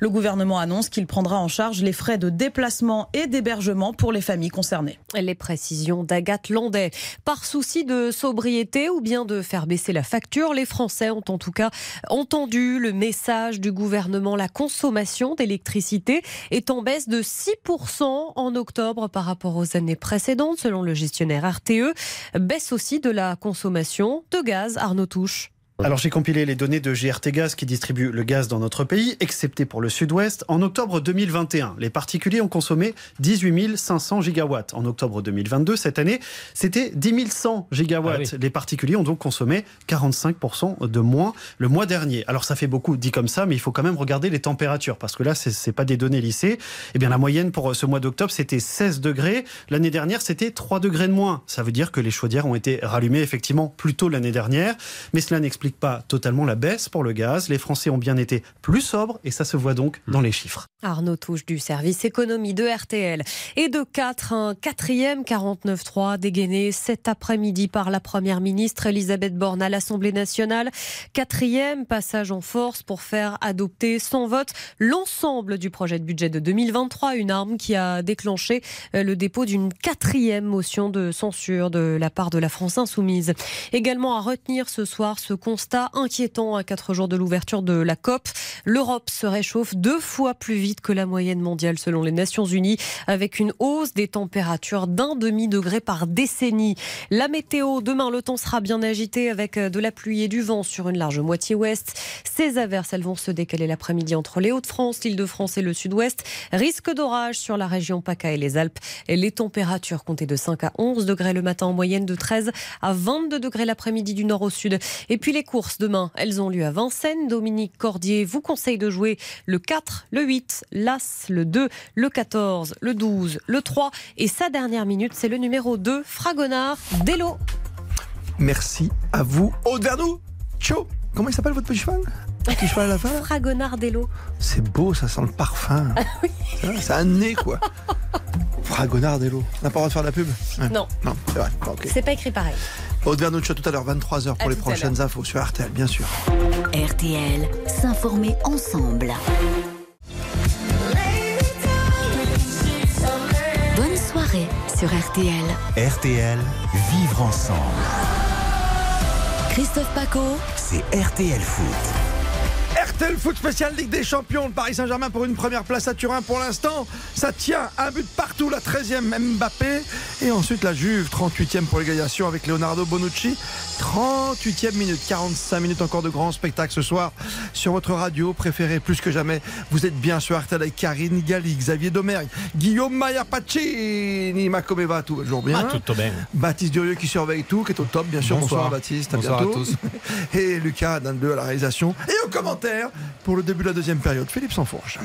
Le gouvernement annonce qu'il prendra en charge les frais de déplacement et d'hébergement pour les familles concernées. Les précisions d'Agathe Landais. Par souci de sobriété ou bien de faire baisser la facture, les Français ont en tout cas entendu le message du gouvernement. La consommation d'électricité est en baisse de 6% en octobre par rapport aux années précédentes, selon le gestionnaire RTE. Baisse aussi de la consommation de gaz. Arnaud Touche. Alors j'ai compilé les données de GRT Gaz qui distribue le gaz dans notre pays, excepté pour le sud-ouest. En octobre 2021, les particuliers ont consommé 18 500 gigawatts. En octobre 2022, cette année, c'était 10 100 gigawatts. Ah oui. Les particuliers ont donc consommé 45% de moins le mois dernier. Alors ça fait beaucoup dit comme ça, mais il faut quand même regarder les températures, parce que là, c'est c'est pas des données lissées. Eh bien la moyenne pour ce mois d'octobre, c'était 16 degrés. L'année dernière, c'était 3 degrés de moins. Ça veut dire que les chaudières ont été rallumées effectivement plus tôt l'année dernière, mais cela n'explique n'explique pas totalement la baisse pour le gaz. Les Français ont bien été plus sobres et ça se voit donc dans les chiffres. Arnaud Touche du service économie de RTL. Et de 4, un quatrième 49-3 dégainé cet après-midi par la Première ministre Elisabeth Borne à l'Assemblée nationale. Quatrième passage en force pour faire adopter sans vote l'ensemble du projet de budget de 2023, une arme qui a déclenché euh, le dépôt d'une quatrième motion de censure de la part de la France insoumise. Également à retenir ce soir ce constat inquiétant à quatre jours de l'ouverture de la COP. L'Europe se réchauffe deux fois plus vite que la moyenne mondiale selon les Nations Unies, avec une hausse des températures d'un demi-degré par décennie. La météo, demain, le temps sera bien agité avec de la pluie et du vent sur une large moitié ouest. Ces averses, elles vont se décaler l'après-midi entre les Hauts-de-France, l'Île-de-France et le Sud-Ouest. Risque d'orage sur la région PACA et les Alpes. Et les températures comptées de 5 à 11 degrés le matin en moyenne, de 13 à 22 degrés l'après-midi du nord au sud. Et puis les courses demain, elles ont lieu à Vincennes. Dominique Cordier vous conseille de jouer le 4, le 8, l'As, le 2, le 14, le 12, le 3. Et sa dernière minute, c'est le numéro 2, Fragonard, Delo. Merci à vous. Aude ciao. Comment il s'appelle votre petit cheval? Petit cheval à la fin Fragonard Delo. C'est beau, ça sent le parfum. C'est vrai, C'est un nez, quoi. Fragonard Delo. On n'a pas le droit de faire de la pub Ouais. Non. Non, c'est vrai. Bon, ok. C'est pas écrit pareil. Aude Vernuccio tout à l'heure, 23h À pour les prochaines infos sur RTL, bien sûr. RTL, s'informer ensemble. Bonne soirée sur RTL. RTL, vivre ensemble. Christophe Paco, C'est RTL Foot. RTL Foot spécial Ligue des Champions. Le Paris Saint-Germain pour une première place à Turin pour l'instant. Ça tient un but partout, la 13e Mbappé. Et ensuite la Juve, 38e pour l'égalisation avec Leonardo Bonucci. 38e minute, 45 minutes encore de grand spectacle ce soir sur votre radio préférée plus que jamais. Vous êtes bien sur RTL avec Karine Galli, Xavier Domergue, Guillaume Maya Pacini, Macomeva, tout va toujours bien. Ah, tutto bene. Baptiste Durieux qui surveille tout, qui est au top, bien sûr. Bonsoir, Bonsoir. Baptiste, à Bonsoir à bientôt. tous. Et Lucas Dandeux à la réalisation et au commentaire pour le début de la deuxième période. Philippe Sansfourche.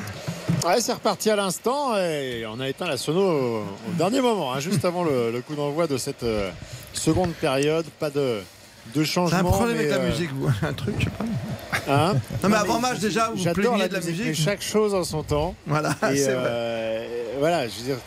Ouais, c'est reparti à l'instant et on a éteint la sono au, au dernier moment, hein, juste avant le, le coup d'envoi de cette euh, seconde période. Pas de, de changement. un problème avec mais, la euh, musique, vous Un truc, je sais pas. hein Non, mais avant match, déjà, vous plaigniez la de la musique, musique. mais chaque chose en son temps. Voilà, c'est euh, voilà, je veux dire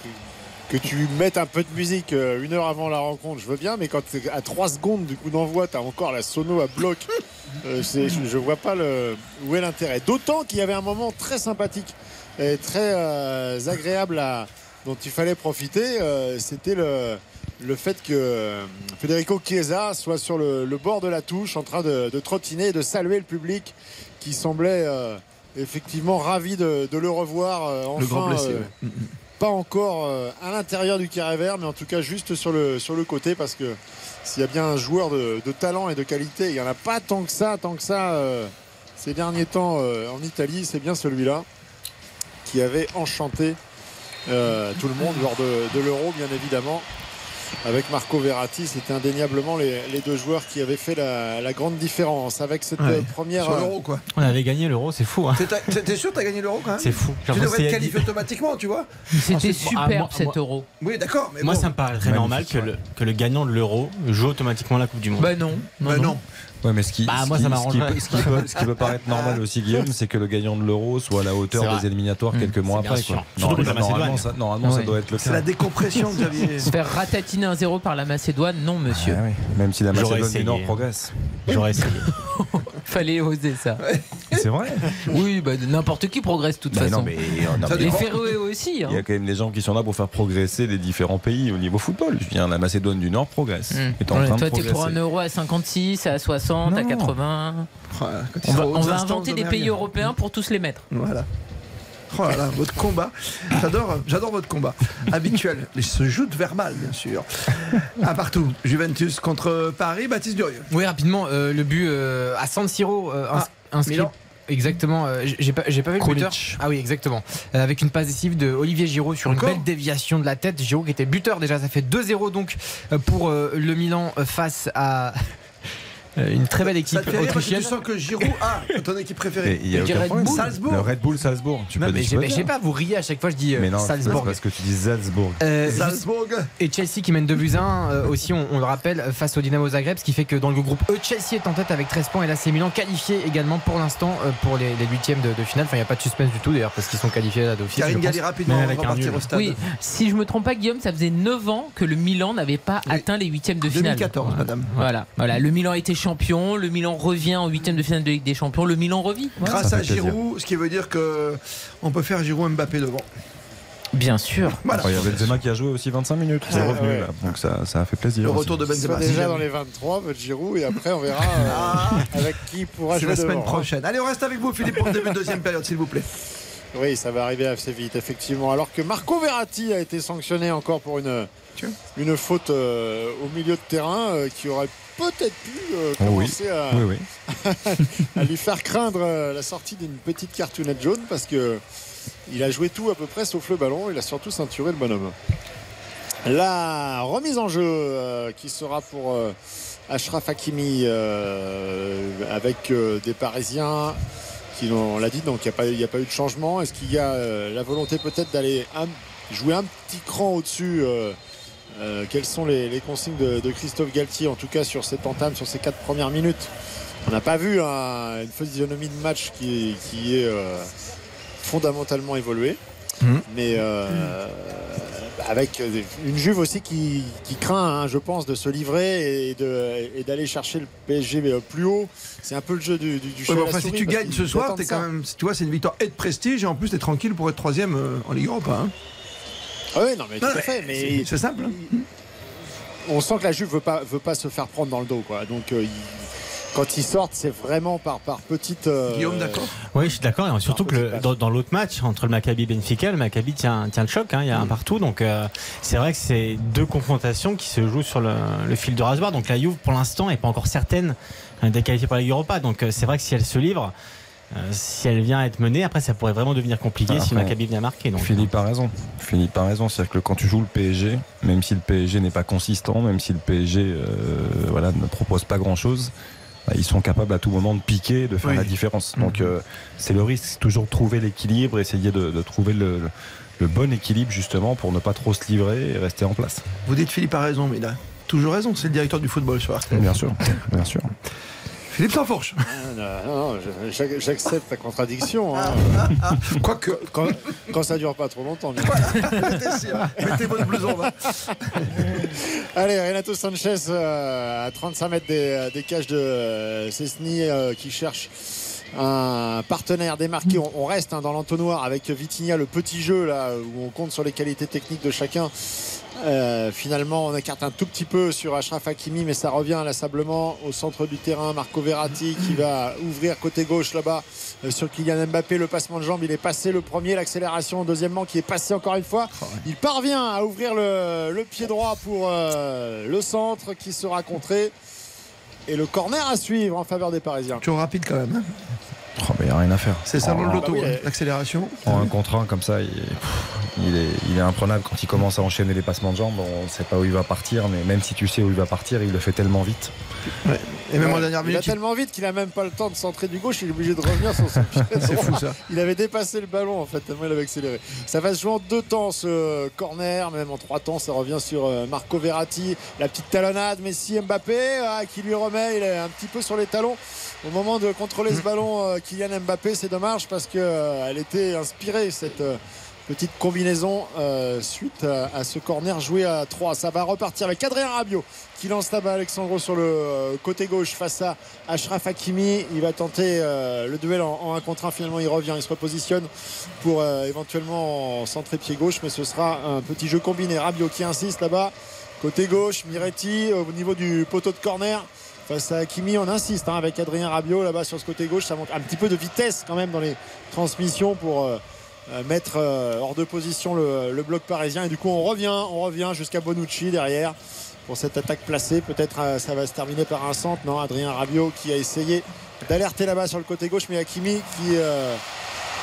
que, tu mettes un peu de musique euh, une heure avant la rencontre, je veux bien, mais quand à 3 secondes du coup d'envoi, tu as encore la sono à bloc. euh, je, je vois pas le, où est l'intérêt. D'autant qu'il y avait un moment très sympathique et très euh, agréable à, dont il fallait profiter. euh, C'était le, le fait que Federico Chiesa soit sur le, le bord de la touche en train de, de trottiner et de saluer le public qui semblait euh, effectivement ravi de, de le revoir euh, enfin. Le grand blessé. euh, ouais. Pas encore euh, à l'intérieur du carré vert, mais en tout cas juste sur le, côté, parce que s'il y a bien un joueur de, talent et de qualité, il n'y en a pas tant que ça, tant que ça euh, ces derniers temps euh, en Italie, c'est bien celui-là qui avait enchanté tout le monde lors de l'Euro, bien évidemment. Avec Marco Verratti, c'était indéniablement les, les deux joueurs qui avaient fait la, la grande différence. Avec cette Ouais. euh, première. Sur euh, l'euro, quoi. On avait gagné l'euro, c'est fou. Hein. T'es- sûr que t'as gagné l'euro quand même C'est fou. Tu devrais être qualifié automatiquement, tu vois. C'était Ensuite, superbe ah, moi- cet euro. Oui, d'accord. Mais Moi, bon. ça me paraît très normal que le, que le gagnant de l'euro joue automatiquement la Coupe du Monde. Bah non. Bah non. Ouais, mais ce qui, Bah, ce moi, qui- ça ce qui, ce qui peut, ce qui peut paraître normal aussi, Guillaume, c'est que le gagnant de l'euro soit à la C'est hauteur des éliminatoires Mmh, quelques mois c'est après. Quoi. La normalement, Macédoine. ça, normalement ça doit être le C'est cas. la décompression, Xavier. Se faire ratatiner un 0 par la Macédoine, non monsieur. Ah oui. Même si la Macédoine du Nord progresse. J'aurais essayé. Fallait oser ça. C'est vrai. Oui, bah, n'importe qui progresse de toute Mais façon. non, mais, non, mais- Les. Féroé aussi. hein. il y a quand même des gens qui sont là pour faire progresser les différents pays au niveau football. Je dire, la Macédoine du Nord progresse. Mmh. Est en Ouais, train toi, de t'es pour un euro à 56, à 60, à Non. 80. Voilà, quand il On va, on inventer des pays européens pour tous les mettre. Voilà. Oh là là, votre combat. J'adore, j'adore votre combat. Habituel. Il se joute verbal, bien sûr. À partout. Juventus contre Paris. Baptiste Durieux. Oui, rapidement, euh, le but euh, à San Siro euh, ins- Ah, inscrit. Milan. Exactement, euh, j'ai pas, vu le buteur. Ah oui, exactement. Euh, avec une passe décisive de Olivier Giroud sur Encore une belle déviation de la tête. Giroud qui était buteur déjà, ça fait 2-0 donc pour euh, le Milan face à Une très belle équipe Ça autrichienne. tu sens que Giroud a ton équipe préférée. Il y a aucun Red. Bull. Salzbourg. Le Red Bull Salzbourg. Tu Non, peux mais je sais pas, vous riez à chaque fois, je dis euh, Mais non, c'est Salzbourg. parce que tu dis Salzbourg. Euh, Salzbourg. Et Chelsea qui mène 2 buts 1 euh, aussi, on, on le rappelle, face au Dynamo Zagreb, ce qui fait que dans le groupe E, Chelsea est en tête avec 13 points et l'AC Milan qualifié également pour l'instant euh, pour les, les huitièmes de, de finale. Enfin, il n'y a pas de suspense du tout d'ailleurs parce qu'ils sont qualifiés là d'office. Karine. Galli rapidement on va avec un repartir au stade. Oui, si je me trompe pas, Guillaume, ça faisait 9 ans que le Milan n'avait pas atteint les huitièmes de finale. 2014, madame. Voilà, voilà. Le Milan a été champion, le Milan revient en huitième de finale de Ligue des Champions, le Milan revit. Voilà. Grâce à plaisir. Giroud, ce qui veut dire que on peut faire Giroud Mbappé devant. Bien sûr. Voilà. Il y a Benzema qui a joué aussi 25 minutes. C'est Ah, revenu ouais. là. Donc ça, ça a fait plaisir. Le aussi. retour de Benzema. déjà dans les 23, votre Giroud, et après on verra euh, avec qui pourra C'est jouer la semaine devant, hein. prochaine. Allez, on reste avec vous, Philippe, pour le début de deuxième période, s'il vous plaît. Oui, ça va arriver assez vite, effectivement. Alors que Marco Verratti a été sanctionné encore pour une, une faute euh, au milieu de terrain euh, qui aurait peut-être pu euh, oui. commencer à, Oui, oui. à lui faire craindre euh, la sortie d'une petite cartonnette jaune parce que il a joué tout à peu près sauf le ballon. Il a surtout ceinturé le bonhomme. La remise en jeu euh, qui sera pour euh, Ashraf Hakimi avec des Parisiens qui on l'a dit donc il n'y a, a pas eu de changement. Est-ce qu'il y a la volonté peut-être d'aller jouer un petit cran au-dessus euh, quelles sont les, les consignes de, de Christophe Galtier en tout cas sur cette entame, sur ces quatre premières minutes On n'a pas vu hein, une physionomie de match qui, qui est euh, fondamentalement évoluée. Mhm. Mais euh, avec une Juve aussi qui, qui craint, hein, je pense, de se livrer et, d'aller chercher le PSG plus haut. C'est un peu le jeu du, du, Ouais, enfin, si tu gagnes ce soir, quand même, tu vois, c'est une victoire et de prestige et en plus t'es tranquille pour être troisième en Ligue Europa. hein. Ah oui, non, mais tout Non, à fait. Mais c'est- simple. hein. on sent que la Juve veut pas veut pas se faire prendre dans le dos, quoi. Donc euh, il- quand ils sortent, c'est vraiment par par petite. euh, Guillaume, d'accord Oui, je suis d'accord. Et surtout que le- dans, dans l'autre match, entre le Maccabi et Benfica, le Maccabi tient, tient le choc. hein, il y a Mm. un partout. Donc euh, c'est vrai que c'est deux confrontations qui se jouent sur le, le fil de rasoir. Donc la Juve, pour l'instant, n'est pas encore certaine d'être qualifiée pour la Ligue Europa. Donc c'est vrai que si elle se livre, euh, si elle vient à être menée, après ça pourrait vraiment devenir compliqué si Après, Maccabi vient marquer. Donc, Philippe a raison. Philippe a raison. C'est-à-dire que quand tu joues le PSG, même si le PSG n'est pas consistant, même si le PSG euh, voilà, ne propose pas grand-chose, bah, ils sont capables à tout moment de piquer, de faire Oui. la différence. Donc euh, c'est le risque, c'est toujours de trouver l'équilibre, essayer de, de trouver le, le- le bon équilibre justement pour ne pas trop se livrer et rester en place. Vous dites Philippe a raison, mais il a toujours raison. C'est le directeur du football ce soir. Bien sûr, bien sûr. Philippe. Ah, non, non, J'accepte ta contradiction. hein. Quoique. Quand, quand ça dure pas trop longtemps. bien Mettez sûr. Mettez votre blouson. va. Allez, Renato Sanchez euh, à 35 mètres des, des cages de euh, Cessny euh, qui cherche un partenaire démarqué. On, on reste hein, dans l'entonnoir avec Vitinha, le petit jeu là où on compte sur les qualités techniques de chacun. Euh, finalement, on écarte un tout petit peu sur Ashraf Hakimi, mais ça revient inlassablement au centre du terrain. Marco Verratti qui va ouvrir côté gauche là-bas euh, sur Kylian Mbappé. Le passement de jambe, il est passé le premier, l'accélération deuxièmement qui est passé encore une fois. Il parvient à ouvrir le, le pied droit pour euh, le centre qui sera contré. Et le corner à suivre en faveur des Parisiens. Toujours rapide quand même. hein. Oh, Il n'y a rien à faire. C'est ça le loto, hein, l'accélération. En un contre un comme ça, il est, il est, il est imprenable quand il commence à enchaîner les passements de jambes. On ne sait pas où il va partir, mais même si tu sais où il va partir, il le fait tellement vite. Et même en dernière il minute, va tellement vite qu'il a même pas le temps de centrer du gauche, il est obligé de revenir sur son pied C'est fou, ça. Il avait dépassé le ballon en fait, tellement il avait accéléré. Ça va se jouer en deux temps ce corner, même en trois temps, ça revient sur euh, Marco Verratti. La petite talonnade, Messi Mbappé ah, qui lui remet, il est un petit peu sur les talons. Au moment de contrôler ce ballon, euh, Kylian Mbappé, c'est dommage parce qu'elle était inspirée cette. Petite combinaison euh, suite à, ce corner joué à 3. Ça va repartir avec Adrien Rabiot qui lance là-bas Alexandro sur le euh, côté gauche face à Ashraf Hakimi. Il va tenter euh, le duel en, en 1 contre 1. Finalement, il revient, il se repositionne pour éventuellement centrer pied gauche, mais ce sera un petit jeu combiné. Rabiot qui insiste là-bas. Côté gauche, Miretti au niveau du poteau de corner. Face à Hakimi, on insiste hein, avec Adrien Rabiot là-bas sur ce côté gauche. Ça montre un petit peu de vitesse quand même dans les transmissions pour mettre euh, hors de position le, le bloc parisien. Et du coup, on revient, on revient jusqu'à Bonucci derrière pour cette attaque placée. Peut-être euh, ça va se terminer par un centre. Non, Adrien Rabiot qui a essayé d'alerter là-bas sur le côté gauche, mais Hakimi qui euh,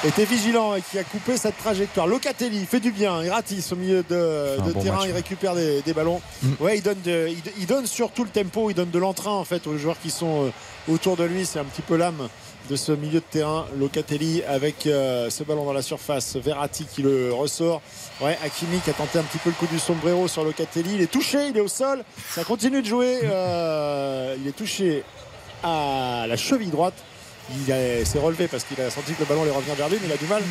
était vigilant et qui a coupé cette trajectoire. Locatelli fait du bien, il ratisse au milieu de, de bon terrain, match. il récupère des, des ballons. Mm. Ouais, il donne, de- il, il donne surtout le tempo, il donne de l'entrain en fait aux joueurs qui sont euh, autour de lui. C'est un petit peu l'âme de ce milieu de terrain. Locatelli avec euh, ce ballon dans la surface. Verratti qui le ressort. Ouais, Hakimi qui a tenté un petit peu le coup du sombrero sur Locatelli. Il est touché, il est au sol. Ça continue de jouer. Euh, il est touché à la cheville droite. Il s'est relevé parce qu'il a senti que le ballon allait revenir vers lui, mais il a du mal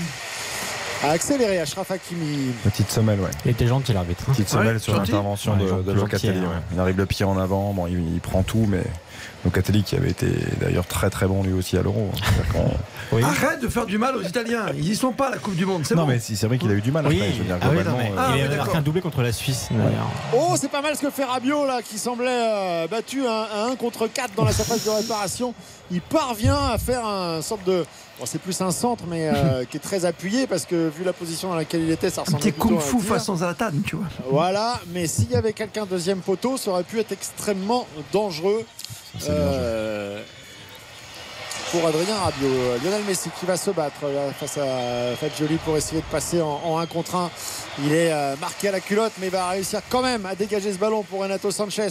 à accélérer. Ashraf Hakimi. Petite semelle, ouais. Il était gentil l'arbitre. Petite semelle Ouais, sur l'intervention Ouais, de, Locatelli. ouais. hein. Il arrive le pied en avant, bon, il, il prend tout, mais Locatelli qui avait été d'ailleurs très très bon lui aussi à l'Euro. hein. Arrête de faire du mal aux Italiens. Ils y sont pas à la Coupe du Monde. C'est Non, bon. mais si, c'est vrai qu'il a eu du mal Oui, après. Je veux dire, ah oui, non, globalement, mais euh, Ah, il a marqué un doublé contre la Suisse. Oh, c'est pas mal ce que fait Rabiot là, qui semblait euh, battu à 1 contre 4 dans la surface de réparation. Il parvient à faire un sorte de. Bon, c'est plus un centre, mais euh, qui est très appuyé parce que vu la position dans laquelle il était, ça ressemblait plutôt kung à un fu tir. façon Zlatan, tu vois. Voilà, mais s'il y avait quelqu'un deuxième poteau, ça aurait pu être extrêmement dangereux. Euh, pour Adrien Rabiot. Lionel Messi qui va se battre là, face à Fagioli pour essayer de passer en, en 1 contre 1. Il est euh, marqué à la culotte, mais il va réussir quand même à dégager ce ballon pour Renato Sanchez.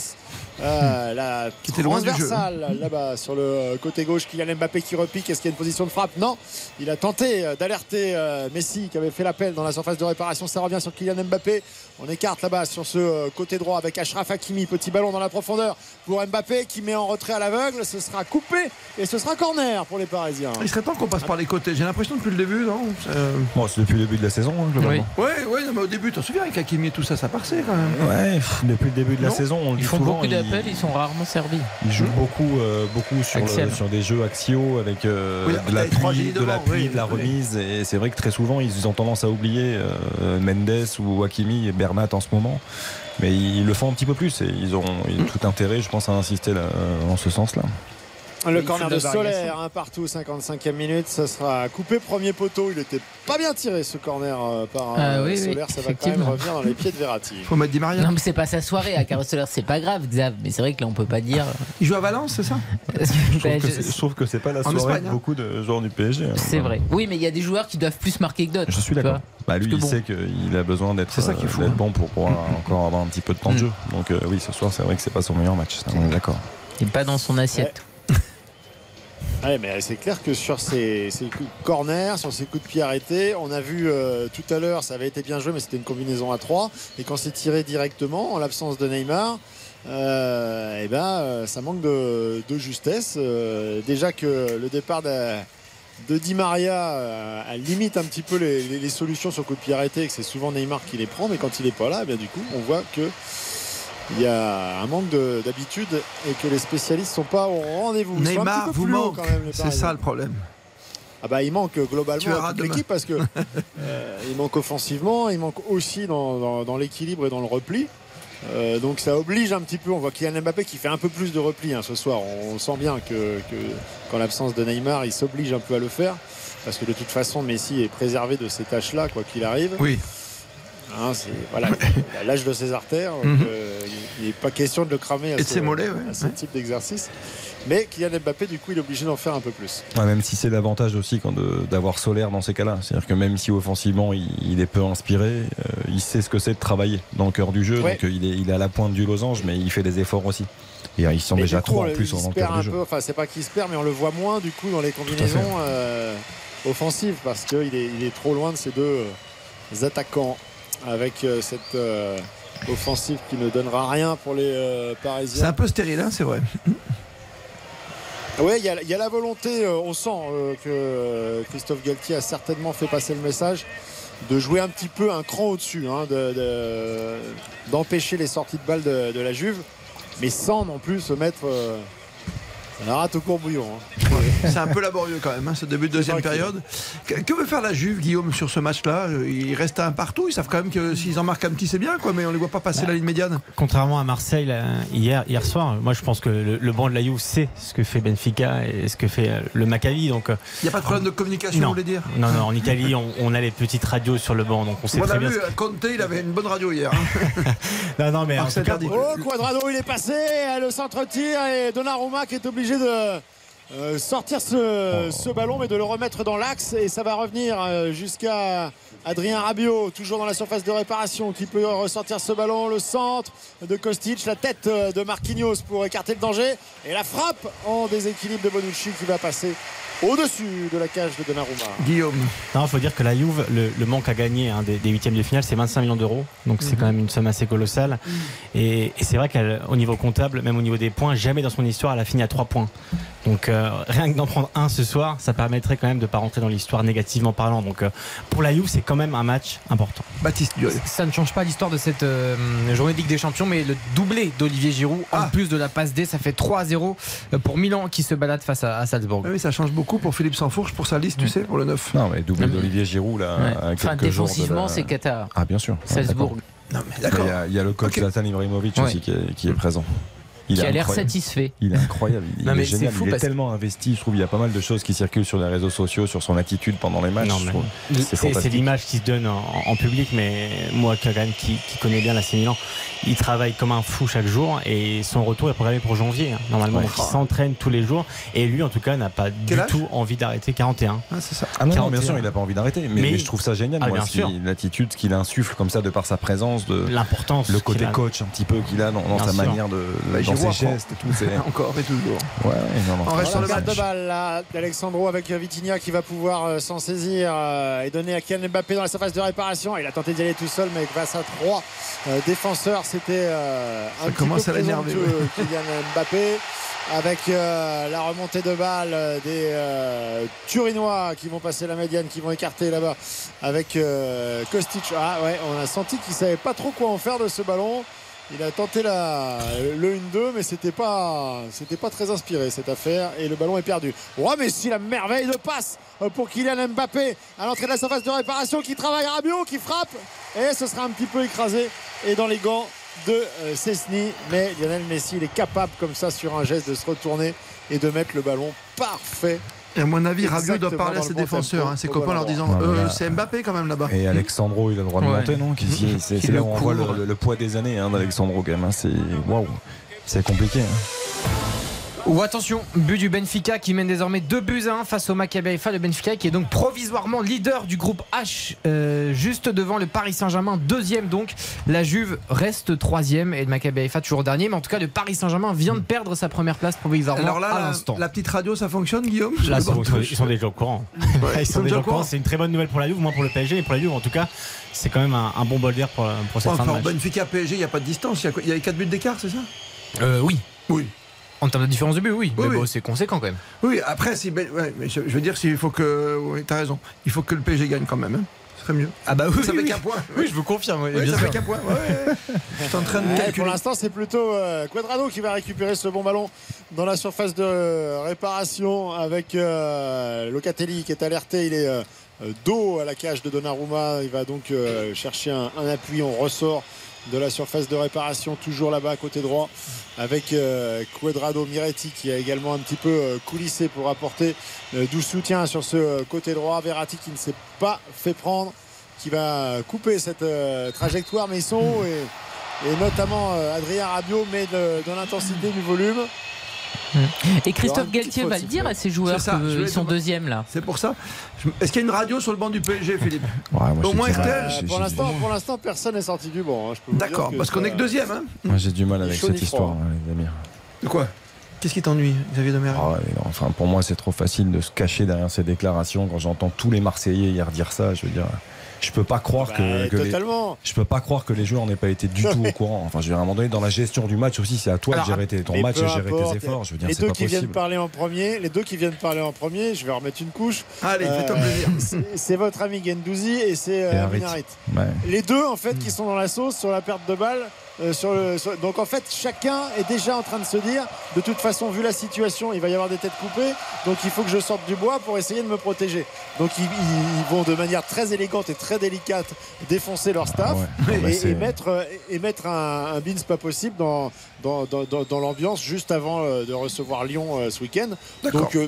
Euh, la Qui était loin du jeu. transversale là-bas sur le côté gauche. Kylian Mbappé qui repique. Est-ce qu'il y a une position de frappe? Non. Il a tenté euh, d'alerter euh, Messi qui avait fait l'appel dans la surface de réparation. Ça revient sur Kylian Mbappé. On écarte là-bas sur ce euh, côté droit avec Ashraf Hakimi. Petit ballon dans la profondeur pour Mbappé qui met en retrait à l'aveugle. Ce sera coupé et ce sera corner pour les Parisiens. Il serait temps qu'on passe par les côtés. J'ai l'impression depuis le début, non? Euh, bon, c'est depuis le début de la saison, hein, globalement. Ouais, ouais, non, mais au début, t'en souviens avec Hakimi et tout ça, ça passait quand même. Ouais, pff, depuis le début de la Non. saison, on le Ils dit font souvent, beaucoup d'appels, ils sont rarement servis. Il joue beaucoup, euh, beaucoup sur, le- Axial. sur des jeux axiaux avec euh, Oui, de l'appui, génies de, l'appui, oui, de la oui. remise. Et c'est vrai que très souvent, ils ont tendance à oublier euh, Mendes ou Hakimi et Bernat en ce moment. Mais ils le font un petit peu plus et ils ont, ils ont tout intérêt, je pense, à insister là, en ce sens-là. Le corner de. Solaire, un partout, 55e minute. Ça sera coupé premier poteau. Il était pas bien tiré ce corner euh, par Ah euh, oui, oui, Solaire. ça va quand même revenir dans les pieds de Verratti. Faut mettre Di Maria. Non, mais c'est pas sa soirée à Carlos Soler, c'est pas grave, Xav. Mais c'est vrai que là, on peut pas dire. Il joue à Valence, c'est ça? Je trouve, Ben, que je- trouve que c'est pas la En soirée de hein. beaucoup de joueurs du PSG. hein. C'est vrai. Oui, mais il y a des joueurs qui doivent plus marquer que d'autres. Je suis d'accord. Bah, lui, il bon. sait qu'il a besoin d'être, C'est ça qu'il euh, faut, d'être hein. bon pour pouvoir encore avoir un petit peu de temps de jeu. Donc euh, oui, ce soir, c'est vrai que c'est pas son meilleur match. ça, on est d'accord. Il est pas dans son assiette. Ouais, mais c'est clair que sur ces, ces coups de corner, sur ces coups de pied arrêtés, on a vu euh, tout à l'heure, ça avait été bien joué, mais c'était une combinaison à 3. Et quand c'est tiré directement, en l'absence de Neymar, euh, eh ben, euh, ça manque de, de justesse. Euh, déjà que le départ de, de Di Maria euh, limite un petit peu les, les- les solutions sur coup de pied arrêté, et que c'est souvent Neymar qui les prend, mais quand il n'est pas là, eh bien, du coup, on voit que il y a un manque de- d'habitude et que les spécialistes sont pas au rendez-vous. Neymar vous manque. quand même, les C'est ça le problème. Ah bah il manque globalement à toute l'équipe parce que euh, il manque offensivement, il manque aussi dans, dans- dans l'équilibre et dans le repli. Euh, donc ça oblige un petit peu. On voit Kylian Mbappé qui fait un peu plus de repli hein, ce soir. On, sent bien que, que qu'en l'absence de Neymar, il s'oblige un peu à le faire parce que de toute façon Messi est préservé de ces tâches-là quoi qu'il arrive. Oui. Hein, c'est voilà, l'âge de ses artères. donc, Mhm. euh, il n'est pas question de le cramer à Et ce, ses mollets, ouais. à ce type d'exercice. Mais Kylian Mbappé, du coup, il est obligé d'en faire un peu plus. Ouais, même si c'est l'avantage aussi d'avoir Solaire dans ces cas-là. C'est-à-dire que même si offensivement il, il est peu inspiré, euh, il sait ce que c'est de travailler dans le cœur du jeu. Ouais. Donc euh, il, est, il est à la pointe du losange, mais il fait des efforts aussi. Et ils sont déjà du coup, trois on- en plus perd cœur du jeu. peu, enfin c'est pas qu'il se perd, mais on le voit moins du coup dans les combinaisons euh, offensives parce qu'il est, il est trop loin de ces deux attaquants avec euh, cette euh, offensive qui ne donnera rien pour les euh, C'est Parisiens. un peu stérile, hein, c'est vrai. Oui, il y, a- il y a la volonté, on sent que Christophe Galtier a certainement fait passer le message de jouer un petit peu un cran au-dessus, hein, de- de- d'empêcher les sorties de balles de, de la Juve, mais sans non plus se mettre la rate au courbouillon. hein. C'est un peu laborieux quand même, hein, ce début de deuxième période. Que, que veut faire la Juve, Guillaume, sur ce match-là? Il reste un partout. Ils savent quand même que s'ils en marquent un petit, c'est bien, quoi, mais on les voit pas passer la ligne médiane. Contrairement à Marseille là, hier, hier soir, moi je pense que le, le banc de la Juve sait ce que fait Benfica et ce que fait euh, le Maccabi. Donc, euh, Il n'y a pas de problème de communication, non. vous voulez dire? Non, non, en Italie, on, on a les petites radios sur le banc, donc on sait On très a bien. vu, ce- euh, Conte, il avait une bonne radio hier. hein. Non, non, mais en Marcel tout cas. Oh, Quadrado, il est passé, le centre-tir et Donnarumma qui est obligé de euh, sortir ce, ballon, mais de le remettre dans l'axe. Et ça va revenir euh, jusqu'à Adrien Rabiot, toujours dans la surface de réparation, qui peut ressortir ce ballon. Le centre de Kostic, la tête euh, de Marquinhos pour écarter le danger. Et la frappe en déséquilibre de Bonucci qui va passer au-dessus de la cage de Donnarumma. Guillaume. Il faut dire que la Juve, le, le manque à gagner hein, des, des, huitièmes de finale, c'est 25 millions d'euros. Donc c'est Mhm. quand même une somme assez colossale. Et, et c'est vrai qu'au niveau comptable, même au niveau des points, jamais dans son histoire, elle a fini à 3 points. Donc euh, rien que d'en prendre un ce soir, ça permettrait quand même de ne pas rentrer dans l'histoire négativement parlant. Donc euh, pour la Juve, c'est quand même un match important. Baptiste Ça ne change pas l'histoire de cette euh, journée de Ligue des Champions, mais le doublé d'Olivier Giroud, Ah. en plus de la passe D, ça fait 3-0 pour Milan qui se balade face à, à Salzbourg. Ah oui, ça change beaucoup pour Philippe Sansfourche pour sa liste, tu sais, pour le 9. Non, mais doublé d'Olivier Giroud, là, Ouais. à Enfin, quelques jours de défensivement, la- c'est Qatar. Ah, bien sûr. Salzbourg. Non, mais Il y, d'accord. a, il y a le coach Zlatan Ibrahimovic Ouais. aussi qui est, qui est présent. Il Qui est a l'air incroyable. satisfait. Il est incroyable. Il, Non, il mais est génial. fou il est tellement investi. Je trouve il y a pas mal de choses qui circulent sur les réseaux sociaux sur son attitude pendant les matchs. C'est l'image qui se donne en, en public, mais moi, même, qui, qui connais bien la Milan, il travaille comme un fou chaque jour et son retour est programmé pour janvier, hein, normalement. Ouais. Donc il s'entraîne tous les jours et lui, en tout cas, n'a pas Quel du tout envie d'arrêter 41. Ah, c'est ça. Ah non, non, bien 41. sûr, il n'a pas envie d'arrêter. Mais, Mais- mais je trouve ça génial, Ah, moi, l'attitude qu'il insuffle comme ça de par sa présence, de L'importance. le côté a. coach un petit peu qu'il a dans, sa sûr. manière de, Bah, dans Giroud ses apprend. gestes et tout. C'est Encore et toujours. ouais, ouais, non, non. On reste sur le match. de balle là, d'Alexandro avec Vitinha qui va pouvoir euh, s'en saisir euh, et donner à Kylian Mbappé dans la surface de réparation. Il a tenté d'y aller tout seul, mais face à trois euh, défenseurs, c'était euh, un Ça petit commence peu à l'énerver, Kylian Mbappé. Avec euh, la remontée de balle euh, des euh, Turinois qui vont passer la médiane, qui vont écarter là-bas avec euh, Kostic. Ah ouais, on a senti qu'il savait pas trop quoi en faire de ce ballon. Il a tenté la, le 1-2, mais c'était pas, c'était pas très inspiré cette affaire. Et le ballon est perdu. Ouais, mais si la merveille de passe pour Kylian Mbappé à l'entrée de la surface de réparation qui travaille Rabiot, qui frappe. Et ce sera un petit peu écrasé. Et dans les gants de euh, Cessny. Mais Lionel Messi, il est capable comme ça sur un geste de se retourner et de mettre le ballon parfait. Et à mon avis, Rabiot doit parler à ses défenseurs, hein, ses copains leur disant. Non, euh, C'est Mbappé quand même là-bas. Et Alexandro, il a le droit de Ouais. monter, non C'est là le où on voit couvre. le, le- le poids des années hein, d'Alexandro quand même. hein. C'est waouh, c'est compliqué. hein. Ou attention, but du Benfica qui mène désormais 2 buts à 1 face au Maccabi Haifa. Le Benfica qui est donc provisoirement leader du groupe H, euh, juste devant le Paris Saint-Germain, deuxième donc. La Juve reste troisième et le Maccabi Haifa toujours dernier. Mais en tout cas, le Paris Saint-Germain vient de perdre sa première place provisoirement Alors là, à la, l'instant. la petite radio, ça fonctionne, Guillaume? Là, ils sont, demande. ils sont déjà au courant. Ouais, ils sont déjà au courant. C'est une très bonne nouvelle pour la Juve, moins pour le PSG, mais pour la Juve, en tout cas, c'est quand même un, un bon bol d'air pour, pour cette fin de match. Benfica PSG, il n'y a pas de distance. Il y a quoi? Il y a 4 buts d'écart, c'est ça? Euh, oui. Oui. En termes de différence de but, oui. Oui, mais bon, oui. c'est conséquent quand même. Oui, après, si, Ben- ouais, mais je, je veux dire, s'il faut que. Oui, t'as raison. Il faut que le PSG gagne quand même. hein. Ce serait mieux. Ah bah oui, ça oui, fait oui. qu'un point. Oui, je vous confirme. oui, Oui, bien ça sûr. fait qu'un point. Ouais, ouais, ouais. Je suis en train de Ouais, calculer. pour l'instant, c'est plutôt euh, Quadrado qui va récupérer ce bon ballon dans la surface de réparation avec euh, Locatelli qui est alerté. Il est euh, dos à la cage de Donnarumma. Il va donc euh, chercher un, un appui. On ressort de la surface de réparation, toujours là-bas côté droit, avec euh, Quadrado Miretti qui a également un petit peu euh, coulissé pour apporter euh, du soutien sur ce euh, côté droit. Verratti qui ne s'est pas fait prendre, qui va couper cette trajectoire, mais ils sont et, et notamment Adrien Rabiot met de, de l'intensité, du volume. Et Christophe Galtier va le dire à ses joueurs qu'ils sont te- deuxième là. C'est pour ça. Est-ce qu'il y a une radio sur le banc du PSG, Philippe Au moins Euh, pour l'instant, pour l'instant, personne n'est sorti du banc. hein, D'accord, parce qu'on est que deuxième. Hein Moi, j'ai du mal avec cette histoire, hein, les amis. de quoi? Qu'est-ce qui t'ennuie, Xavier Domergue Ah enfin, pour moi, c'est trop facile de se cacher derrière ces déclarations. Quand j'entends tous les Marseillais hier dire ça, je veux dire, je peux pas croire Bah, que, que les, totalement. je peux pas croire que les joueurs n'aient pas été du tout au courant. Enfin, je veux dire, à un moment donné, dans la gestion du match aussi, c'est à toi Alors, de gérer tes- ton match et gérer importe, tes efforts. Je veux dire, les deux pas qui viennent parler en premier, les deux qui viennent parler en premier, je vais remettre une couche. Allez, Euh, fais-toi plaisir. c'est- votre ami Gendouzi et c'est euh. Minarit. Ouais. Les deux en fait qui sont dans la sauce sur la perte de balle. Euh, sur le, sur- donc en fait chacun est déjà en train de se dire de toute façon vu la situation il va y avoir des têtes coupées donc il faut que je sorte du bois pour essayer de me protéger. Donc ils, vont de manière très élégante et très délicate défoncer leur staff Ah ouais. et, Bah, et c'est- mettre, euh, et mettre un, un bins pas possible dans, dans, dans, dans- dans l'ambiance juste avant euh, de recevoir Lyon euh, ce week-end. Donc euh,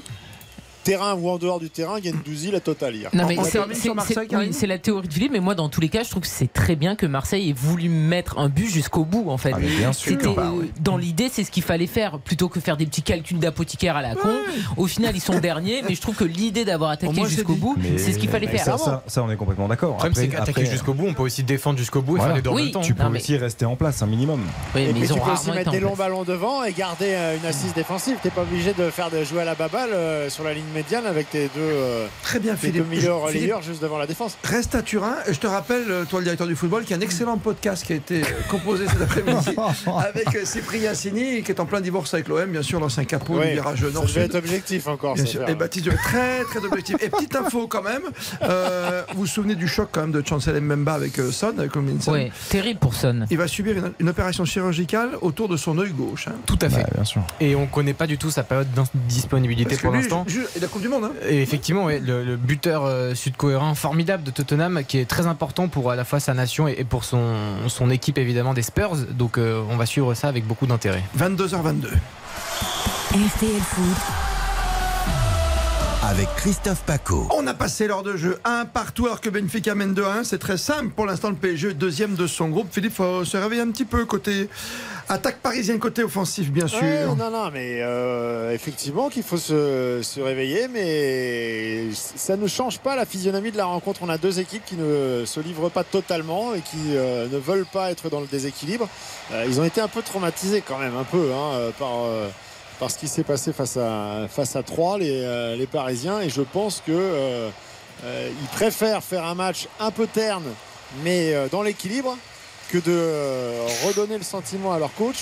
terrain ou en dehors du terrain, Gendouzi, la totale hier. Non, mais c'est- oui, la théorie de Philippe, mais moi, dans tous les cas, je trouve que c'est très bien que Marseille ait voulu mettre un but jusqu'au bout, en fait. Ah, bien sûr. C'était, Bah Dans l'idée, c'est ce qu'il fallait faire, plutôt que faire des petits calculs d'apothicaire à la con. Au final, ils sont derniers, mais je trouve que l'idée d'avoir attaqué jusqu'au bout, Mais- c'est ce qu'il fallait faire. Ça, ça, ça, on est complètement d'accord. Le problème, c'est Après- qu'attaquer après, jusqu'au bout, on peut aussi défendre jusqu'au bout et voilà. faire les deux Oui. temps. Tu peux Non, mais- aussi rester en place un minimum. Et mais puis tu peux aussi mettre des longs ballons devant et garder euh, une assise défensive. T'es pas obligé de faire de jouer à la baballe euh, sur la ligne médiane avec tes deux, euh, Très bien, tes deux Philippe. meilleurs Philippe, relayeurs juste devant la défense. Reste à Turin. Et je te rappelle, euh, toi, le directeur du football, qu'il y a un excellent podcast qui a été euh, composé cet après-midi avec Cyprien Sini, qui est en plein divorce avec l'OM, bien sûr, l'ancien capot du Ouais, virage ça devait nord-sud. être objectif encore. Bien sûr. faire. Et Baptiste Duret, très très objectif. Et petite info quand même, euh, vous vous souvenez du choc quand même de Chancel Mbemba avec euh, Son, avec Minson Ouais, terrible pour Son. Il va subir une, une opération chirurgicale autour de son œil gauche. hein. Tout à fait. Bah, bien sûr. Et on connaît pas du tout sa période d'indisponibilité Parce que pour l'instant. La Coupe du Monde. hein. Et effectivement, ouais, le, le buteur euh, sud-coréen formidable de Tottenham, qui est très important pour à la fois sa nation et, et pour son, son équipe évidemment des Spurs. Donc euh, on va suivre ça avec beaucoup d'intérêt. 22h22. RTL Foot, Avec Christophe Paco. On a passé l'heure de jeu un partout alors que Benfica mène 2-1. C'est très simple pour l'instant. Le PSG est deuxième de son groupe. Philippe, faut se réveiller un petit peu côté attaque parisienne, côté offensif, bien sûr. Ouais, non, non, mais euh, effectivement qu'il faut se, se réveiller, mais ça ne change pas la physionomie de la rencontre. On a deux équipes qui ne se livrent pas totalement et qui euh, ne veulent pas être dans le déséquilibre. Euh, ils ont été un peu traumatisés quand même, un peu, hein, par, euh, par ce qui s'est passé face à, face à 3, les, euh, les Parisiens. Et je pense que euh, euh, préfèrent faire un match un peu terne, mais dans l'équilibre, que de redonner le sentiment à leur coach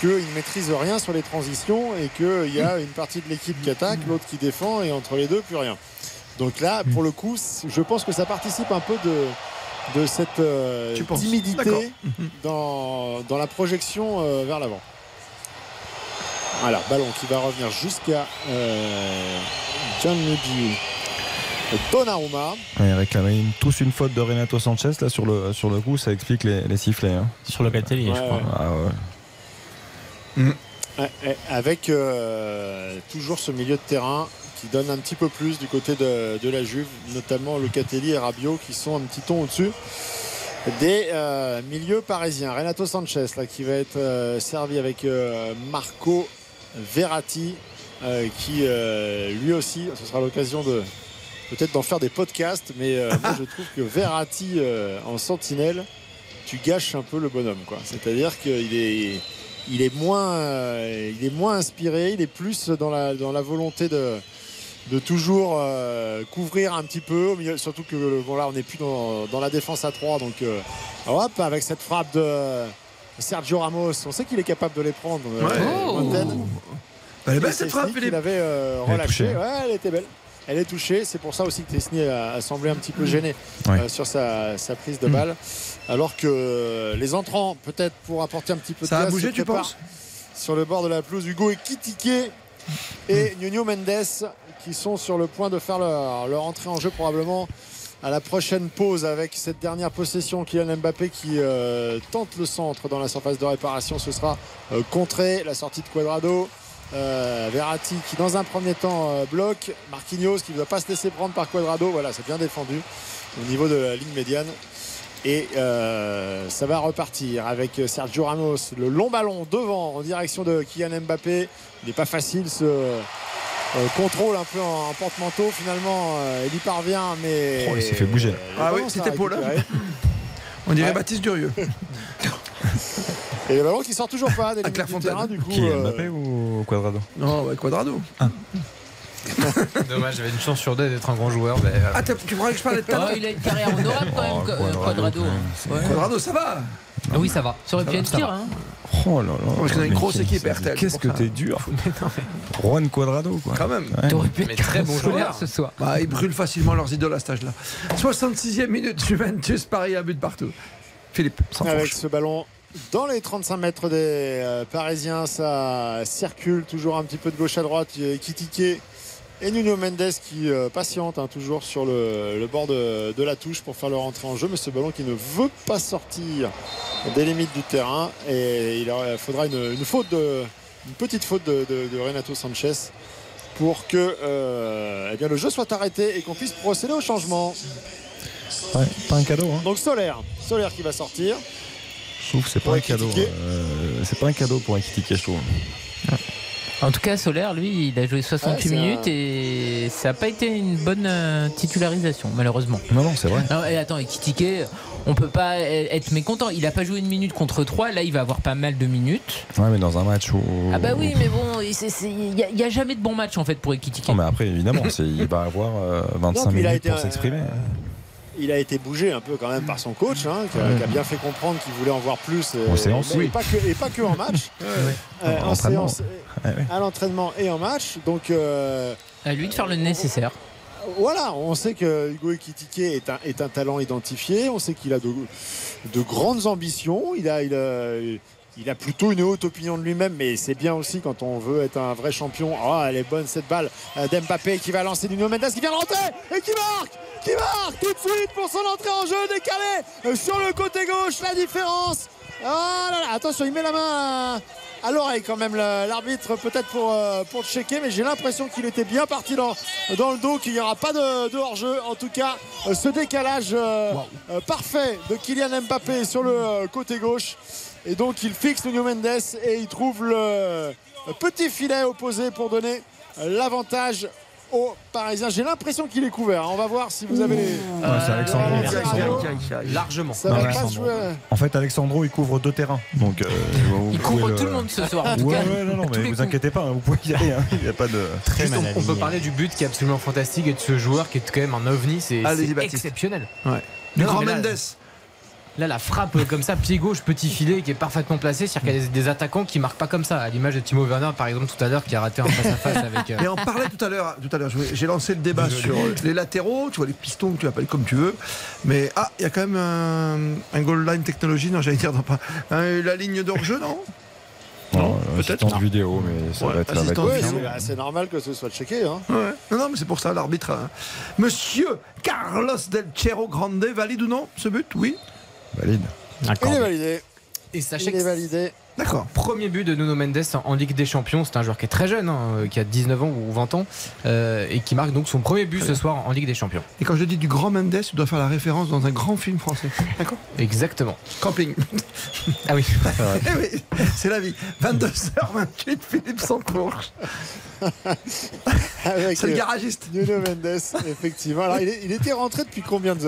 qu'ils ne maîtrisent rien sur les transitions et qu'il y a une partie de l'équipe qui attaque, l'autre qui défend et entre les deux, plus rien. Donc là, pour le coup, je pense que ça participe un peu de, de cette euh, timidité dans, dans la projection euh, vers l'avant. Voilà, ballon qui va revenir jusqu'à euh, Gianluigi Donnarumma. Ils réclamaient une- tous une faute de Renato Sanchez là sur le, sur le coup, ça explique les, les sifflets. hein. Sur le Gatelli, Ouais, je crois. ouais. Ah ouais. Ouais, ouais, Avec euh, toujours ce milieu de terrain qui donne un petit peu plus du côté de, de la Juve, notamment Locatelli et Rabiot qui sont un petit ton au-dessus des euh, milieux parisiens. Renato Sanchez là, qui va être euh, servi avec euh, Marco Verratti euh, qui euh, lui aussi, ce sera l'occasion de peut-être d'en faire des podcasts, mais euh, moi je trouve que Verratti euh, en sentinelle, tu gâches un peu le bonhomme. quoi. C'est-à-dire qu'il est il est moins, il est moins inspiré, il est plus dans la, dans la volonté de, de toujours euh, couvrir un petit peu, surtout que bon, là on n'est plus dans, dans la défense à 3, donc euh, hop, avec cette frappe de Sergio Ramos, on sait qu'il est capable de les prendre. euh, Ouais. lointaine. Elle est belle cette frappe, l'avait euh, Elle est relâché. Ouais, elle était belle. Elle est touchée. C'est pour ça aussi que Tesni a, a semblé un petit peu gêné Ouais. euh, sur sa, sa prise de Mm. balle. Alors que les entrants, peut-être pour apporter un petit peu Ça de a gaz, bougé, tu penses? Sur le bord de la pelouse, Hugo Ekitike Mm. et Nuno Mendes qui sont sur le point de faire leur, leur entrée en jeu probablement à la prochaine pause avec cette dernière possession Kylian Mbappé qui euh, tente le centre dans la surface de réparation. Ce sera euh, contré la sortie de Quadrado euh, Verratti qui dans un premier temps euh, bloque. Marquinhos qui ne doit pas se laisser prendre par Quadrado voilà c'est bien défendu au niveau de la ligne médiane. Et euh, ça va repartir avec Sergio Ramos le long ballon devant en direction de Kylian Mbappé. Il n'est pas facile ce euh, contrôle un peu en, en porte-manteau finalement euh, il y parvient mais Oh, il s'est fait bouger. le Ah oui, c'était Paul, là. récupéré. On dirait Ouais. Baptiste Durieux. et le ballon qui sort toujours pas des du terrain du coup Qui euh, Mbappé ou Quadrado Non, ouais, Quadrado. Dommage, j'avais une chance sur deux d'être un grand joueur. mais, euh, Ah, tu crois que je parlais de Oh, talent il a une carrière honorable quand même, Oh, Qu- Quadrado, Quadrado. quand même, hein. Ouais. Quadrado, ça va Ah oui, ça va. Ça aurait pu être pire. Hein. Oh là là. Parce qu'on a une grosse équipe, RTL, Qu'est-ce que t'es dur. Juan Quadrado quoi. Quand même. Ouais. T'aurais pu être très bon joueur. ce soir. Bah, ils brûlent facilement leurs idoles à cet âge-là. 66e minute, Juventus, Paris, un but partout. Philippe, sans avec ce ballon dans les 35 mètres des euh, Parisiens ça circule toujours un petit peu de gauche à droite Il y a Ekitike et Nuno Mendes qui euh, patiente hein, toujours sur le, le bord de, de la touche pour faire leur entrée en jeu mais ce ballon qui ne veut pas sortir des limites du terrain et il faudra une, une faute de une petite faute de, de- de Renato Sanchez pour que euh, eh bien, le jeu soit arrêté et qu'on puisse procéder au changement. Ouais, pas un cadeau. Hein. Donc Solaire, Solaire qui va sortir. Je trouve que c'est pas un cadeau. Euh, c'est pas un cadeau pour Ekitike, je trouve. En tout cas, Solaire, lui, il a joué 68 Ouais, c'est minutes et ça n'a pas été une bonne euh, titularisation, malheureusement. Non, non, c'est vrai. Non, et attends, et Kitike, on peut pas e- être mécontent. Il a pas joué une minute contre 3, là il va avoir pas mal de minutes. Ouais, mais dans un match où. Ah bah oui, mais bon, il n'y a, y a jamais de bon match en fait pour Ekitike. Non, mais après, évidemment, il va avoir euh, 25 Non, puis il a minutes été, pour euh, s'exprimer. Il a été bougé un peu quand même par son coach, hein, qui, a, qui a bien fait comprendre qu'il voulait en voir plus. euh, En séance, oui. pas que, et pas que en match. Euh, En en entraînement. séance, à l'entraînement et en match. Donc euh, À lui de faire le nécessaire. voilà, on sait que Hugo Ekitike est un, est un talent identifié. On sait qu'il a de, de grandes ambitions. Il a, il, a, il a plutôt une haute opinion de lui-même, mais c'est bien aussi quand on veut être un vrai champion. Oh, elle est bonne cette balle d'Mbappé qui va lancer Nuno Mendes qui vient de rentrer et qui marque Qui marque tout de suite pour son entrée en jeu décalé euh, sur le côté gauche. La différence. Oh là là, attention, il met la main à, à l'oreille quand même l'arbitre peut-être pour, euh, pour checker mais j'ai l'impression qu'il était bien parti dans, dans le dos qu'il n'y aura pas de, de hors-jeu en tout cas euh, ce décalage euh, parfait de Kylian Mbappé sur le côté gauche et donc il fixe Nuno Mendes et il trouve le petit filet opposé pour donner l'avantage aux Parisiens j'ai l'impression qu'il est couvert on va voir si vous avez Ouais, c'est Alexandro. C'est Alexandro. Largement. ça Non, va mais pas Alexandro. jouer En fait, Alexandro, il couvre deux terrains. Donc, euh, Il couvre tout le monde ce soir. En tout Ouais, cas, ouais, non, mais vous coups. inquiétez pas, hein, vous pouvez y aller. hein. Il n'y a pas de. Très Juste, on, on peut parler du but qui est absolument fantastique et de ce joueur qui est quand même un ovni, c'est exceptionnel. Ouais. Du grand Mendes. Là, la frappe euh, comme ça, pied gauche, petit filet, qui est parfaitement placé, c'est-à-dire qu'il y a des, attaquants qui marquent pas comme ça. À l'image de Timo Werner, par exemple, tout à l'heure, qui a raté un face-à-face avec. euh, Et on parlait tout à l'heure, tout à l'heure, je- j'ai lancé le débat sur les latéraux, tu vois les pistons, tu l'appelles comme tu veux. Mais ah, il y a quand même un, un goal line technologie, non, j'allais dire, non, pas, un- la ligne d'hors-jeu, non? Non, peut-être. vidéo, mais ça Ouais, va être, assistance Ouais, c'est normal que ce soit checké hein. Ouais. Non, non, mais c'est pour ça, l'arbitre. hein. Monsieur Carlos Del Cerro Grande, valide ou non ce but? Oui. Valide. il D'accord. est validé Et sachez il est que validé D'accord. premier but de Nuno Mendes en, Ligue des Champions, c'est un joueur qui est très jeune, hein, euh, qui a 19 ans ou 20 ans, euh, et qui marque donc son premier but ce soir en Ligue des Champions. Et quand je dis du grand Mendes, tu dois faire la référence dans un grand film français. D'accord Exactement. Camping. Ah oui. Eh oui, c'est la vie. 22h28, Philippe Sancourt. Avec C'est le euh, garagiste. Nuno Mendes, effectivement. Alors, il, est- il était rentré depuis combien de,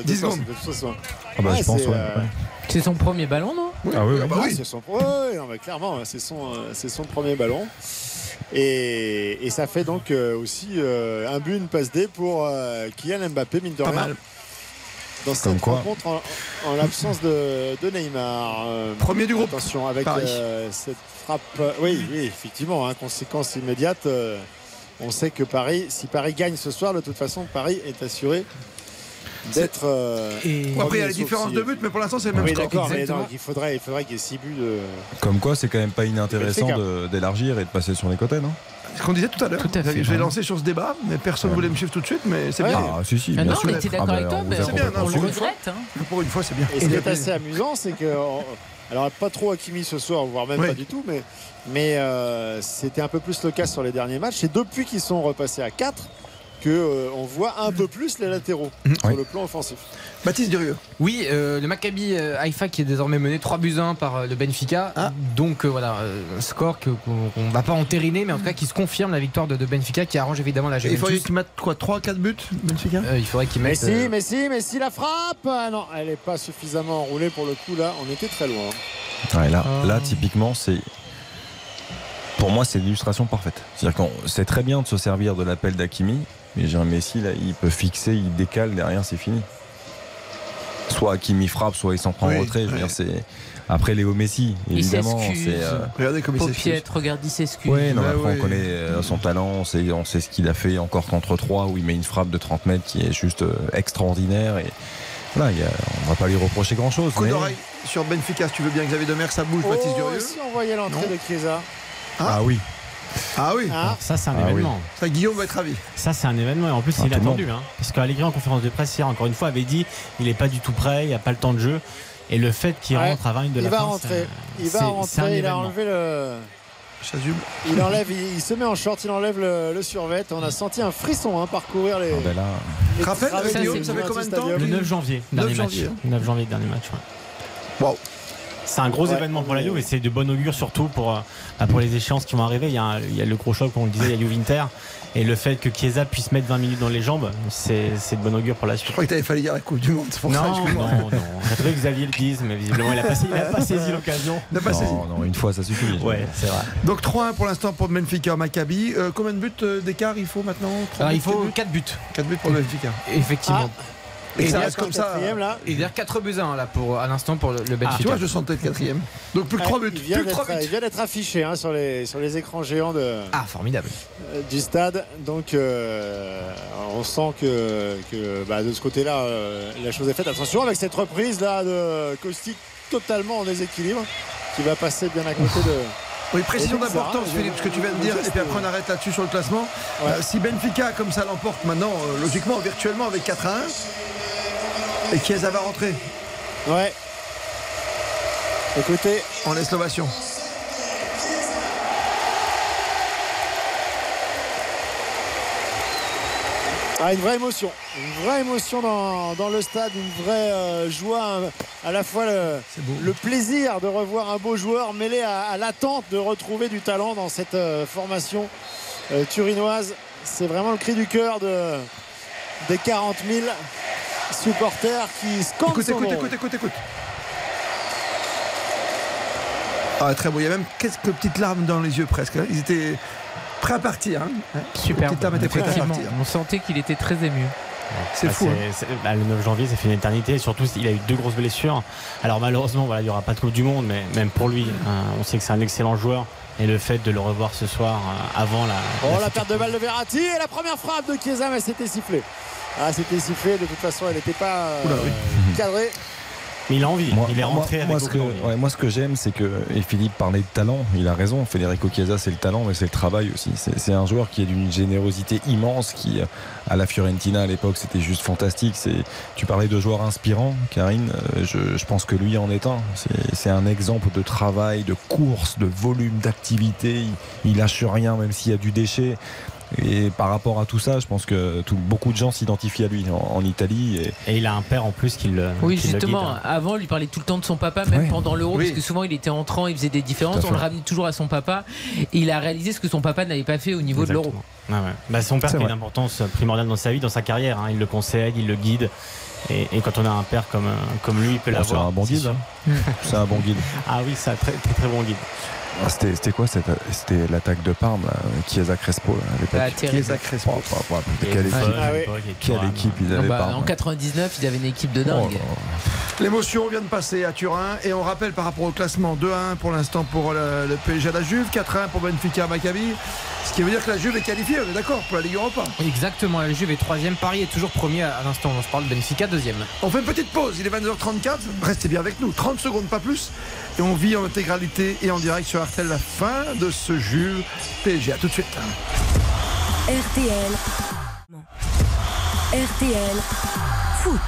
de 10 temps, secondes. ce- ce soir Ah bah, Ouais, je pense, c'est, ouais. euh, ouais. C'est son premier ballon, non Ah oui, oui. Ah bah Ah, oui. c'est son, ouais, non, clairement, c'est son, euh, c'est son premier ballon. Et, et ça fait donc euh, aussi euh, un but, une passe D pour Kylian Mbappé, mine de Pas rien. mal. Dans Comme cette quoi. rencontre en, en l'absence de, de Neymar. Premier du groupe. Attention avec euh, cette frappe. oui, oui, effectivement, hein, conséquence immédiate. euh, on sait que Paris, si Paris gagne ce soir, de toute façon, Paris est assuré d'être. euh, Et après, il y a les différences si- de but, mais pour l'instant, c'est le même Oui, score. d'accord, mais Exactement. non, il faudrait, il faudrait qu'il y ait 6 buts de. Comme quoi, c'est quand même pas inintéressant d'élargir et de passer sur les côtés, non? Ce qu'on disait tout à l'heure. Je vais lancer sur ce débat, mais personne ne Ouais. voulait me suivre tout de suite, mais c'est Ouais. bien. Ah, si, si. Ah bien non, sûr. mais t'es d'accord Ah, avec toi, on mais c'est bien, on le pour une suivi. regrette. hein. Pour une fois, c'est bien. Et ce qui est assez amusant, c'est que. Alors, pas trop Hakimi ce soir, voire même Oui. pas du tout, mais, mais euh, c'était un peu plus le cas sur les derniers matchs. C'est depuis qu'ils sont repassés à 4 qu'on voit un peu plus les latéraux sur Oui. le plan offensif. Baptiste Durieux. Oui, euh, le Maccabi euh, Haïfa qui est désormais mené 3 buts à 1 par euh, le Benfica. Ah. Donc euh, voilà, euh, un score qu'on ne va pas entériner, mais en tout cas qui se confirme la victoire de, de Benfica qui arrange évidemment la Et il faudrait Juventus. qu'ils mettent quoi 3-4 buts, Benfica? Euh, il faudrait qu'il Mais mette. si, euh, mais si, mais si la frappe Ah Non, elle n'est pas suffisamment enroulée pour le coup là. On était très loin. Ouais, là, Ah. là, typiquement, c'est. Pour moi, c'est l'illustration parfaite. C'est-à-dire qu'on c'est très bien de se servir de l'appel d'Akimi, mais j'ai un Messi, là, il peut fixer, il décale, derrière, c'est fini. Soit Akimi frappe, soit il s'en prend Oui, en retrait. Je veux oui. dire, c'est. Après Léo Messi, Il évidemment. c'est, euh, Regardez comme il s'excuse. Regarde, il s'excuse. Ouais, non, Bah après, oui. on connaît euh, son talent, on sait, on sait ce qu'il a fait encore contre 3 où il met une frappe de 30 mètres qui est juste euh, extraordinaire. Et voilà, a- on va pas lui reprocher grand chose. Coup d'oreille sur Benfica, si tu veux bien, Xavier Demer, ça bouge, Baptiste Oh, Durieux. si on voyait l'entrée de Chiesa. Ah oui. Ah oui, Ah, Ça, c'est un Ah événement. ça Guillaume va être ravi. Ça, c'est un événement. Et en plus, Ah, il est attendu. Hein, parce qu'Allegri, en conférence de presse hier, encore une fois, avait dit il n'est pas du tout prêt, il n'y a pas le temps de jeu. Et le fait qu'il Ouais. rentre à 20 minutes de il la va fin, rentrer. c'est- Il va rentrer. Il a enlevé le. Chasuble. Il enlève, il, il se met en short, il enlève le, le survêt. On a senti un frisson hein, parcourir les. Ah ben là, les Rappel, ça, fait combien de temps. Le 9 janvier, 9 dernier janvier, match. hein. 9 janvier, dernier match. ouais. C'est un gros Ouais, événement pour la Juve et c'est de bon augure surtout pour, euh, bah, pour les échéances qui vont arriver. Il y, a un- il y a le gros choc, comme on le disait, il y a Juve Inter. Et le fait que Chiesa puisse mettre 20 minutes dans les jambes, c'est c'est de bon augure pour la suite. Je crois que t'avais fallu dire la Coupe du Monde. C'est pour ça, Non, non, non. Que Xavier le dise, mais visiblement il a pas, il a pas saisi l'occasion. Il n'a pas saisi. non, non, une fois ça suffit. Ouais, c'est vrai. Donc 3-1 pour l'instant pour Benfica Maccabi. Euh, combien de buts euh, d'écart il faut maintenant? Alors, il faut quatre 4 buts. buts 4 buts pour le Benfica. Effectivement. Et Et ça il reste comme ça. là. Et dire 4 buts à 1 là pour à l'instant pour le, le Benfica. Ah, tu vois, je sentais le quatrième. Donc plus que 3 Ouais, buts. Il vient Plus que 3 d'être- il buts. vient d'être affiché hein, sur, les, sur les écrans géants de, Ah formidable. euh, du stade. Donc euh, on sent que, que, bah, de ce côté-là, euh, la chose est faite. Attention avec cette reprise là de Kostic totalement en déséquilibre qui va passer bien à côté de. Oui, précision d'importance, hein, Philippe, ce que tu viens de dire, et puis après on arrête là-dessus sur le classement. Ouais. Euh, si Benfica, comme ça, l'emporte maintenant, euh, logiquement, virtuellement, avec 4 à 1, et Chiesa va rentrer, Ouais. Écoutez, on laisse l'ovation. Ah, une vraie émotion, une vraie émotion dans, dans le stade, une vraie euh, joie, à la fois le, le plaisir de revoir un beau joueur mêlé à, à l'attente de retrouver du talent dans cette euh, formation euh, turinoise. C'est vraiment le cri du cœur de, des 40 000 supporters qui scandent Écoute, son écoute, nom. écoute, écoute, écoute. Ah, très beau. Il y a même quelques petites larmes dans les yeux presque. hein. Ils étaient prêts à partir. Hein. Super. Les petites larmes étaient prêtes à Effectivement, partir. on sentait qu'il était très ému. C'est Bah, fou. hein. bah, le 9 janvier, ça fait une éternité. Surtout, il a eu deux grosses blessures. Alors malheureusement, voilà, il n'y aura pas de Coupe du Monde, mais même pour lui, hein, on sait que c'est un excellent joueur. Et le fait de le revoir ce soir euh, avant la. Oh la perte de balle de Verratti et la première frappe de Chiesa mais c'était sifflé. Ah c'était sifflé, de toute façon elle n'était pas euh, Oula, oui. cadrée. Mais il a envie. Moi, il est moi- rentré avec moi, ce que, aucune envie. ouais, moi, ce que j'aime, c'est que, et Philippe parlait de talent, il a raison. Federico Chiesa, c'est le talent, mais c'est le travail aussi. C'est un joueur qui est d'une générosité immense, qui, à la Fiorentina à l'époque, c'était juste fantastique. C'est, tu parlais de joueurs inspirants, Karine. euh, je, je pense que lui en est un. C'est- C'est un exemple de travail, de course, de volume, d'activité. Il, il lâche rien, même s'il y a du déchet. Et par rapport à tout ça, je pense que tout- beaucoup de gens s'identifient à lui en, en Italie. Et, Et il a un père en plus qui le. Oui, qui le justement, guide. hein. avant, on lui parlait tout le temps de son papa, même Ouais. pendant l'euro, Oui. parce que souvent il était entrant, il faisait des différences, on le ramenait toujours à son papa, et il a réalisé ce que son papa n'avait pas fait au niveau de l'euro. Ah ouais. Bah, son père C'est a une importance primordiale dans sa vie, dans sa carrière. hein. Il le conseille, il le guide. Et, et quand on a un père comme, euh, comme lui, il peut Bon, c'est l'avoir. un bon c'est guide. hein. C'est un bon guide. Ah oui, c'est un très, très très bon guide. Ah, C'était c'était quoi cette- C'était l'attaque de Parme, là, Chiesa Crespo là, à l'époque. Ah. Chiesa Crespo. Oh, oh, oh, quelle est équipe, Ah à oui. quelle équipe ils avaient bah, Parme. en 99, ils avaient une équipe de dingue. L'émotion vient de passer à Turin et on rappelle par rapport au classement 2-1 pour l'instant pour le, le PSG à la Juve, 4-1 pour Benfica Maccabi. Ce qui veut dire que la Juve est qualifiée, on est d'accord, pour la Ligue Europa. Exactement, la Juve est troisième, Paris est toujours premier à l'instant où on se parle, Benfica deuxième. On fait une petite pause, il est 22h34, restez bien avec nous, 30 secondes pas plus. Et on vit en intégralité et en direct sur RTL la fin de ce Juve PSG. A tout de suite. RTL. RTL. Foot.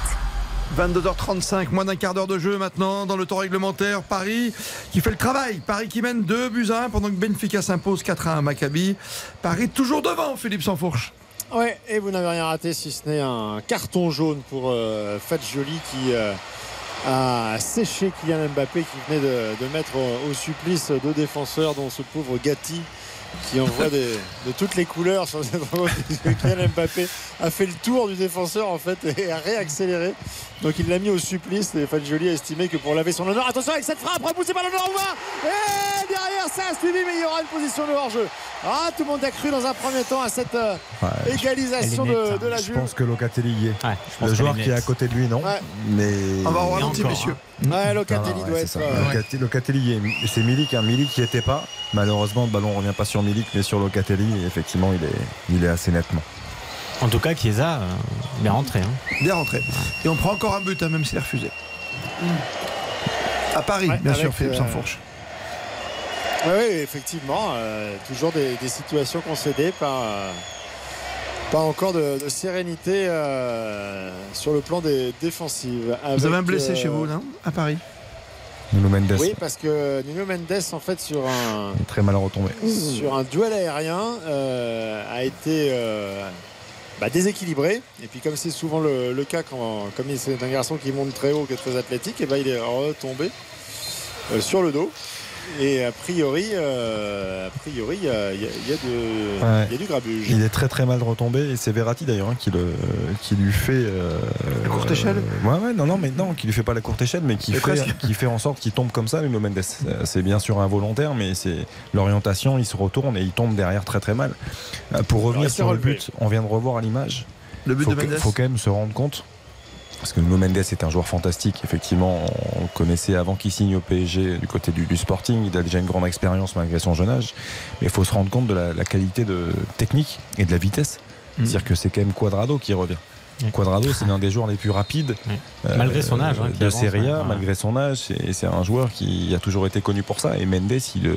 22h35, moins d'un quart d'heure de jeu maintenant dans le temps réglementaire. Paris qui fait le travail. Paris qui mène 2 buts à 1 pendant que Benfica s'impose 4 à 1 à Maccabi. Paris toujours devant, Philippe Sansfourche. Ouais, et vous n'avez rien raté si ce n'est un carton jaune pour euh, Fadjoli qui euh, a séché Kylian Mbappé qui venait de, mettre au, supplice deux défenseurs dont ce pauvre Gatti qui envoie de toutes les couleurs sur. Kylian Mbappé a fait le tour du défenseur en fait et a réaccéléré. Donc il l'a mis au supplice et Fadjoli a estimé que pour laver son honneur, attention avec cette frappe, repoussée par l'honneur Et derrière ça a suivi mais il y aura une position de hors-jeu. Ah, tout le monde a cru dans un premier temps à cette euh, Ouais, égalisation nette, de, hein. de la Je Juve. pense que Locatelli y est. Ouais, je Le joueur qui est à côté de lui, non. Ouais. Mais. On va ralentir, encore, messieurs. Ouais, Non, Locatelli non, doit ouais, être. c'est ça. euh, Locatelli, est. C'est Milik, hein. Milik qui était pas. Malheureusement, le ballon revient pas sur Milik, mais sur Locatelli. Et effectivement, il est, il est assez nettement. En tout cas, Chiesa, euh, est rentré. hein. Bien rentré. Et on prend encore un but, hein, même s'il est refusé. À Paris, Ouais, bien sûr, Philippe euh, Oui, effectivement. euh, toujours des, des situations concédées par. euh, pas encore de, de sérénité euh, sur le plan des défensives. Vous avez un blessé euh, chez vous, non À Paris? Nuno Mendes. Oui, parce que Nuno Mendes, en fait, sur un, est très mal retombé. sur un duel aérien, euh, a été euh, bah, déséquilibré. Et puis, comme c'est souvent le, le cas, quand, comme c'est un garçon qui monte très haut, qui est très athlétique, et ben il est retombé euh, sur le dos. Et a priori, euh, a priori, il y a, y a- Ouais. y du grabuge. Il est très très mal retombé et c'est Verratti d'ailleurs hein, qui, le, qui lui fait. euh, La courte échelle euh, Ouais, ouais, non, non, mais non, qui lui fait pas la courte échelle, mais qui, fait, presque. qui fait en sorte qu'il tombe comme ça, Nuno Mendes. C'est bien sûr involontaire, mais c'est l'orientation, il se retourne et il tombe derrière très très mal. Pour revenir sur le but, on vient de revoir à l'image. Le but faut de Mendes faut quand même se rendre compte. Parce que Nuno Mendes est un joueur fantastique. Effectivement, on le connaissait avant qu'il signe au PSG du côté du, du Sporting. Il a déjà une grande expérience malgré son jeune âge. Mais il faut se rendre compte de la, la qualité de technique et de la vitesse. C'est-à-dire que c'est quand même Quadrado qui revient. Mm. Quadrado, c'est l'un des joueurs les plus rapides euh, Malgré son âge, hein, qui de avance, Serie A, ouais. malgré son âge. Et c'est un joueur qui a toujours été connu pour ça. Et Mendes, il, euh,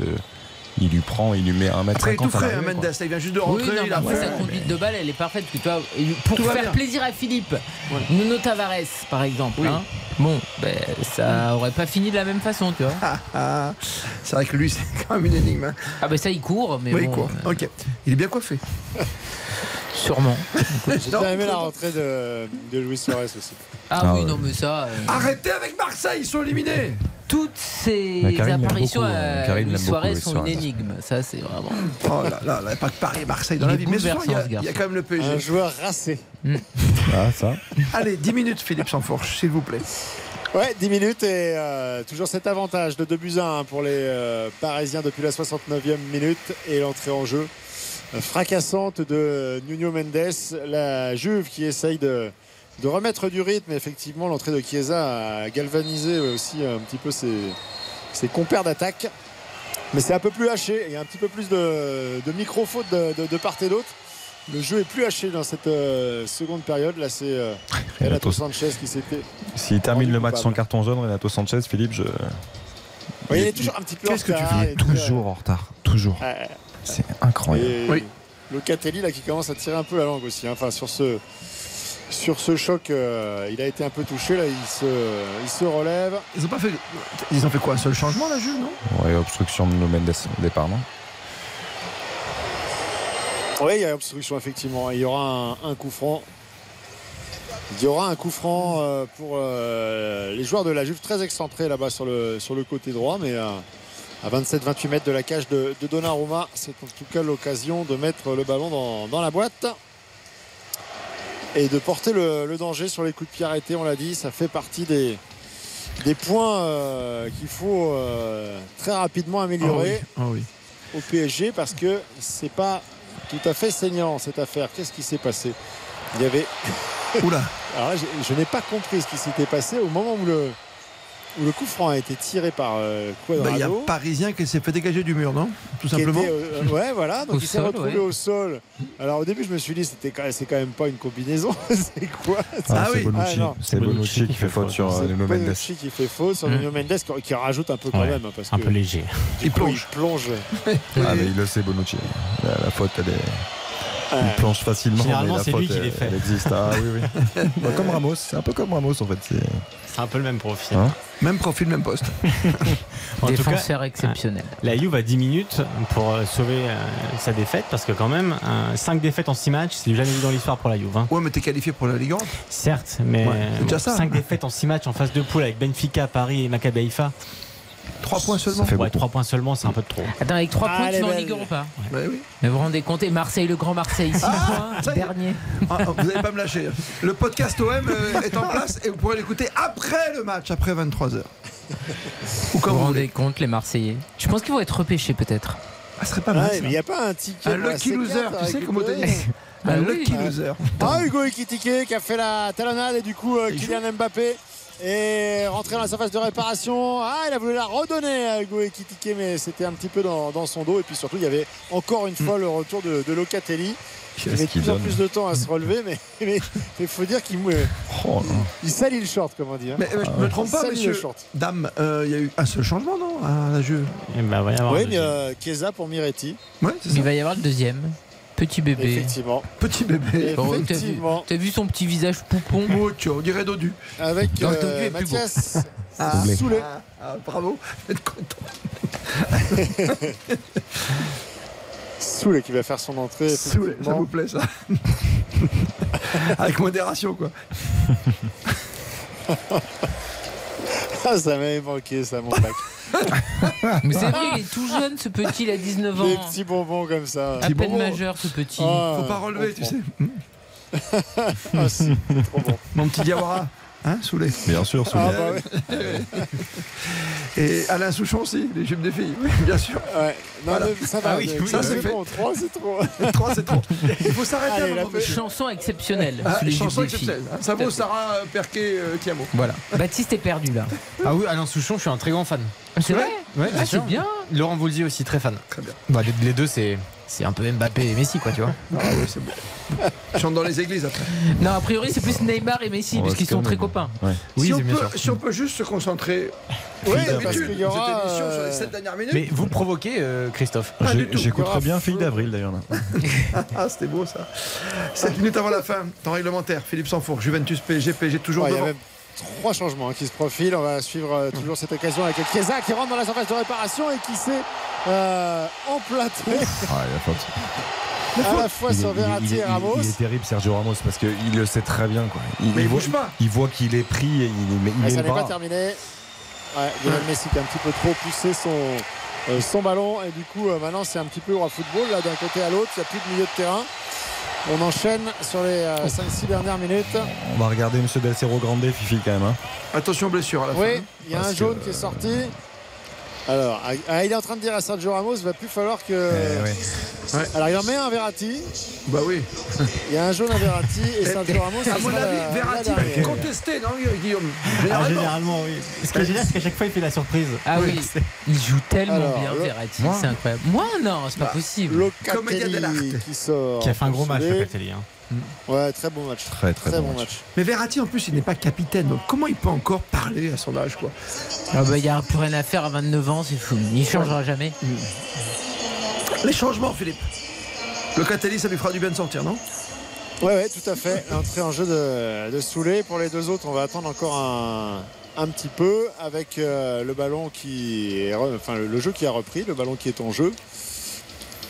il lui prend, il lui met un mètre Après, il est tout 50 à frais, Mendes. il vient juste de Oui, rentrer. non, il a sa conduite de balle, elle est parfaite. Tu vois, pour Tout faire plaisir à Philippe, Nuno Tavares, par exemple, hein, bon, ben, ça aurait pas fini de la même façon, tu vois. Ah, c'est vrai que lui, c'est quand même une énigme. hein. Ah, ben ça, il court, mais oui, bon, quoi. euh, Ok. Il est bien coiffé. sûrement. J'ai bien aimé la rentrée de, de Luis Suarez aussi. Ah, Ah oui, ouais. non, mais ça. euh, Arrêtez avec Marseille, ils sont éliminés. Toutes ces apparitions beaucoup, à euh, beaucoup, Suarez Luis sont une énigme. Ça, c'est vraiment. Oh là là, là, pas que Paris et Marseille dans Il la vie. Mais ce soir, il y, a, il y a quand même le PSG. Un joueur racé. Ah, ça. Allez, 10 minutes, Philippe Sansfourche, s'il vous plaît. Ouais, 10 minutes et euh, toujours cet avantage de 2 buts à 1 pour les euh, Parisiens depuis la 69e minute et l'entrée en jeu euh, fracassante de Nuno Mendes. La Juve qui essaye de, de remettre du rythme. Effectivement, l'entrée de Chiesa a galvanisé aussi un petit peu ses, ses compères d'attaque. Mais c'est un peu plus haché. Il y a un petit peu plus de, de micro-fautes de, de- de part et d'autre. Le jeu est plus haché dans cette euh, seconde période. Là, c'est euh, Renato Sanchez qui s'était. S'il termine le match coupable. sans carton jaune, Renato Sanchez, Philippe, je. Oui, il est toujours un petit peu en Qu'est-ce que tu retard, fais il est très- Toujours en retard. Toujours. Euh, C'est incroyable. Et Oui. Locatelli là qui commence à tirer un peu la langue aussi. hein. Enfin sur ce sur ce choc, euh, il a été un peu touché là. Il se il se relève. Ils ont pas fait. Ils ont fait quoi Un seul changement, la Juve, non? Ouais, obstruction de Nuno Mendes au départ, non? Oui, il y a obstruction effectivement. Il y aura un, un coup franc. Il y aura un coup franc euh, pour euh, les joueurs de la Juve très excentrés là-bas sur le sur le côté droit, mais euh, à 27-28 mètres de la cage de, de Donnarumma. C'est en tout cas l'occasion de mettre le ballon dans, dans la boîte et de porter le, le danger sur les coups de pied arrêtés. On l'a dit, ça fait partie des, des points euh, qu'il faut euh, très rapidement améliorer Ah oui. au PSG parce que c'est pas tout à fait saignant cette affaire. Qu'est-ce qui s'est passé? Il y avait. Oula. Alors là, je, je n'ai pas compris ce qui s'était passé au moment où le, où le coup franc a été tiré par euh, Bah, Il y a Cuadrado. Parisien qui s'est fait dégager du mur, non? Tout simplement. était, euh, ouais, voilà. Donc Au il s'est retrouvé ouais. au sol. Alors au début, je me suis dit, c'était quand- c'est quand même pas une combinaison. c'est quoi? Ah c'est oui. Bonucci. Ah, c'est Bonucci qui fait faute sur C'est Nuno Mendes. Bonucci qui fait faux sur. Nuno Mendes qui, rajoute un peu quand Ouais, même. hein, Parce Un que peu léger. Il plonge. il plonge. Ah, mais il le sait, Bonucci. La, la faute, elle est. Il plonge facilement. Généralement, c'est faute, lui qui les fait. Elle existe. Ah oui, oui. Bah, comme Ramos. C'est un peu comme Ramos, en fait. C'est- un peu le même profil. Hein Même profil, même poste. En tout cas, Défenseur exceptionnel. la Juve a 10 minutes pour euh, sauver euh, sa défaite parce que quand même, 5 défaites en 6 matchs, c'est du jamais vu dans l'histoire pour la Juve. hein. Ouais, mais t'es qualifié pour la Ligue 1. Certes, mais Ouais, c'est déjà ça. 5 défaites en 6 matchs en phase de poule avec Benfica, Paris et Maccabi Haïfa. 3 points seulement. Ça fait Ouais, beaucoup. 3 points seulement, c'est un peu de trop. Attends, avec 3 Ah, points, elle tu vas en. Ligue Europa. Bah oui. Mais vous vous rendez compte Et Marseille, le grand Marseille, 6 ça points, y est. dernier. Ah, vous n'allez pas me lâcher. Le podcast OM euh, est en place et vous pourrez l'écouter après le match, après 23h. Ou Vous vous vous rendez compte, les Marseillais Je pense qu'ils vont être repêchés peut-être. Ah, ce serait pas mal. Ouais, ça. mais il n'y a pas un ticket. Un lucky C4 loser, à tu sais comment t'as dit Ah Un oui. lucky loser. Ah, Hugo Ekitike qui a fait la talonnade et du coup euh, Kylian Mbappé est rentré dans la surface de réparation. Ah, il a voulu la redonner à Hugo Ekitike, mais c'était un petit peu dans, dans son dos. Et puis surtout, il y avait encore une fois le retour de, de Locatelli. Il met de qu'il plus en plus de temps à se relever, mais il faut dire qu'il Oh, il salit le short, comme on dit. hein. Mais euh, je me trompe pas, monsieur. le short. Dame, euh, il y a eu un seul changement, non À la Juve? Et bah, va y avoir Oui, mais euh, Chiesa pour Miretti, Ouais, Il va y avoir le deuxième. Petit bébé. effectivement. Petit bébé. Oh, t'as vu, Effectivement. t'as vu son petit visage poupon? Mucho, on dirait Dodu. Avec le euh, Dodu est plus beau. Mathias Ah. Soulet. Ah, bravo, être content. Soule qui va faire son entrée. Soule, ça vous plaît ça? Avec modération quoi. Ah, ça m'avait manqué, ça, mon bac. Mais c'est vrai, il est tout jeune ce petit, il a 19 ans. Des petits bonbons comme ça. À peine majeur ce petit. Ah, Faut pas relever, tu sais. ah, si, trop bon. Mon petit Diawara. Hein, Soulé Bien sûr, Soulé. Ah, bah ouais. Et Alain Souchon aussi, les jupes des filles, oui, bien sûr. Ouais. Non, Voilà. mais ça va, Ah oui, ça, c'est trop. 3, c'est trop. 3 c'est trop. Il faut s'arrêter Allez, à un la. Chanson exceptionnelle. Ah, chanson jupes des filles. exceptionnelle. hein. Ça vaut. Sarah euh, Perquet euh, Tiamo. Voilà. Baptiste est perdu là. Ah oui, Alain Souchon, je suis un très grand fan. C'est vrai Ouais, Ah, bien. Laurent Voulzy aussi très fan. Très bien. Bah, les, les deux, c'est c'est un peu Mbappé et Messi, quoi, tu vois. Ah oui, c'est bon. Ils chantent dans les églises après. Non, a priori, c'est plus Neymar et Messi, Ouais, parce qu'ils c'est sont très copains. Ouais. Oui, si, on bien peut, sûr. si on peut juste se concentrer, Oui, d'habitude, aura, cette émission sur euh, les 7 dernières minutes. Mais vous provoquez, euh, Christophe. Pas du tout. J'écouterai bien Fille d'avril d'ailleurs. Ah, c'était beau ça. 7 minutes avant la fin, temps réglementaire. Philippe Sanfour, Juventus PSG, PSG toujours Ouais, il y a devant. même trois changements hein, qui se profilent. On va suivre euh, toujours cette occasion avec Chiesa qui rentre dans la surface de réparation et qui s'est euh, emplâtré Ah, il a faute. à la fois Il est- sur Verratti et Ramos. Il est terrible, Sergio Ramos, parce qu'il le sait très bien. Quoi. Il, Mais il voit, bouge pas. il voit qu'il est pris et il, mais il Ah, met ça n'est pas terminé. Ouais, Lionel Messi qui a un petit peu trop poussé son, euh, son ballon et du coup euh, maintenant c'est un petit peu au football là d'un côté à l'autre, il n'y a plus de milieu de terrain. On enchaîne sur les 5-6 dernières minutes. On va regarder Monsieur Del Cerro Grande, Fifi quand même. hein. Attention blessure à la Oui, fin. il y a Parce un jaune que- qui est sorti. Alors, ah, il est en train de dire à Sergio Ramos, il va plus falloir que. Eh ouais. Alors, il en met un à Verratti. Bah oui. Il y a un jaune à Verratti et Sergio Ramos. À mon avis, Verratti va contester, non Guillaume? Ah, Généralement. généralement, oui. Ce qui est génial, c'est qu'à chaque fois, il fait la surprise. Ah oui, il joue tellement Alors, bien, le- Verratti, Moi c'est incroyable. Moi, non, c'est pas Bah, possible. Commedia Locatelli dell'arte. qui sort. Qui a fait un gros match, Soulé. Locatelli. Hein. Ouais, très bon match. Très très, Très bon bon match. match. Mais Verratti en plus, il n'est pas capitaine. Donc comment il peut encore parler à son âge quoi? Ah bah, il n'y a plus rien à faire à 29 ans, c'est fou. Il changera jamais. Les changements, Philippe. Le Catelli, ça lui fera du bien de sortir, non? Ouais, ouais, tout à fait. Entrée en jeu de, de Soulé. Pour les deux autres, on va attendre encore un, un petit peu avec euh, le ballon qui est enfin le, le jeu qui a repris, le ballon qui est en jeu.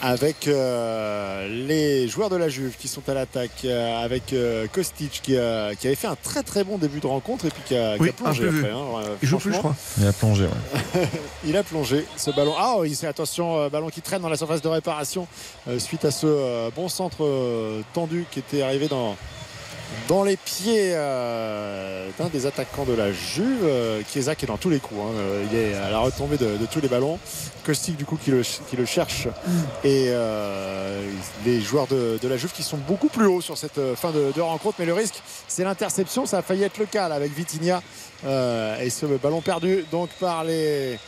Avec euh, les joueurs de la Juve qui sont à l'attaque, euh, avec euh, Kostic qui, a- qui avait fait un très très bon début de rencontre et puis qui a, qui a plongé après. hein, euh, Il joue plus, je franchement. crois. Il a plongé, ouais. Il a plongé ce ballon. Ah oui, c'est attention, euh, ballon qui traîne dans la surface de réparation euh, suite à ce euh, bon centre euh, tendu qui était arrivé dans, dans les pieds euh, d'un des attaquants de la Juve. Euh, Chiesa qui est dans tous les coups. hein. Euh, il est à la retombée de, de tous les ballons. Kostic du coup qui le, qui le cherche. Et euh, les joueurs de, de la Juve qui sont beaucoup plus hauts sur cette fin de, de rencontre. Mais le risque, c'est l'interception. Ça a failli être le cas là, avec Vitinha. Et ce ballon perdu donc par les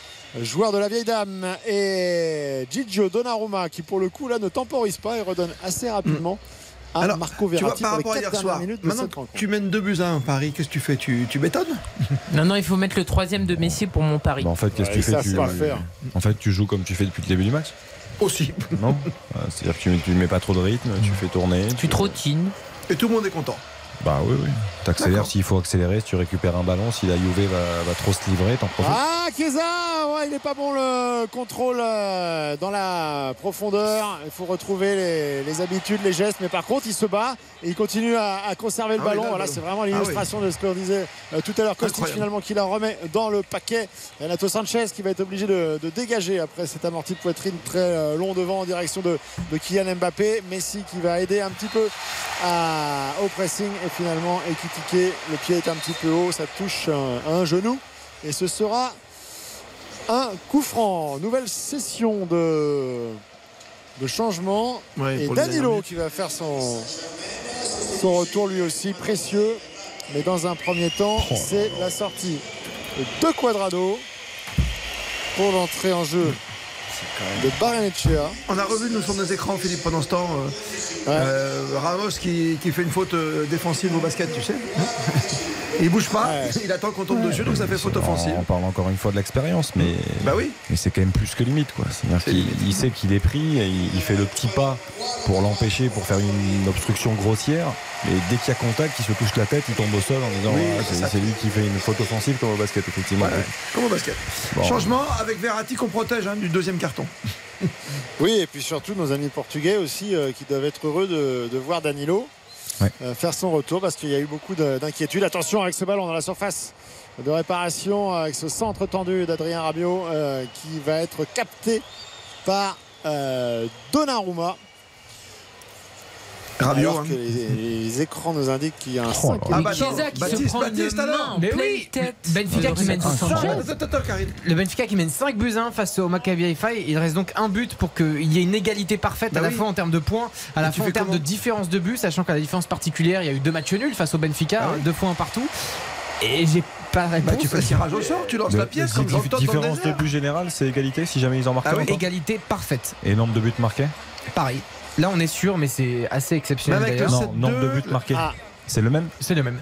joueurs de la vieille dame et Gigio Donnarumma qui pour le coup là ne temporise pas et redonne assez rapidement à Alors, Marco Tu vois, par pour les rapport à hier soir, maintenant tu mènes 2 buts à 1 Paris, qu'est-ce que tu fais? Tu, tu bétonnes Non, non, il faut mettre le troisième de Messi pour mon pari. Bah, en fait, qu'est-ce que Ouais, tu fais ça, tu... c'est pas faire. En fait, tu joues comme tu fais depuis le début du match. Aussi. Non? Euh, C'est-à-dire que tu, tu mets pas trop de rythme, tu fais tourner. Tu trottines. Et tout le monde est content. Bah oui, oui. T'accélères s'il faut accélérer, si tu récupères un ballon, si la Juve va, va trop se livrer, t'en profites. Ah, Chiesa ouais, Il n'est pas bon le contrôle euh, dans la profondeur. Il faut retrouver les, les habitudes, les gestes. Mais par contre, il se bat et il continue à, à conserver le Ah oui, ballon. là, voilà, ballon. c'est vraiment Ah l'illustration de ce que l'on disait euh, tout à l'heure. Kostic finalement qui la remet dans le paquet. Renato Sanchez qui va être obligé de, de dégager après cet amorti de poitrine très euh, long devant en direction de, de Kylian Mbappé. Messi qui va aider un petit peu à- au pressing et finalement Ekitike, le pied est un petit peu haut, ça touche un, un genou et ce sera un coup franc. Nouvelle session de, de changement Ouais, et Danilo qui va faire son, son retour lui aussi précieux. Mais dans un premier temps, Oh. c'est la sortie de Quadrado pour l'entrée en jeu de Barrenechea. On a revu nous sur nos écrans, Philippe, pendant ce temps, euh, euh, Ramos qui, qui fait une faute euh, défensive au basket, tu sais. Il bouge pas, il attend qu'on tombe dessus, donc ça fait faute offensive. On parle encore une fois de l'expérience, mais, Bah oui. mais c'est quand même plus que limite. quoi. C'est-à-dire qu'il il sait qu'il est pris, et il, il fait le petit pas pour l'empêcher, pour faire une obstruction grossière. Mais dès qu'il y a contact, il se touche la tête, il tombe au sol en disant Oui, Ah, c'est lui qui fait une faute offensive comme au basket, effectivement. Ouais, comme au basket. Bon. Changement avec Verratti qu'on protège hein, du deuxième carton. Oui, et puis surtout nos amis portugais aussi euh, qui doivent être heureux de, de voir Danilo euh, faire son retour parce qu'il y a eu beaucoup de- d'inquiétudes. Attention avec ce ballon dans la surface de réparation avec ce centre tendu d'Adrien Rabiot euh, qui va être capté par euh, Donnarumma. Rabiot, Alors hein. que les, les écrans nous indiquent qu'il y a un Oh 5 là là. Ah bah qui Baptiste, se prend Baptiste, une main en Mais pleine oui, tête. Benfica de qui mène Renato 5 Sanchez. Attends, attends, Karine. Le Benfica qui mène 5 buts 1 face au Maccabi Haifa. Il reste donc un but pour qu'il y ait une égalité parfaite Bah à la oui. fois en termes de points, à la fois en termes de différence de but, sachant qu'à la différence particulière, il y a eu deux matchs nuls face au Benfica, Ah oui. deux fois un partout. Et j'ai pas la réponse. Bah, tu fais le tirage au sort, tu lances De- la pièce comme le différence de but général, c'est égalité si jamais ils en marquent Ah oui. Égalité parfaite. Et nombre de buts marqués Pareil. Là, on est sûr, mais c'est assez exceptionnel Même avec le nombre de buts marqués. Ah. C'est le même C'est le même.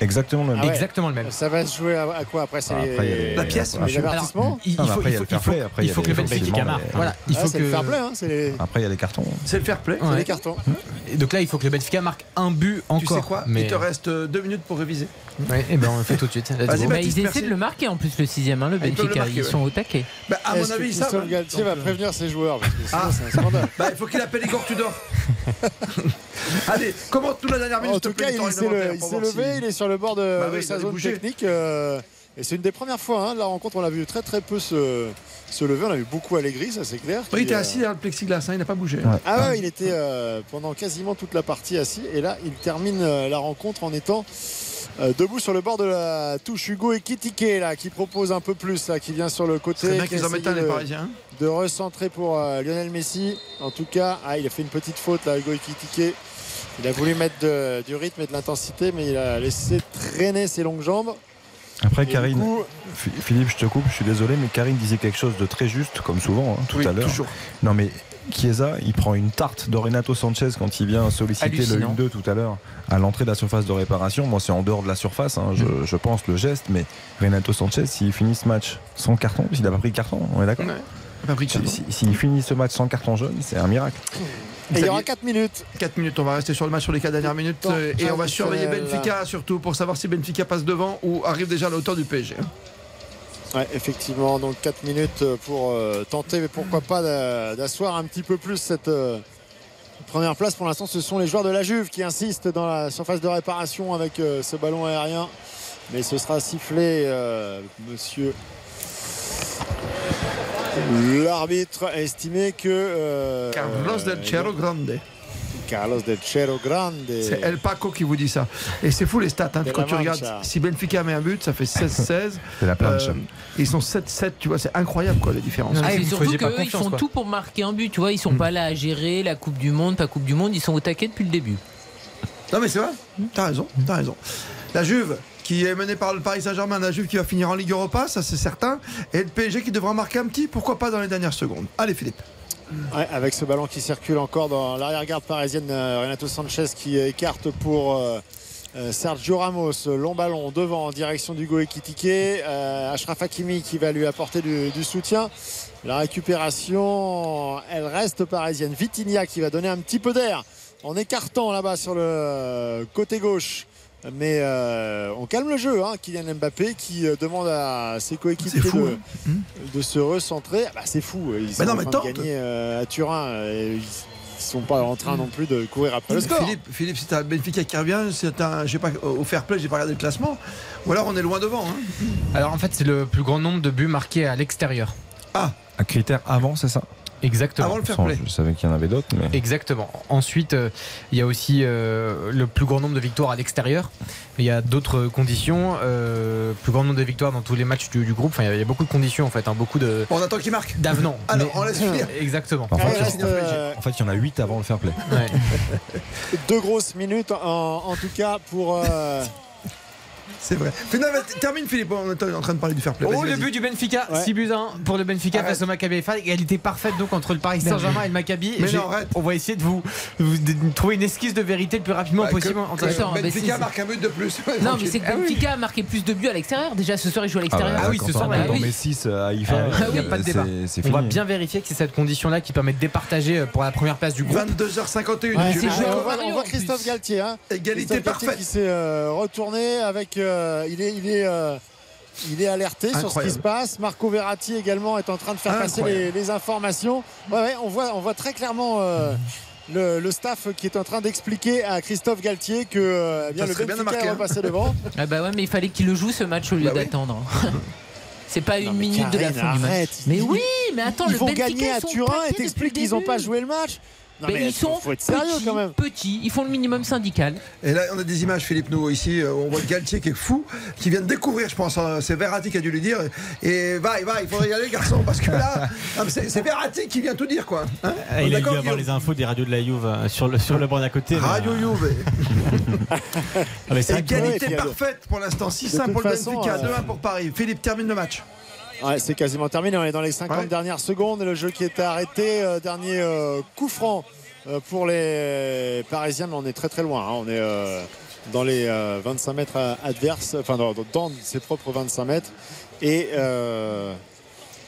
Exactement le même. Ah ouais. Exactement le même. Ça va se jouer à, à quoi après c'est Ah, les- La pièce, les avertissements Il, Ah, faut, après, il faut, le fair il faut- play, après, il faut que le Benfica marque. Voilà, il Ah, faut que le fair play, hein, les, Après, il y a les cartons. C'est le fair play. c'est les cartons. Et donc là, il faut que le Benfica marque un but encore. Tu sais quoi mais... Il te reste euh, deux minutes pour réviser. Ouais, et ben on le fait tout de suite. Bah, Baptiste, ils merci. essaient de le marquer en plus le sixième, hein, le Ah, ils Benfica. marquer, Ils ouais. sont au taquet. Bah, à mon avis, ça. Galtier va prévenir ses joueurs parce que sinon Ah. c'est un scandale. Bah, il faut qu'il appelle Igor Tudor. Allez, commente-nous la dernière minute. En tout cas, il s'est levé, il est sur le bord de, Bah de oui, sa zone bouger. technique. euh, et c'est une des premières fois, hein, la rencontre, on l'a vu très très peu se, se lever. On a vu beaucoup Allegri, ça c'est clair. Oui, il était euh, assis dans le plexiglas, hein, il n'a pas bougé. Ah ouais, il était euh, pendant quasiment toute la partie assis. Et là, il termine la rencontre en étant euh, debout sur le bord de la touche. Hugo Ekitike, là, qui propose un peu plus, là, qui vient sur le côté. C'est bien qui qu'ils en essaye mettent un, les de- Parisiens. de recentrer pour euh, Lionel Messi. En tout cas, ah, il a fait une petite faute là, Hugo Ekitike. Il a voulu mettre de- du rythme et de l'intensité, mais il a laissé traîner ses longues jambes. Après, Et Karine, coup- Philippe, je te coupe, je suis désolé, mais Karine disait quelque chose de très juste, comme souvent, hein, tout Oui, à l'heure. toujours. Non, mais Chiesa, il prend une tarte de Renato Sanchez quand il vient solliciter le 1-2 tout à l'heure à l'entrée de la surface de réparation. Moi, c'est en dehors de la surface, hein, je, je pense, le geste, mais Renato Sanchez, s'il finit ce match sans carton, s'il n'a pas pris de carton, on est d'accord Ouais. Si- si- S'il finit ce match sans carton jaune, c'est un miracle. Et il y aura y est. 4 minutes. 4 minutes, on va rester sur le match sur les 4 dernières minutes euh, et on va surveiller. Benfica surtout pour savoir si Benfica passe devant ou arrive déjà à la hauteur du PSG. Ouais, effectivement, donc 4 minutes pour euh, tenter, mais pourquoi pas d'a- d'asseoir un petit peu plus cette euh, première place. Pour l'instant, ce sont les joueurs de la Juve qui insistent dans la surface de réparation avec euh, ce ballon aérien. Mais ce sera sifflé, monsieur. L'arbitre a estimé que. euh, Carlos del Cerro Grande. Carlos del Cerro Grande. C'est El Paco qui vous dit ça. Et c'est fou les stats. hein. Quand tu regardes, si Benfica met un but, ça fait 16-16. C'est la planche. Euh, ils sont 7-7, tu vois, c'est incroyable quoi les différences. Ah, vous surtout qu'eux, ils font quoi. tout pour marquer un but. Tu vois, ils sont pas là à gérer la Coupe du Monde, pas Coupe du Monde. Ils sont au taquet depuis le début. Non mais c'est vrai, t'as raison, t'as raison. La Juve qui est menée par le Paris Saint-Germain, la Juve qui va finir en Ligue Europa, ça c'est certain. Et le PSG qui devra marquer un petit, pourquoi pas dans les dernières secondes. Allez Philippe. Avec ce ballon qui circule encore dans l'arrière-garde parisienne, euh, Renato Sanchez qui écarte pour euh, euh, Sergio Ramos. Long ballon devant en direction d'Hugo Ekitike. Euh, Achraf Hakimi qui va lui apporter du, du soutien. La récupération, elle reste parisienne. Vitinha qui va donner un petit peu d'air en écartant là-bas sur le côté gauche. Mais euh, on calme le jeu, hein. Kylian Mbappé qui euh, demande à ses coéquipiers C'est fou, de, hein. de se recentrer. Ah bah, c'est fou, ils sont non, en mais train tente. de gagner euh, à Turin. et ils sont pas en train non plus de courir après le score. Philippe, Philippe, c'est un Benfica qui revient, c'est un, j'ai pas, au fair play, j'ai pas regardé le classement. Ou alors on est loin devant. hein. Alors en fait, c'est le plus grand nombre de buts marqués à l'extérieur. Ah, Un critère avant, c'est ça? Exactement. Avant le fair play. Je savais qu'il y en avait d'autres, mais. Exactement. Ensuite, euh, il y a aussi euh, le plus grand nombre de victoires à l'extérieur. Il y a d'autres conditions. euh, plus grand nombre de victoires dans tous les matchs du, du groupe. Enfin, il y a- il y, a beaucoup de conditions en fait, hein, beaucoup de on attend qu'il marque. d'avenants. Alors, Mais- on laisse finir. Exactement. En fait, Ah, il y en- reste, en fait, il y en a 8 avant le fair play. Ouais. deux grosses minutes en, en tout cas pour, euh, C'est vrai. Termine Philippe, on est en train de parler du fair play. Oh, le but du Benfica, Ouais. 6 buts à 1 pour le Benfica Arrête. face au Maccabi Haifa. Égalité parfaite donc entre le Paris Saint-Germain et le Maccabi. Mais non, arrête. on va essayer de vous, vous- de trouver une esquisse de vérité le plus rapidement Bah, possible. que- mais Benfica marque un but de plus. Non, mais c'est que Ah oui. Benfica a marqué plus de buts à l'extérieur. Déjà, ce soir, il joue à Ah, l'extérieur. Ah oui, ce soir, met bah mes 6 à Haïfa, Ah oui, il n'y a euh, pas de c'est- débat. c'est On va bien vérifier que c'est cette condition-là qui permet de départager euh, pour la première place du groupe. 22h51. Ouais, tu c'est vois. joué, on, voit, Christophe. Galtier. Hein. Égalité parfaite. qui s'est euh, retourné avec. Euh, il est, il est, euh, il est alerté sur ce qui se passe. Marco Verratti également est en train de faire passer les, informations. Ouais, ouais, on voit, on voit très clairement. euh, le, le staff qui est en train d'expliquer à Christophe Galtier que eh bien, le serait bien de Benfica est hein. repassé devant. Ah bah ouais, mais il fallait qu'il le joue ce match au lieu Bah oui. d'attendre. C'est pas une minute de la fin du match. Mais Ils- oui, mais attends, ils le vont Benfica, gagner à Turin et t'expliques qu'ils n'ont pas joué le match. Non, Mais mais ils sont faut être sérieux petits, quand même. petits, ils font le minimum syndical. Et là, on a des images, Philippe, nous, ici. euh, On voit Galtier qui est fou, qui vient de découvrir, je pense. hein, C'est Verratti qui a dû lui dire. Et va, va, il faudrait y aller, garçon, parce que là, mais c'est Verratti qui vient tout dire, quoi. Hein Ah, Il a dû avoir les infos des radios de la Juve euh, sur le, sur le banc d'à côté. mais, Radio euh, Juve. ah, mais Égalité euh, parfaite pour l'instant. 6-1 toute pour le Benfica, euh, 2-1 pour Paris. Philippe termine le match. Ouais, c'est quasiment terminé. On est dans les 50 Ouais. dernières secondes. Le jeu qui est arrêté. Euh, dernier euh, coup franc euh, pour les Parisiens. Mais on est très très loin. hein. On est dans les euh, 25 mètres adverses. Enfin, dans, dans ses propres 25 mètres. Et euh,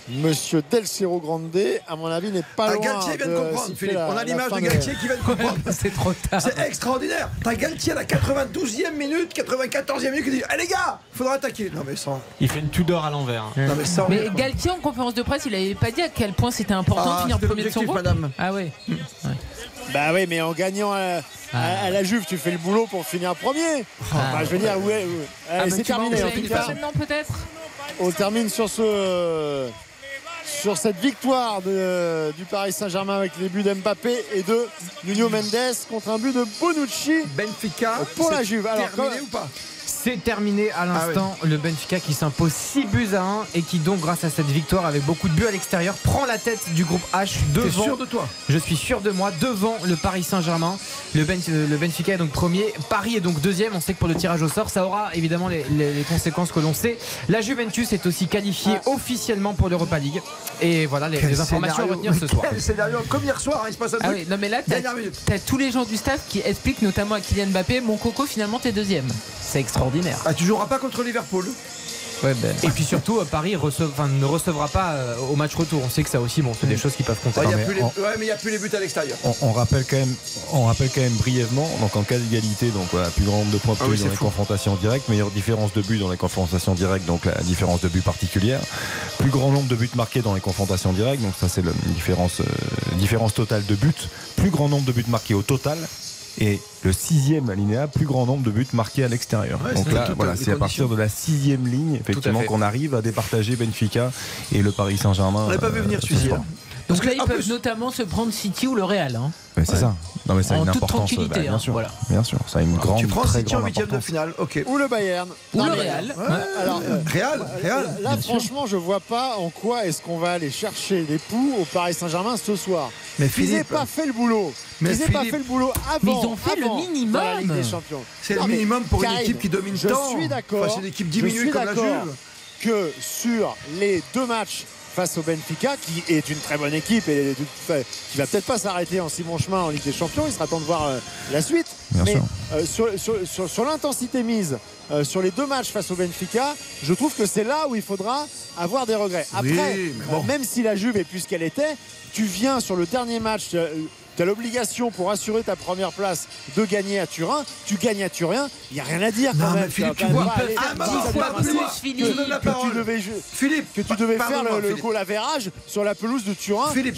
Monsieur Del Cerro Grande, à mon avis, n'est pas Ah, loin. Galtier vient de de comprendre, siffler Philippe. la- On a l'image de Galtier qui vient de comprendre. C'est trop tard. C'est extraordinaire. T'as Galtier à la 92e minute, 94e minute qui dit Eh les gars, faudra attaquer. Non mais sans. Il fait une Tudor à l'envers. hein. Non mais sans. Mais Galtier en conférence de presse, il avait pas dit à quel point c'était important Ah, de finir c'était premier de son groupe. madame. Ah ouais. Bah oui, mais en gagnant à, à- à la Juve, tu fais le boulot pour finir premier. Ah. Bah, je veux dire, ouais, ouais. Ah Allez, bah, c'est terminé. En enchaîner tout cas, maintenant peut-être. on termine sur ce sur cette victoire de- du Paris Saint-Germain avec les buts d'Mbappé et de Nuno Mendes contre un but de Bonucci Benfica pour la Juve. Alors, terminé quand- ou pas? C'est terminé à l'instant. Le Benfica qui s'impose 6 buts à 1 et qui donc grâce à cette victoire avec beaucoup de buts à l'extérieur prend la tête du groupe H devant. sûr de toi? Je suis sûr de moi devant le Paris Saint-Germain. Le, le Benfica est donc premier. Paris est donc deuxième. On sait que pour le tirage au sort, ça aura évidemment les, les- les conséquences que l'on sait. La Juventus est aussi qualifiée officiellement pour l'Europa League. Et voilà les, informations à retenir ce soir. Quel scénario comme hier soir, hein, il se passe un Ah truc. oui, non mais là t'as tous les gens du staff qui expliquent notamment à Kylian Mbappé, mon coco finalement t'es deuxième. C'est extraordinaire. Ah, tu joueras pas contre Liverpool? Ouais, ben. Et puis surtout, euh, Paris enfin, ne recevra pas euh, au match retour. On sait que ça aussi, bon, c'est des choses qui peuvent compter. Ouais, il y a mais plus les... en- ouais, mais il n'y a plus les buts à l'extérieur. On, on rappelle quand même, on rappelle quand même brièvement, donc en cas d'égalité, donc voilà, plus grand nombre de points Ah oui, dans les fou. confrontations directes, meilleure différence de but dans les confrontations directes, donc la différence de but particulière, plus grand nombre de buts marqués dans les confrontations directes, donc ça c'est la différence, euh, différence totale de buts, plus grand nombre de buts marqués au total. Et le sixième alinéa, plus grand nombre de buts marqués à l'extérieur. Ouais, Donc là, toutes voilà, c'est à partir de la sixième ligne, effectivement, qu'on arrive à départager Benfica et le Paris Saint-Germain. On l'avait pas vu euh, venir ce celui-ci. Hein. Donc Parce là que, ils en peuvent plus- notamment se prendre City ou le Real. Hein. Mais c'est ça. Non mais ça a En une toute importance. tranquillité, bah, bien hein, sûr. voilà. Bien sûr. Ça a une grande, Tu prends très City en grande huitième de finale, ok. Ou le Bayern. Ou Non, le Real. Ouais. Alors, euh, Real, Real. Là, franchement, je vois pas en quoi est-ce qu'on va aller chercher les poux au Paris Saint-Germain ce soir. Mais Ils n'aient Philippe, pas fait le boulot. Mais Ils n'aient pas Philippe- fait le boulot avant. Mais ils ont fait le minimum. dans la Ligue des Champions. c'est le minimum pour une équipe qui domine Je tant. suis d'accord. Enfin, c'est une équipe je diminuée suis comme la d'accord Juve. que sur les deux matchs face au Benfica, qui est une très bonne équipe et qui va peut-être pas s'arrêter en si bon chemin en Ligue des Champions. Il sera temps de voir euh, la suite. Bien Mais euh, sur, sur- sur- sur l'intensité mise euh, sur les deux matchs face au Benfica, je trouve que c'est là où il faudra avoir des regrets. Après, Oui, mais bon. même si la Juve est plus qu'elle était, tu viens sur le dernier match. Tu as l'obligation pour assurer ta première place de gagner à Turin. Tu gagnes à Turin, il n'y a rien à dire quand Non, même. mais Philippe, tu vois, que tu devais Philippe, que tu devais faire le, le Philippe. goal average sur la pelouse de Turin. Philippe.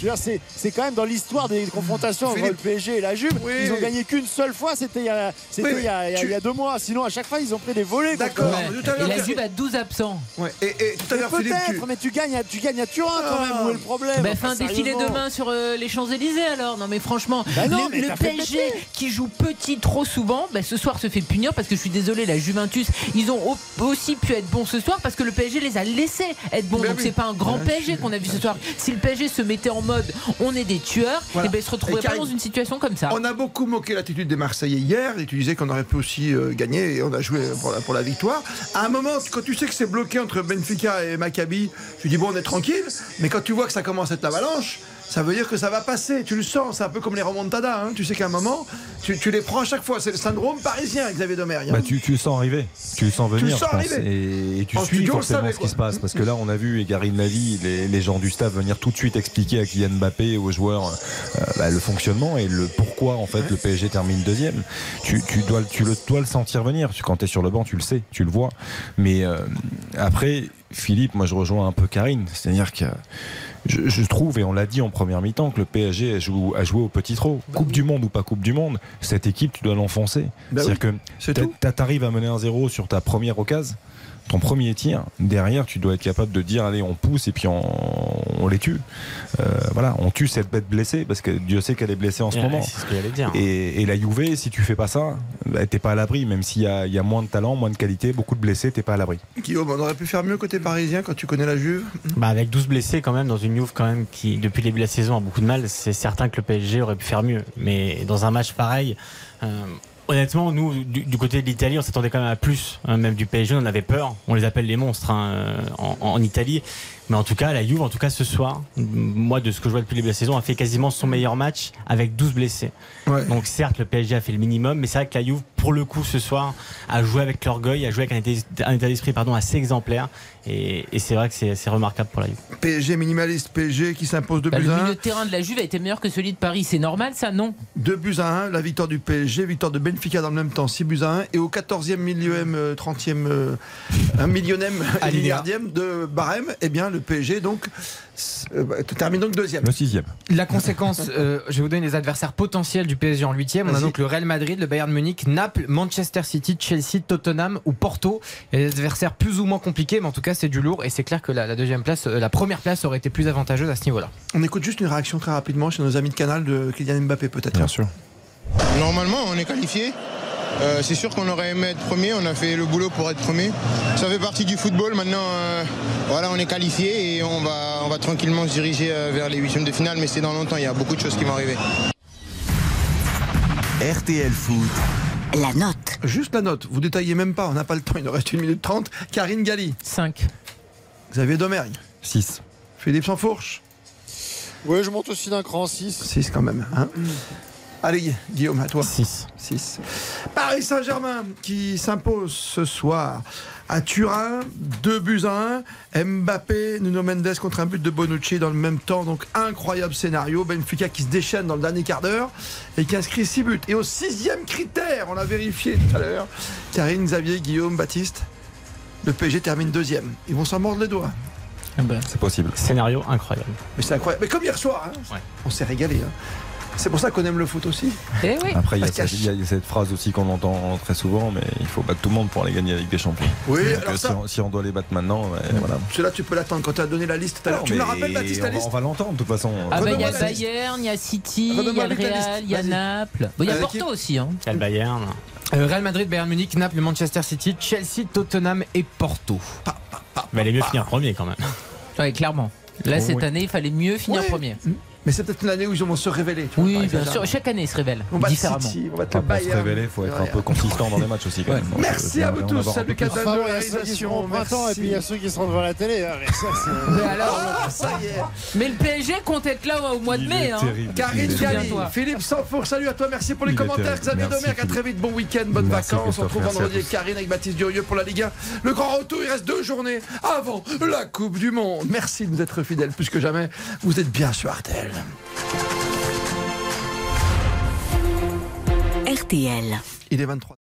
C'est quand même dans l'histoire des confrontations entre le PSG et la Juve. Oui. Ils ont gagné qu'une seule fois, c'était il, y a- c'était Oui, il, y a- il y a- tu- il y a deux mois. Sinon, à chaque fois, ils ont pris des volets. D'accord. Ouais. tout à l'heure, Et la Juve a 12 absents. Ouais. Et, et tout à Mais l'heure, Philippe, tu... Peut-être, mais tu gagnes, à, tu gagnes à Turin quand même. Où est le problème? Bah, fais un défilé demain sur euh, les Champs-Élysées alors. Non mais franchement, Bah non, le, PSG qui joue petit trop souvent, bah, ce soir se fait punir parce que je suis désolé, la Juventus, ils ont au- aussi pu être bons ce soir parce que le PSG les a laissés être bons. Ben Donc oui. c'est pas un grand PSG qu'on a vu ce soir. Si le PSG se mettait en mode on est des tueurs, Voilà. et ben il se retrouverait Et pas dans une situation comme ça. On a beaucoup moqué l'attitude des Marseillais hier, et tu disais qu'on aurait pu aussi euh, gagner, et on a joué pour la, pour la victoire. À un moment, quand tu sais que c'est bloqué entre Benfica et Maccabi, tu dis bon, on est tranquille, mais quand tu vois que ça commence à être l'avalanche, ça veut dire que ça va passer, tu le sens, c'est un peu comme les remontadas, hein. tu sais qu'à un moment, tu, tu les prends à chaque fois, c'est le syndrome parisien, Xavier Domer. Bah, tu, tu le sens arriver, tu le sens venir, le sens arriver. Et, et tu En suis studio, forcément ce qui se passe. Parce que là, on a vu Egarine Lavie, les, les gens du staff venir tout de suite expliquer à Kylian Mbappé aux joueurs euh, bah, le fonctionnement et le pourquoi en fait le PSG termine deuxième. Tu, tu dois, le- tu le, dois le sentir venir. Tu- Quand tu es sur le banc, tu le sais, tu le vois. Mais euh, après, Philippe, moi je rejoins un peu Karine. C'est-à-dire que je, je trouve, et on l'a dit en première mi-temps, que le PSG a joué, a joué au petit trop. Coupe du Monde ou pas Coupe du Monde, cette équipe, tu dois l'enfoncer. Bah C'est-à-dire oui, que t'a- t'arrives à mener un 0 sur ta première occasion, ton premier tir, derrière, tu dois être capable de dire allez, on pousse et puis on, on les tue. Euh, voilà, on tue cette bête blessée parce que Dieu sait qu'elle est blessée en ce Ouais, moment. c'est ce que dire. Et, et la Juve, si tu fais pas ça, bah, t'es pas à l'abri, même s'il y a, il y a moins de talent, moins de qualité, beaucoup de blessés, t'es pas à l'abri. Guillaume, on aurait pu faire mieux côté parisien quand tu connais la Juve. Bah avec 12 blessés quand même dans une Juve quand même qui depuis le début de la saison a beaucoup de mal, c'est certain que le PSG aurait pu faire mieux. Mais dans un match pareil, euh, honnêtement nous du, côté de l'Italie on s'attendait quand même à plus, hein, même du PSG on avait peur. On les appelle les monstres hein, euh, en Italie. Mais en tout cas la Juve en tout cas ce soir, moi de ce que je vois depuis le début de la saison, a fait quasiment son meilleur match avec 12 blessés. Donc certes le PSG a fait le minimum, mais c'est vrai que la Juve pour le coup ce soir a joué avec l'orgueil, a joué avec un état, d'esprit pardon assez exemplaire. Et, et c'est vrai que c'est c'est remarquable pour la Juve. PSG minimaliste, PSG qui s'impose 2 Bah, buts le à 1. milieu de terrain de la Juve a été meilleur que celui de Paris, c'est normal ça Non? 2 buts à 1, la victoire du PSG, victoire de Benfica dans le même temps, 6 buts à 1, et au 14e, millième, euh, 30e, euh, un millionième et Alinéa. milliardième de barème, eh bien le PSG donc euh, bah, termine donc deuxième. Le sixième. La conséquence, euh, je vais vous donner les adversaires potentiels du PSG en huitième. On a donc le Real Madrid, le Bayern Munich, Naples, Manchester City, Chelsea, Tottenham ou Porto. Il y a des adversaires plus ou moins compliqués, mais en tout cas c'est du lourd et c'est clair que la, la deuxième place, euh, la première place aurait été plus avantageuse à ce niveau-là. On écoute juste une réaction très rapidement chez nos amis de Canal de Kylian Mbappé peut-être. Bien sûr. Normalement, on est qualifié. Euh, c'est sûr qu'on aurait aimé être premier, on a fait le boulot pour être premier. Ça fait partie du football. Maintenant, euh, voilà, on est qualifié et on va, on va tranquillement se diriger euh, vers les huitièmes de finale, mais c'est dans longtemps. Il y a beaucoup de choses qui vont arriver. RTL Foot. La note. Juste la note, vous détaillez même pas, on n'a pas le temps, il nous reste 1 minute 30. Karine Galli, 5. Xavier Domergue, 6. Philippe Sansfourche, Ouais, je monte aussi d'un cran 6. 6 quand même. hein. Allez, Guillaume, à toi. 6. 6. Paris Saint-Germain qui s'impose ce soir à Turin, 2 buts à 1. Mbappé, Nuno Mendes contre un but de Bonucci dans le même temps. Donc incroyable scénario. Benfica qui se déchaîne dans le dernier quart d'heure et qui inscrit 6 buts. Et au sixième critère, on l'a vérifié tout à l'heure, Karine, Xavier, Guillaume, Baptiste, le PSG termine deuxième. Ils vont s'en mordre les doigts. C'est possible. Scénario incroyable. Mais c'est incroyable. Mais comme hier soir, hein. on s'est régalé. hein. C'est pour ça qu'on aime le foot aussi. Eh oui. Après, il y, a cette- il y a cette phrase aussi qu'on entend très souvent, mais il faut battre tout le monde pour aller gagner la Ligue des Champions. Oui, alors euh, ça- si, on, si on doit les battre maintenant, ouais, voilà. Cela, tu peux l'attendre quand tu as donné la liste Tu me la rappelles, Baptiste, la liste On va l'entendre de toute façon. Ah bah il y a. Bayern, il y a City, il y a le. Real, il y a. Naples. Bon, il y a Porto qui- aussi. Hein. Il y a le Bayern. Euh, Real Madrid, Bayern Munich, Naples, Manchester City, Chelsea, Tottenham et Porto. Mais elle est mieux finir premier quand même. Ouais, clairement. Là, Oh, cette oui. année, il fallait mieux finir premier. Mais c'est peut-être une année où ils vont se révéler. tu vois, Oui, bien sûr. Chaque année, il se révèle On va différemment. City, on va te Enfin, le pour se révéler, il faut être un peu consistant dans les matchs aussi. Quand même. Merci à vous tous. Salut Enfin, de bon, il y a ceux qui réalisation. seront au printemps et puis il y a Merci. ceux qui seront devant la télé. hein, mais alors, Ça y est. mais le PSG compte être là au mois de mai. Hein. Karine Galli. Philippe Sanfour, salut à toi, merci pour les commentaires. Xavier Merci, Domergue, à très vite, bon week-end, bonnes Merci, vacances. On se retrouve merci à vendredi avec tous. Karine, avec Baptiste Durieux pour la Ligue 1. Le grand retour, il reste deux journées avant la Coupe du Monde. Merci de nous être fidèles plus que jamais. Vous êtes bien sur Artel. RTL. Il est 23.